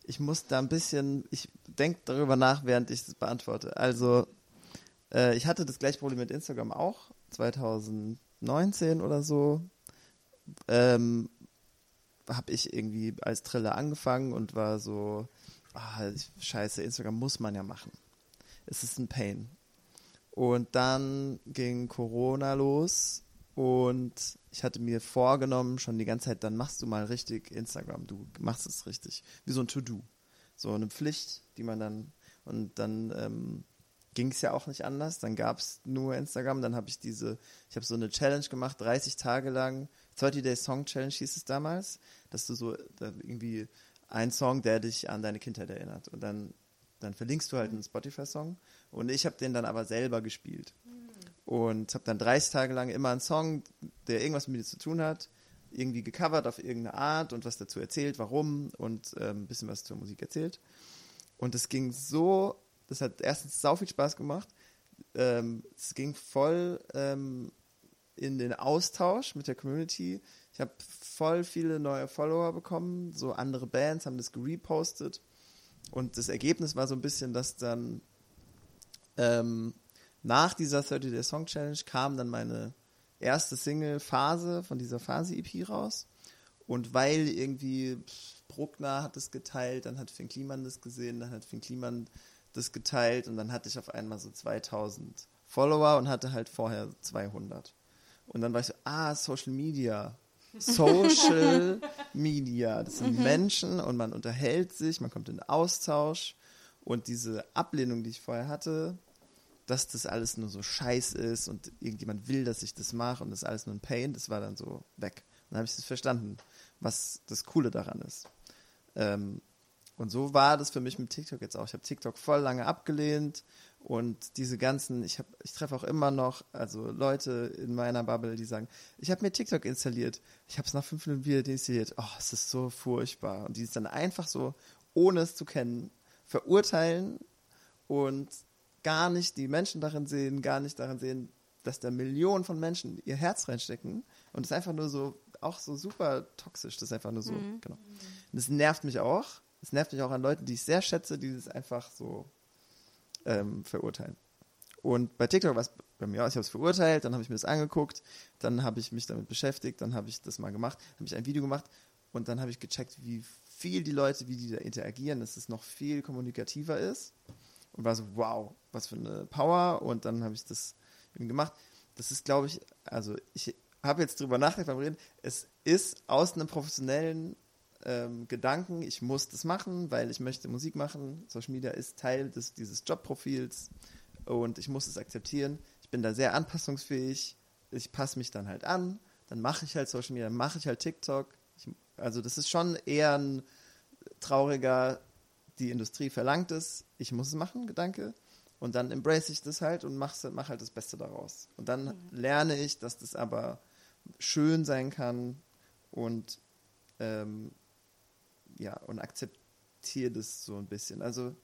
ich muss da ein bisschen, ich denke darüber nach, während ich das beantworte. Also, äh, ich hatte das gleiche Problem mit Instagram auch, 2019 oder so. Ähm, habe ich irgendwie als Triller angefangen und war so, ah, scheiße, Instagram muss man ja machen. Es ist ein Pain. Und dann ging Corona los und ich hatte mir vorgenommen, schon die ganze Zeit, dann machst du mal richtig Instagram. Du machst es richtig. Wie so ein To-Do. So eine Pflicht, die man dann, und dann ähm, ging es ja auch nicht anders. Dann gab es nur Instagram. Dann habe ich diese, ich habe so eine Challenge gemacht, 30 Tage lang. 30 Day Song Challenge hieß es damals, dass du so da irgendwie ein Song, der dich an deine Kindheit erinnert. Und dann, dann verlinkst du halt einen Spotify-Song. Und ich habe den dann aber selber gespielt. Und habe dann 30 Tage lang immer einen Song, der irgendwas mit mir zu tun hat, irgendwie gecovert auf irgendeine Art und was dazu erzählt, warum und ähm, ein bisschen was zur Musik erzählt. Und es ging so, das hat erstens sau viel Spaß gemacht. Ähm, es ging voll ähm, in den Austausch mit der Community. Ich habe voll viele neue Follower bekommen. So andere Bands haben das gerepostet. Und das Ergebnis war so ein bisschen, dass dann ähm, nach dieser 30 Day Song Challenge kam dann meine erste Single-Phase von dieser Phase-EP raus. Und weil irgendwie Bruckner hat es geteilt, dann hat Finn Kliman das gesehen, dann hat Finn Kliman das geteilt und dann hatte ich auf einmal so 2000 Follower und hatte halt vorher 200. Und dann war ich so, ah, Social Media. Social Media. Das sind Menschen und man unterhält sich, man kommt in Austausch. Und diese Ablehnung, die ich vorher hatte, dass das alles nur so scheiß ist und irgendjemand will, dass ich das mache und das ist alles nur ein Pain, das war dann so weg. Dann habe ich das verstanden, was das Coole daran ist. Ähm, und so war das für mich mit TikTok jetzt auch. Ich habe TikTok voll lange abgelehnt und diese ganzen, ich habe, ich treffe auch immer noch, also Leute in meiner Bubble, die sagen, ich habe mir TikTok installiert, ich habe es nach fünf Minuten wieder deinstalliert, oh, es ist so furchtbar. Und die es dann einfach so, ohne es zu kennen, verurteilen und gar nicht die Menschen darin sehen, gar nicht darin sehen, dass da Millionen von Menschen ihr Herz reinstecken und es ist einfach nur so, auch so super toxisch, das ist einfach nur so, genau. Und das nervt mich auch. Es nervt mich auch an Leuten, die ich sehr schätze, die das einfach so ähm, verurteilen. Und bei TikTok war es bei mir auch, ich habe es verurteilt, dann habe ich mir das angeguckt, dann habe ich mich damit beschäftigt, dann habe ich das mal gemacht, habe ich ein Video gemacht und dann habe ich gecheckt, wie viel die Leute, wie die da interagieren, dass es noch viel kommunikativer ist und war so, wow, was für eine Power und dann habe ich das eben gemacht. Das ist, glaube ich, also ich habe jetzt drüber nachgedacht beim Reden, es ist aus einem professionellen ähm, Gedanken, ich muss das machen, weil ich möchte Musik machen. Social Media ist Teil des, dieses Jobprofils und ich muss es akzeptieren. Ich bin da sehr anpassungsfähig. Ich passe mich dann halt an. Dann mache ich halt Social Media, mache ich halt TikTok. Ich, also das ist schon eher ein trauriger, die Industrie verlangt es, ich muss es machen, Gedanke. Und dann embrace ich das halt und mache mach halt das Beste daraus. Und dann lerne ich, dass das aber schön sein kann und ähm, ja, und akzeptiere das so ein bisschen. Also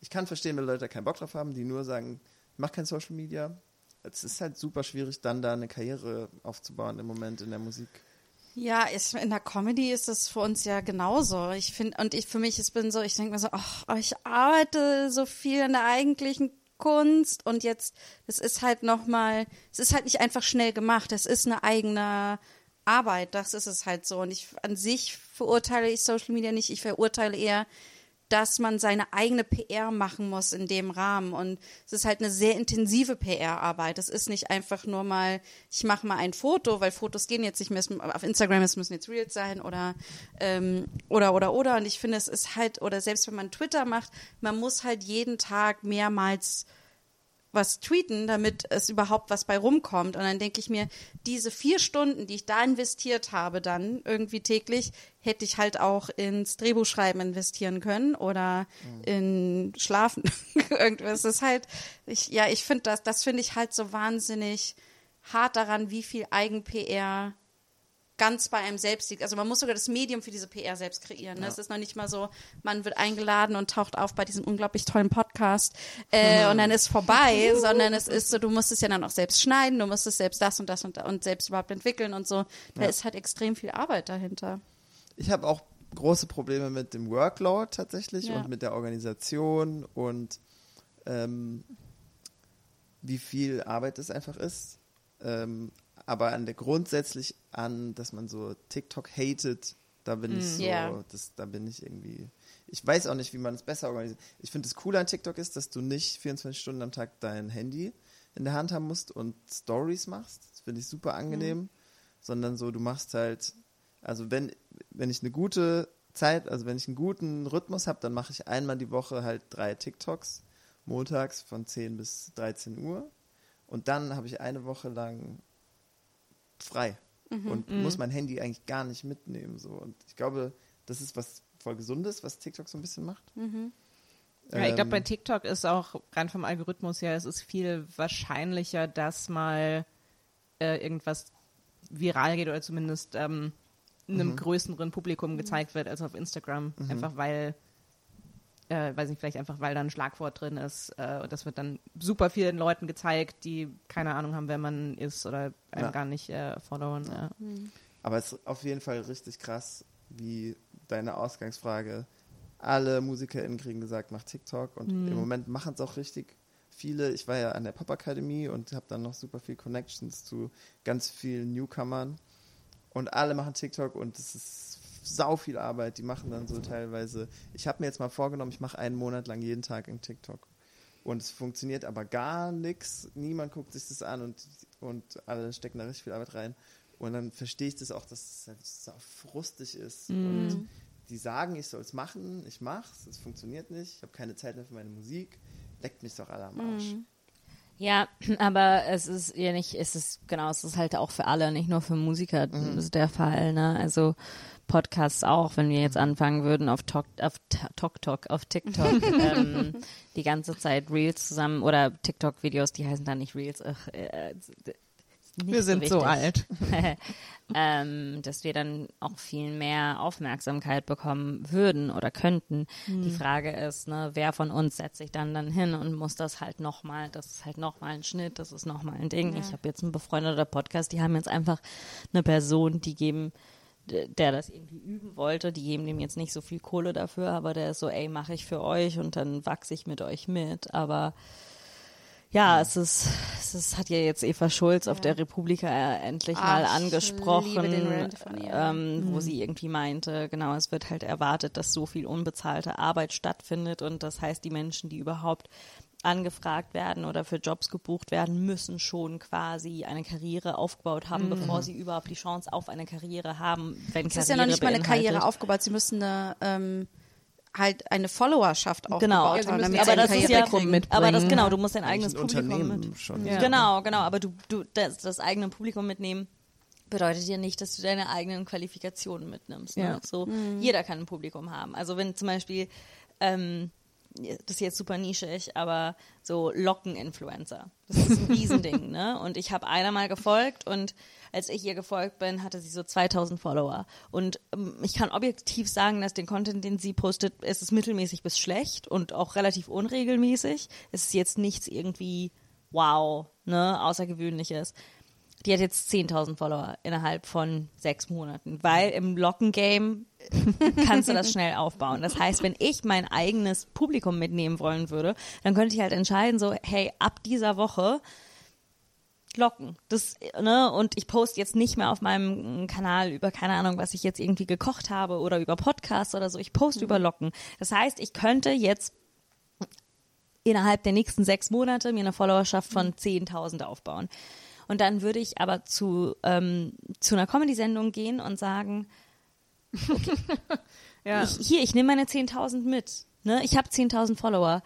ich kann verstehen, wenn Leute keinen Bock drauf haben, die nur sagen, ich mach kein Social Media. Es ist halt super schwierig, dann da eine Karriere aufzubauen im Moment in der Musik. Ja, ist, in der Comedy ist es für uns ja genauso. Ich finde, und ich für mich, ich bin so, ich denke mir so, ach, ich arbeite so viel in der eigentlichen Kunst und jetzt, es ist halt nochmal, es ist halt nicht einfach schnell gemacht, es ist eine eigene Arbeit, das ist es halt so. Und ich an sich verurteile ich Social Media nicht, ich verurteile eher, dass man seine eigene PR machen muss in dem Rahmen. Und es ist halt eine sehr intensive PR-Arbeit. Es ist nicht einfach nur mal, ich mache mal ein Foto, weil Fotos gehen jetzt nicht mehr auf Instagram, es müssen jetzt Reels sein oder ähm, oder oder oder. Und ich finde, es ist halt, oder selbst wenn man Twitter macht, man muss halt jeden Tag mehrmals was tweeten, damit es überhaupt was bei rumkommt. Und dann denke ich mir, diese vier Stunden, die ich da investiert habe, dann irgendwie täglich, hätte ich halt auch ins Drehbuchschreiben investieren können oder in Schlafen. Irgendwas. Das ist halt, ich, ja, ich finde das, das finde ich halt so wahnsinnig hart daran, wie viel Eigen-PR ganz bei einem selbst liegt. Also man muss sogar das Medium für diese PR selbst kreieren. Ne? Es ist noch nicht mal so, man wird eingeladen und taucht auf bei diesem unglaublich tollen Podcast äh, und dann ist vorbei, sondern es ist so, du musst es ja dann auch selbst schneiden, du musst es selbst das und das und, und selbst überhaupt entwickeln und so. Da ist halt extrem viel Arbeit dahinter. Ich habe auch große Probleme mit dem Workload tatsächlich Ja. und mit der Organisation und ähm, wie viel Arbeit es einfach ist. Ähm, aber an der grundsätzlich an, dass man so TikTok hatet, da bin ich so, Ja. das, da bin ich irgendwie. Ich weiß auch nicht, wie man es besser organisiert. Ich finde, das Coole an TikTok ist, dass du nicht 24 Stunden am Tag dein Handy in der Hand haben musst und Stories machst. Das finde ich super angenehm. Sondern so, du machst halt, also wenn, wenn ich eine gute Zeit, also wenn ich einen guten Rhythmus habe, dann mache ich einmal die Woche halt drei TikToks, montags von 10 bis 13 Uhr. Und dann habe ich eine Woche lang frei und muss mein Handy eigentlich gar nicht mitnehmen. So. Und ich glaube, das ist was voll Gesundes, was TikTok so ein bisschen macht. Ja, ich glaube, Ähm, bei TikTok ist auch rein vom Algorithmus her, es ist viel wahrscheinlicher, dass mal äh, irgendwas viral geht oder zumindest ähm, einem größeren Publikum gezeigt wird als auf Instagram. Einfach weil, äh, weiß nicht, vielleicht einfach weil da ein Schlagwort drin ist äh, und das wird dann super vielen Leuten gezeigt, die keine Ahnung haben, wer man ist oder einem Ja. gar nicht äh, followen. Ja. Aber es ist auf jeden Fall richtig krass, wie deine Ausgangsfrage. Alle MusikerInnen kriegen gesagt, mach TikTok und im Moment machen es auch richtig viele. Ich war ja an der Pop-Akademie und habe dann noch super viel Connections zu ganz vielen Newcomern und alle machen TikTok und es ist sau viel Arbeit. Die machen dann so teilweise. Ich habe mir jetzt mal vorgenommen, ich mache einen Monat lang jeden Tag in TikTok. Und es funktioniert aber gar nichts. Niemand guckt sich das an und, und alle stecken da richtig viel Arbeit rein. Und dann verstehe ich das auch, dass es halt sau frustig ist. Und die sagen, ich soll es machen, ich mach's, es funktioniert nicht, ich habe keine Zeit mehr für meine Musik, leckt mich doch alle am Arsch. Ja, aber es ist ja nicht, es ist, genau, es ist halt auch für alle, nicht nur für Musiker Mhm. der Fall, ne? Also Podcasts auch, wenn wir jetzt Mhm. anfangen würden auf Tok, auf Tok Tok, auf TikTok, ähm, die ganze Zeit Reels zusammen oder TikTok-Videos, die heißen dann nicht Reels, ach, äh, nicht Wir sind so wichtig. alt. ähm, dass wir dann auch viel mehr Aufmerksamkeit bekommen würden oder könnten. Die Frage ist, ne, wer von uns setzt sich dann dann hin und muss das halt nochmal, das ist halt nochmal ein Schnitt, das ist nochmal ein Ding. Ich habe jetzt einen befreundeter Podcast, die haben jetzt einfach eine Person, die geben der das irgendwie üben wollte, die geben dem jetzt nicht so viel Kohle dafür, aber der ist so, ey, mache ich für euch und dann wachse ich mit euch mit. Aber ja, es ist, es ist, hat ja jetzt Eva Schulz auf der Republika äh, endlich Ach, mal angesprochen, ähm, wo sie irgendwie meinte, genau, es wird halt erwartet, dass so viel unbezahlte Arbeit stattfindet und das heißt, die Menschen, die überhaupt angefragt werden oder für Jobs gebucht werden, müssen schon quasi eine Karriere aufgebaut haben, bevor sie überhaupt die Chance auf eine Karriere haben, wenn Es Karriere ist ja noch nicht mal eine. Karriere aufgebaut. Sie müssen eine, ähm, halt eine Followerschaft aufgebaut Genau. Ja, sie haben, damit ja sie aber das ist Karriere ja, mitbringen. aber das genau, du musst dein eigenes Publikum Unternehmen mit. schon. Ja. Genau, genau, aber du, du das, das eigene Publikum mitnehmen bedeutet ja nicht, dass du deine eigenen Qualifikationen mitnimmst. Ne? Ja. So, jeder kann ein Publikum haben. Also wenn zum Beispiel, ähm, das ist jetzt super nischig, aber so Locken-Influencer. Das ist ein Riesending, ne? Und ich habe einer mal gefolgt und als ich ihr gefolgt bin, hatte sie so 2000 Follower. Und ähm, ich kann objektiv sagen, dass den Content, den sie postet, es ist mittelmäßig bis schlecht und auch relativ unregelmäßig. Es ist jetzt nichts irgendwie wow, ne, außergewöhnliches. Die hat jetzt 10.000 Follower innerhalb von sechs Monaten, weil im Locken-Game kannst du das schnell aufbauen. Das heißt, wenn ich mein eigenes Publikum mitnehmen wollen würde, dann könnte ich halt entscheiden, so, hey, ab dieser Woche Locken. Das, ne, und ich poste jetzt nicht mehr auf meinem Kanal über, keine Ahnung, was ich jetzt irgendwie gekocht habe oder über Podcasts oder so. Ich poste über Locken. Das heißt, ich könnte jetzt innerhalb der nächsten sechs Monate mir eine Followerschaft von 10.000 aufbauen. Und dann würde ich aber zu, ähm, zu einer Comedy-Sendung gehen und sagen, Ja. ich, hier, ich nehme meine 10.000 mit. Ne? Ich habe 10.000 Follower.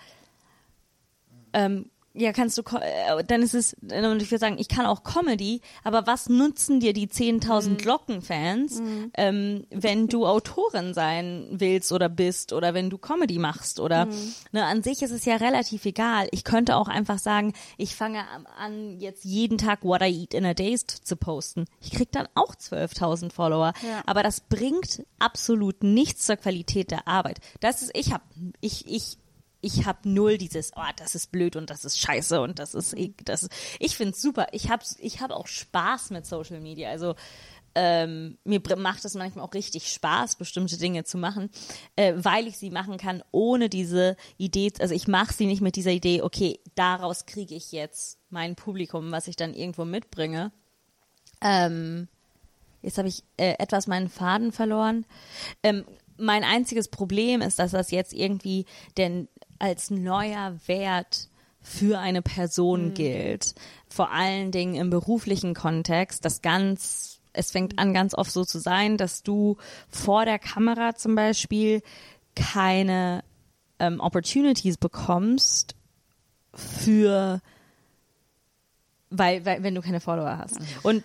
Ähm, ja, kannst du, äh, dann ist es, und ich würde sagen, ich kann auch Comedy, aber was nutzen dir die 10.000 Glockenfans, ähm, wenn du Autorin sein willst oder bist oder wenn du Comedy machst oder, ne, an sich ist es ja relativ egal. Ich könnte auch einfach sagen, ich fange an, jetzt jeden Tag What I Eat in a Day zu posten. Ich krieg dann auch 12.000 Follower, Ja. aber das bringt absolut nichts zur Qualität der Arbeit. Das ist, ich habe, ich, ich, ich habe null dieses, oh, das ist blöd und das ist scheiße und das ist, das ist, ich find's super. Ich habe, ich habe auch Spaß mit Social Media. Also ähm, mir macht es manchmal auch richtig Spaß, bestimmte Dinge zu machen, äh, weil ich sie machen kann, ohne diese Idee, also ich mache sie nicht mit dieser Idee, okay, daraus kriege ich jetzt mein Publikum, was ich dann irgendwo mitbringe. Ähm, jetzt habe ich äh, etwas meinen Faden verloren. Ähm, mein einziges Problem ist, dass das jetzt irgendwie denn als neuer Wert für eine Person gilt. Vor allen Dingen im beruflichen Kontext, das ganz, es fängt an ganz oft so zu sein, dass du vor der Kamera zum Beispiel keine ähm, Opportunities bekommst für weil, weil wenn du keine Follower hast. Und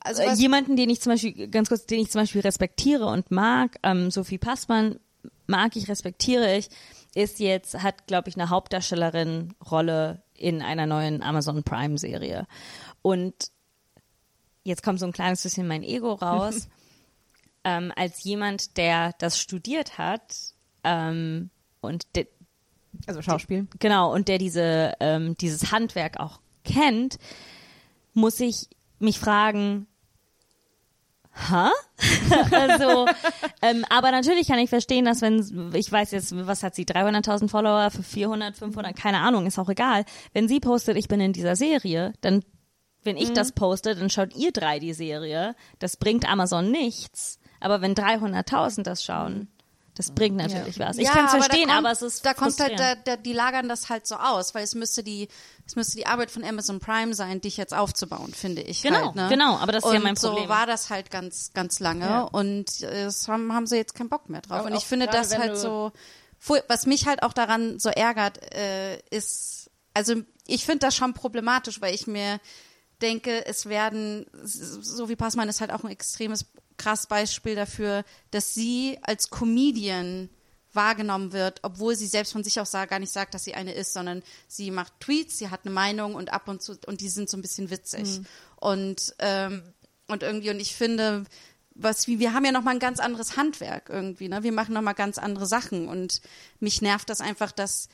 Also äh, jemanden, den ich zum Beispiel, ganz kurz, den ich zum Beispiel respektiere und mag, ähm, Sophie Passmann mag ich, respektiere ich, ist jetzt, hat, glaube ich, eine Hauptdarstellerin-Rolle in einer neuen Amazon Prime-Serie. Und jetzt kommt so ein kleines bisschen mein Ego raus. ähm, als jemand, der das studiert hat ähm, und Also Schauspiel. Genau, und der diese, ähm, dieses Handwerk auch kennt, muss ich mich fragen, ha? also, ähm, aber natürlich kann ich verstehen, dass wenn, ich weiß jetzt, was hat sie, 300.000 Follower für 400, 500, keine Ahnung, ist auch egal. Wenn sie postet, ich bin in dieser Serie, dann, wenn ich das poste, dann schaut ihr drei die Serie. Das bringt Amazon nichts. Aber wenn 300.000 das schauen, das bringt natürlich was. Ich Ja, kann es aber verstehen, kommt- aber es ist da kommt halt, da, da, die lagern das halt so aus, weil es müsste die, es müsste die Arbeit von Amazon Prime sein, dich jetzt aufzubauen, finde ich. Genau, halt, ne? genau, aber das ist und ja mein Problem. so war das halt ganz, ganz lange Ja. und das haben, haben sie jetzt keinen Bock mehr drauf. Aber und ich finde das halt so, was mich halt auch daran so ärgert, äh, ist, also ich finde das schon problematisch, weil ich mir denke, es werden, so wie Passmann ist halt auch ein extremes, krass Beispiel dafür, dass sie als Comedian wahrgenommen wird, obwohl sie selbst von sich aus gar nicht sagt, dass sie eine ist, sondern sie macht Tweets, sie hat eine Meinung und ab und zu und die sind so ein bisschen witzig und ähm, und irgendwie und ich finde, was wie wir haben ja noch mal ein ganz anderes Handwerk irgendwie, ne? Wir machen noch mal ganz andere Sachen und mich nervt das einfach, dass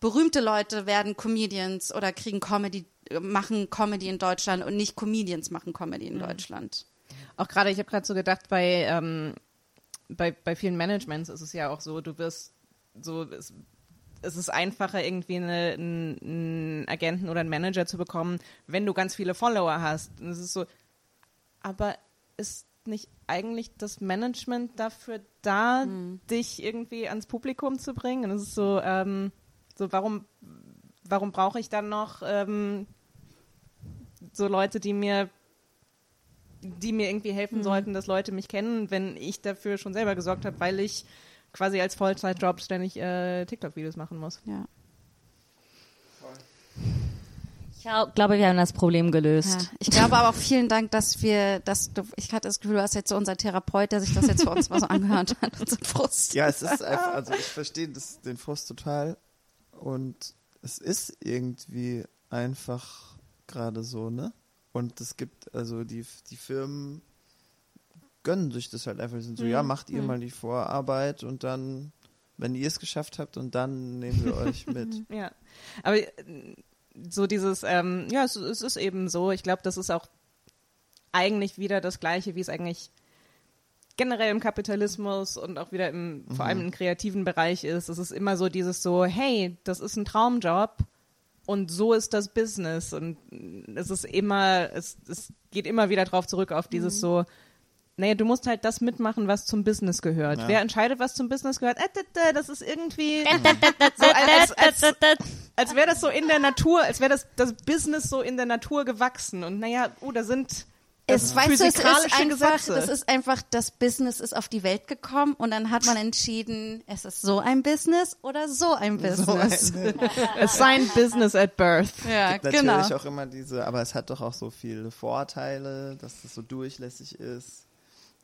berühmte Leute werden Comedians oder kriegen Comedy machen Comedy in Deutschland und nicht Comedians machen Comedy in Deutschland. Auch gerade, ich habe gerade so gedacht, bei, ähm, bei, bei vielen Managements ist es ja auch so, du wirst so, es, es ist einfacher, irgendwie eine, einen, Agenten oder einen Manager zu bekommen, wenn du ganz viele Follower hast. Und es ist so, aber ist nicht eigentlich das Management dafür da, Hm. dich irgendwie ans Publikum zu bringen? Und es ist so, ähm, so warum warum brauche ich dann noch ähm, so Leute, die mir die mir irgendwie helfen sollten, dass Leute mich kennen, wenn ich dafür schon selber gesorgt habe, weil ich quasi als Vollzeitjob ständig äh, TikTok-Videos machen muss. Ja. Ich glaube, wir haben das Problem Ja. gelöst. Ich glaube aber auch vielen Dank, dass wir, dass du, ich hatte das Gefühl, du hast jetzt so unser Therapeut, der sich das jetzt für uns mal so angehört hat, unseren Frust. Ja, es ist einfach, also ich verstehe das, den Frust total und es ist irgendwie einfach gerade so, ne? Und es gibt, also die, die Firmen gönnen sich das halt einfach, Die sind so, ja, macht ihr mal die Vorarbeit und dann, wenn ihr es geschafft habt und dann nehmen wir euch mit. Ja, aber äh, so dieses, ähm, ja, es, es ist eben so. Ich glaube, das ist auch eigentlich wieder das Gleiche, wie es eigentlich generell im Kapitalismus und auch wieder im, vor allem im kreativen Bereich ist. Es ist immer so dieses so, hey, das ist ein Traumjob und so ist das Business und es ist immer, es, es geht immer wieder drauf zurück auf dieses so, naja, du musst halt das mitmachen, was zum Business gehört. Ja. Wer entscheidet, was zum Business gehört? Äh, d- d- das ist irgendwie so, als, als, als wäre das so in der Natur, als wäre das, das Business so in der Natur gewachsen. Und naja, oh, da sind das Es, weißt du, es ist einfach, Gesetze. das ist einfach, das Business ist auf die Welt gekommen und dann hat man entschieden, es ist so ein Business oder so ein Business. Assigned business at birth. ja, gibt natürlich genau. auch immer diese, aber es hat doch auch so viele Vorteile, dass das so durchlässig ist.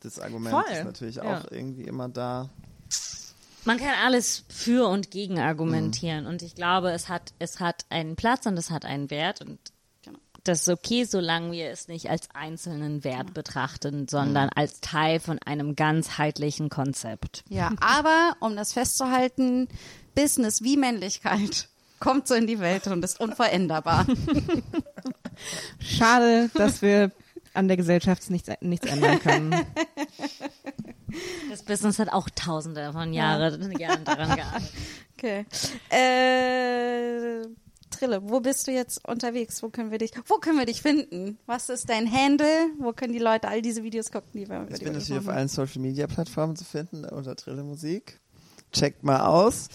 Das Argument Voll, ist natürlich ja. auch irgendwie immer da. Man kann alles für und gegen argumentieren und ich glaube, es hat, es hat einen Platz und es hat einen Wert und. Das ist okay, solange wir es nicht als einzelnen Wert betrachten, sondern als Teil von einem ganzheitlichen Konzept. Ja, aber um das festzuhalten, Business wie Männlichkeit kommt so in die Welt und ist unveränderbar. Schade, dass wir an der Gesellschaft nichts, nichts ändern können. Das Business hat auch tausende von Jahre, Jahren daran gearbeitet. Okay. Äh, Trille, wo bist du jetzt unterwegs? Wo können wir dich, wo können wir dich finden? Was ist dein Handle? Wo können die Leute all diese Videos gucken, die wir Ich bin natürlich auf allen Social Media Plattformen zu finden unter Trille Musik. Checkt mal aus.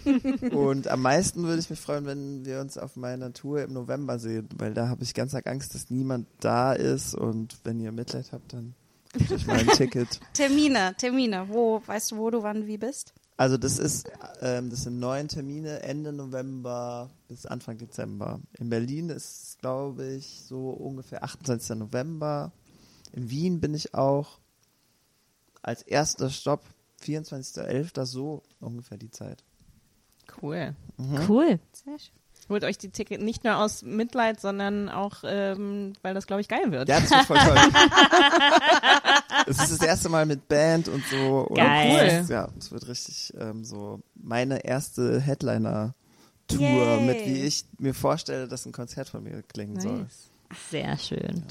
Und am meisten würde ich mich freuen, wenn wir uns auf meiner Tour im November sehen, weil da habe ich ganz arg Angst, dass niemand da ist. Und wenn ihr Mitleid habt, dann gebt euch mal ein Ticket. Termine, Termine. Wo, weißt du, wo du wann wie bist? Also das ist, ähm, das sind neun Termine, Ende November bis Anfang Dezember. In Berlin ist, glaube ich, so ungefähr 28. November. In Wien bin ich auch. Als erster Stopp 24.11. so ungefähr die Zeit. Cool. Cool. Sehr schön. Holt euch die Ticket nicht nur aus Mitleid, sondern auch, ähm, weil das, glaube ich, geil wird. Ja, das wird voll toll. Es ist das erste Mal mit Band und so. Geil. Ist, ja, es wird richtig ähm, so meine erste Headliner-Tour Yay. mit, wie ich mir vorstelle, dass ein Konzert von mir klingen soll. Nice. Sehr schön.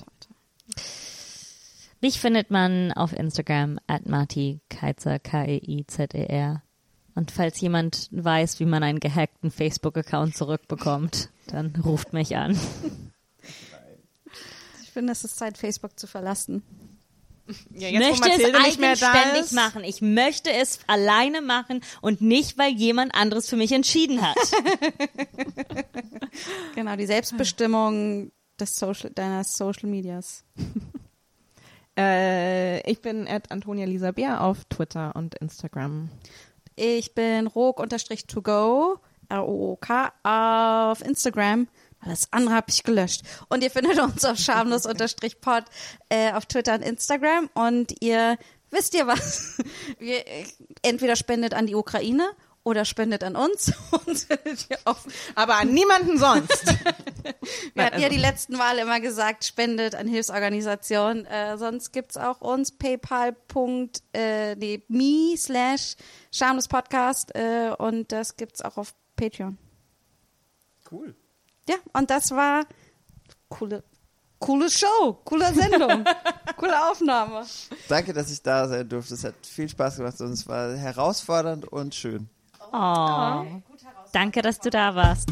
Mich findet man auf Instagram at Marti Keizer, K-E-I-Z-E-R. Und falls jemand weiß, wie man einen gehackten Facebook-Account zurückbekommt, dann ruft mich an. Ich finde, es ist Zeit, Facebook zu verlassen. Ja, Ich jetzt, möchte es nicht mehr da eigenständig machen. Ich möchte es alleine machen und nicht, weil jemand anderes für mich entschieden hat. Genau, die Selbstbestimmung des Social, deiner Social Medias. Äh, ich bin at Antonia Lisa Bär auf Twitter und Instagram. Ich bin rog-to-go, R-O-O-K, auf Instagram. Alles andere habe ich gelöscht. Und ihr findet uns auf schamlos-pod äh, auf Twitter und Instagram. Und ihr wisst ihr was? Wir, entweder spendet an die Ukraine oder spendet an uns. Aber an niemanden sonst. Wir Nein, hatten ja also- die letzten Mal immer gesagt, spendet an Hilfsorganisationen. Äh, sonst gibt's auch uns paypal.me äh, nee, slash schamlos Podcast äh, und das gibt's auch auf Patreon. Cool. Ja, und das war coole, coole Show, coole Sendung, coole Aufnahme. Danke, dass ich da sein durfte. Es hat viel Spaß gemacht und es war herausfordernd und schön. Oh. Danke, dass du da warst.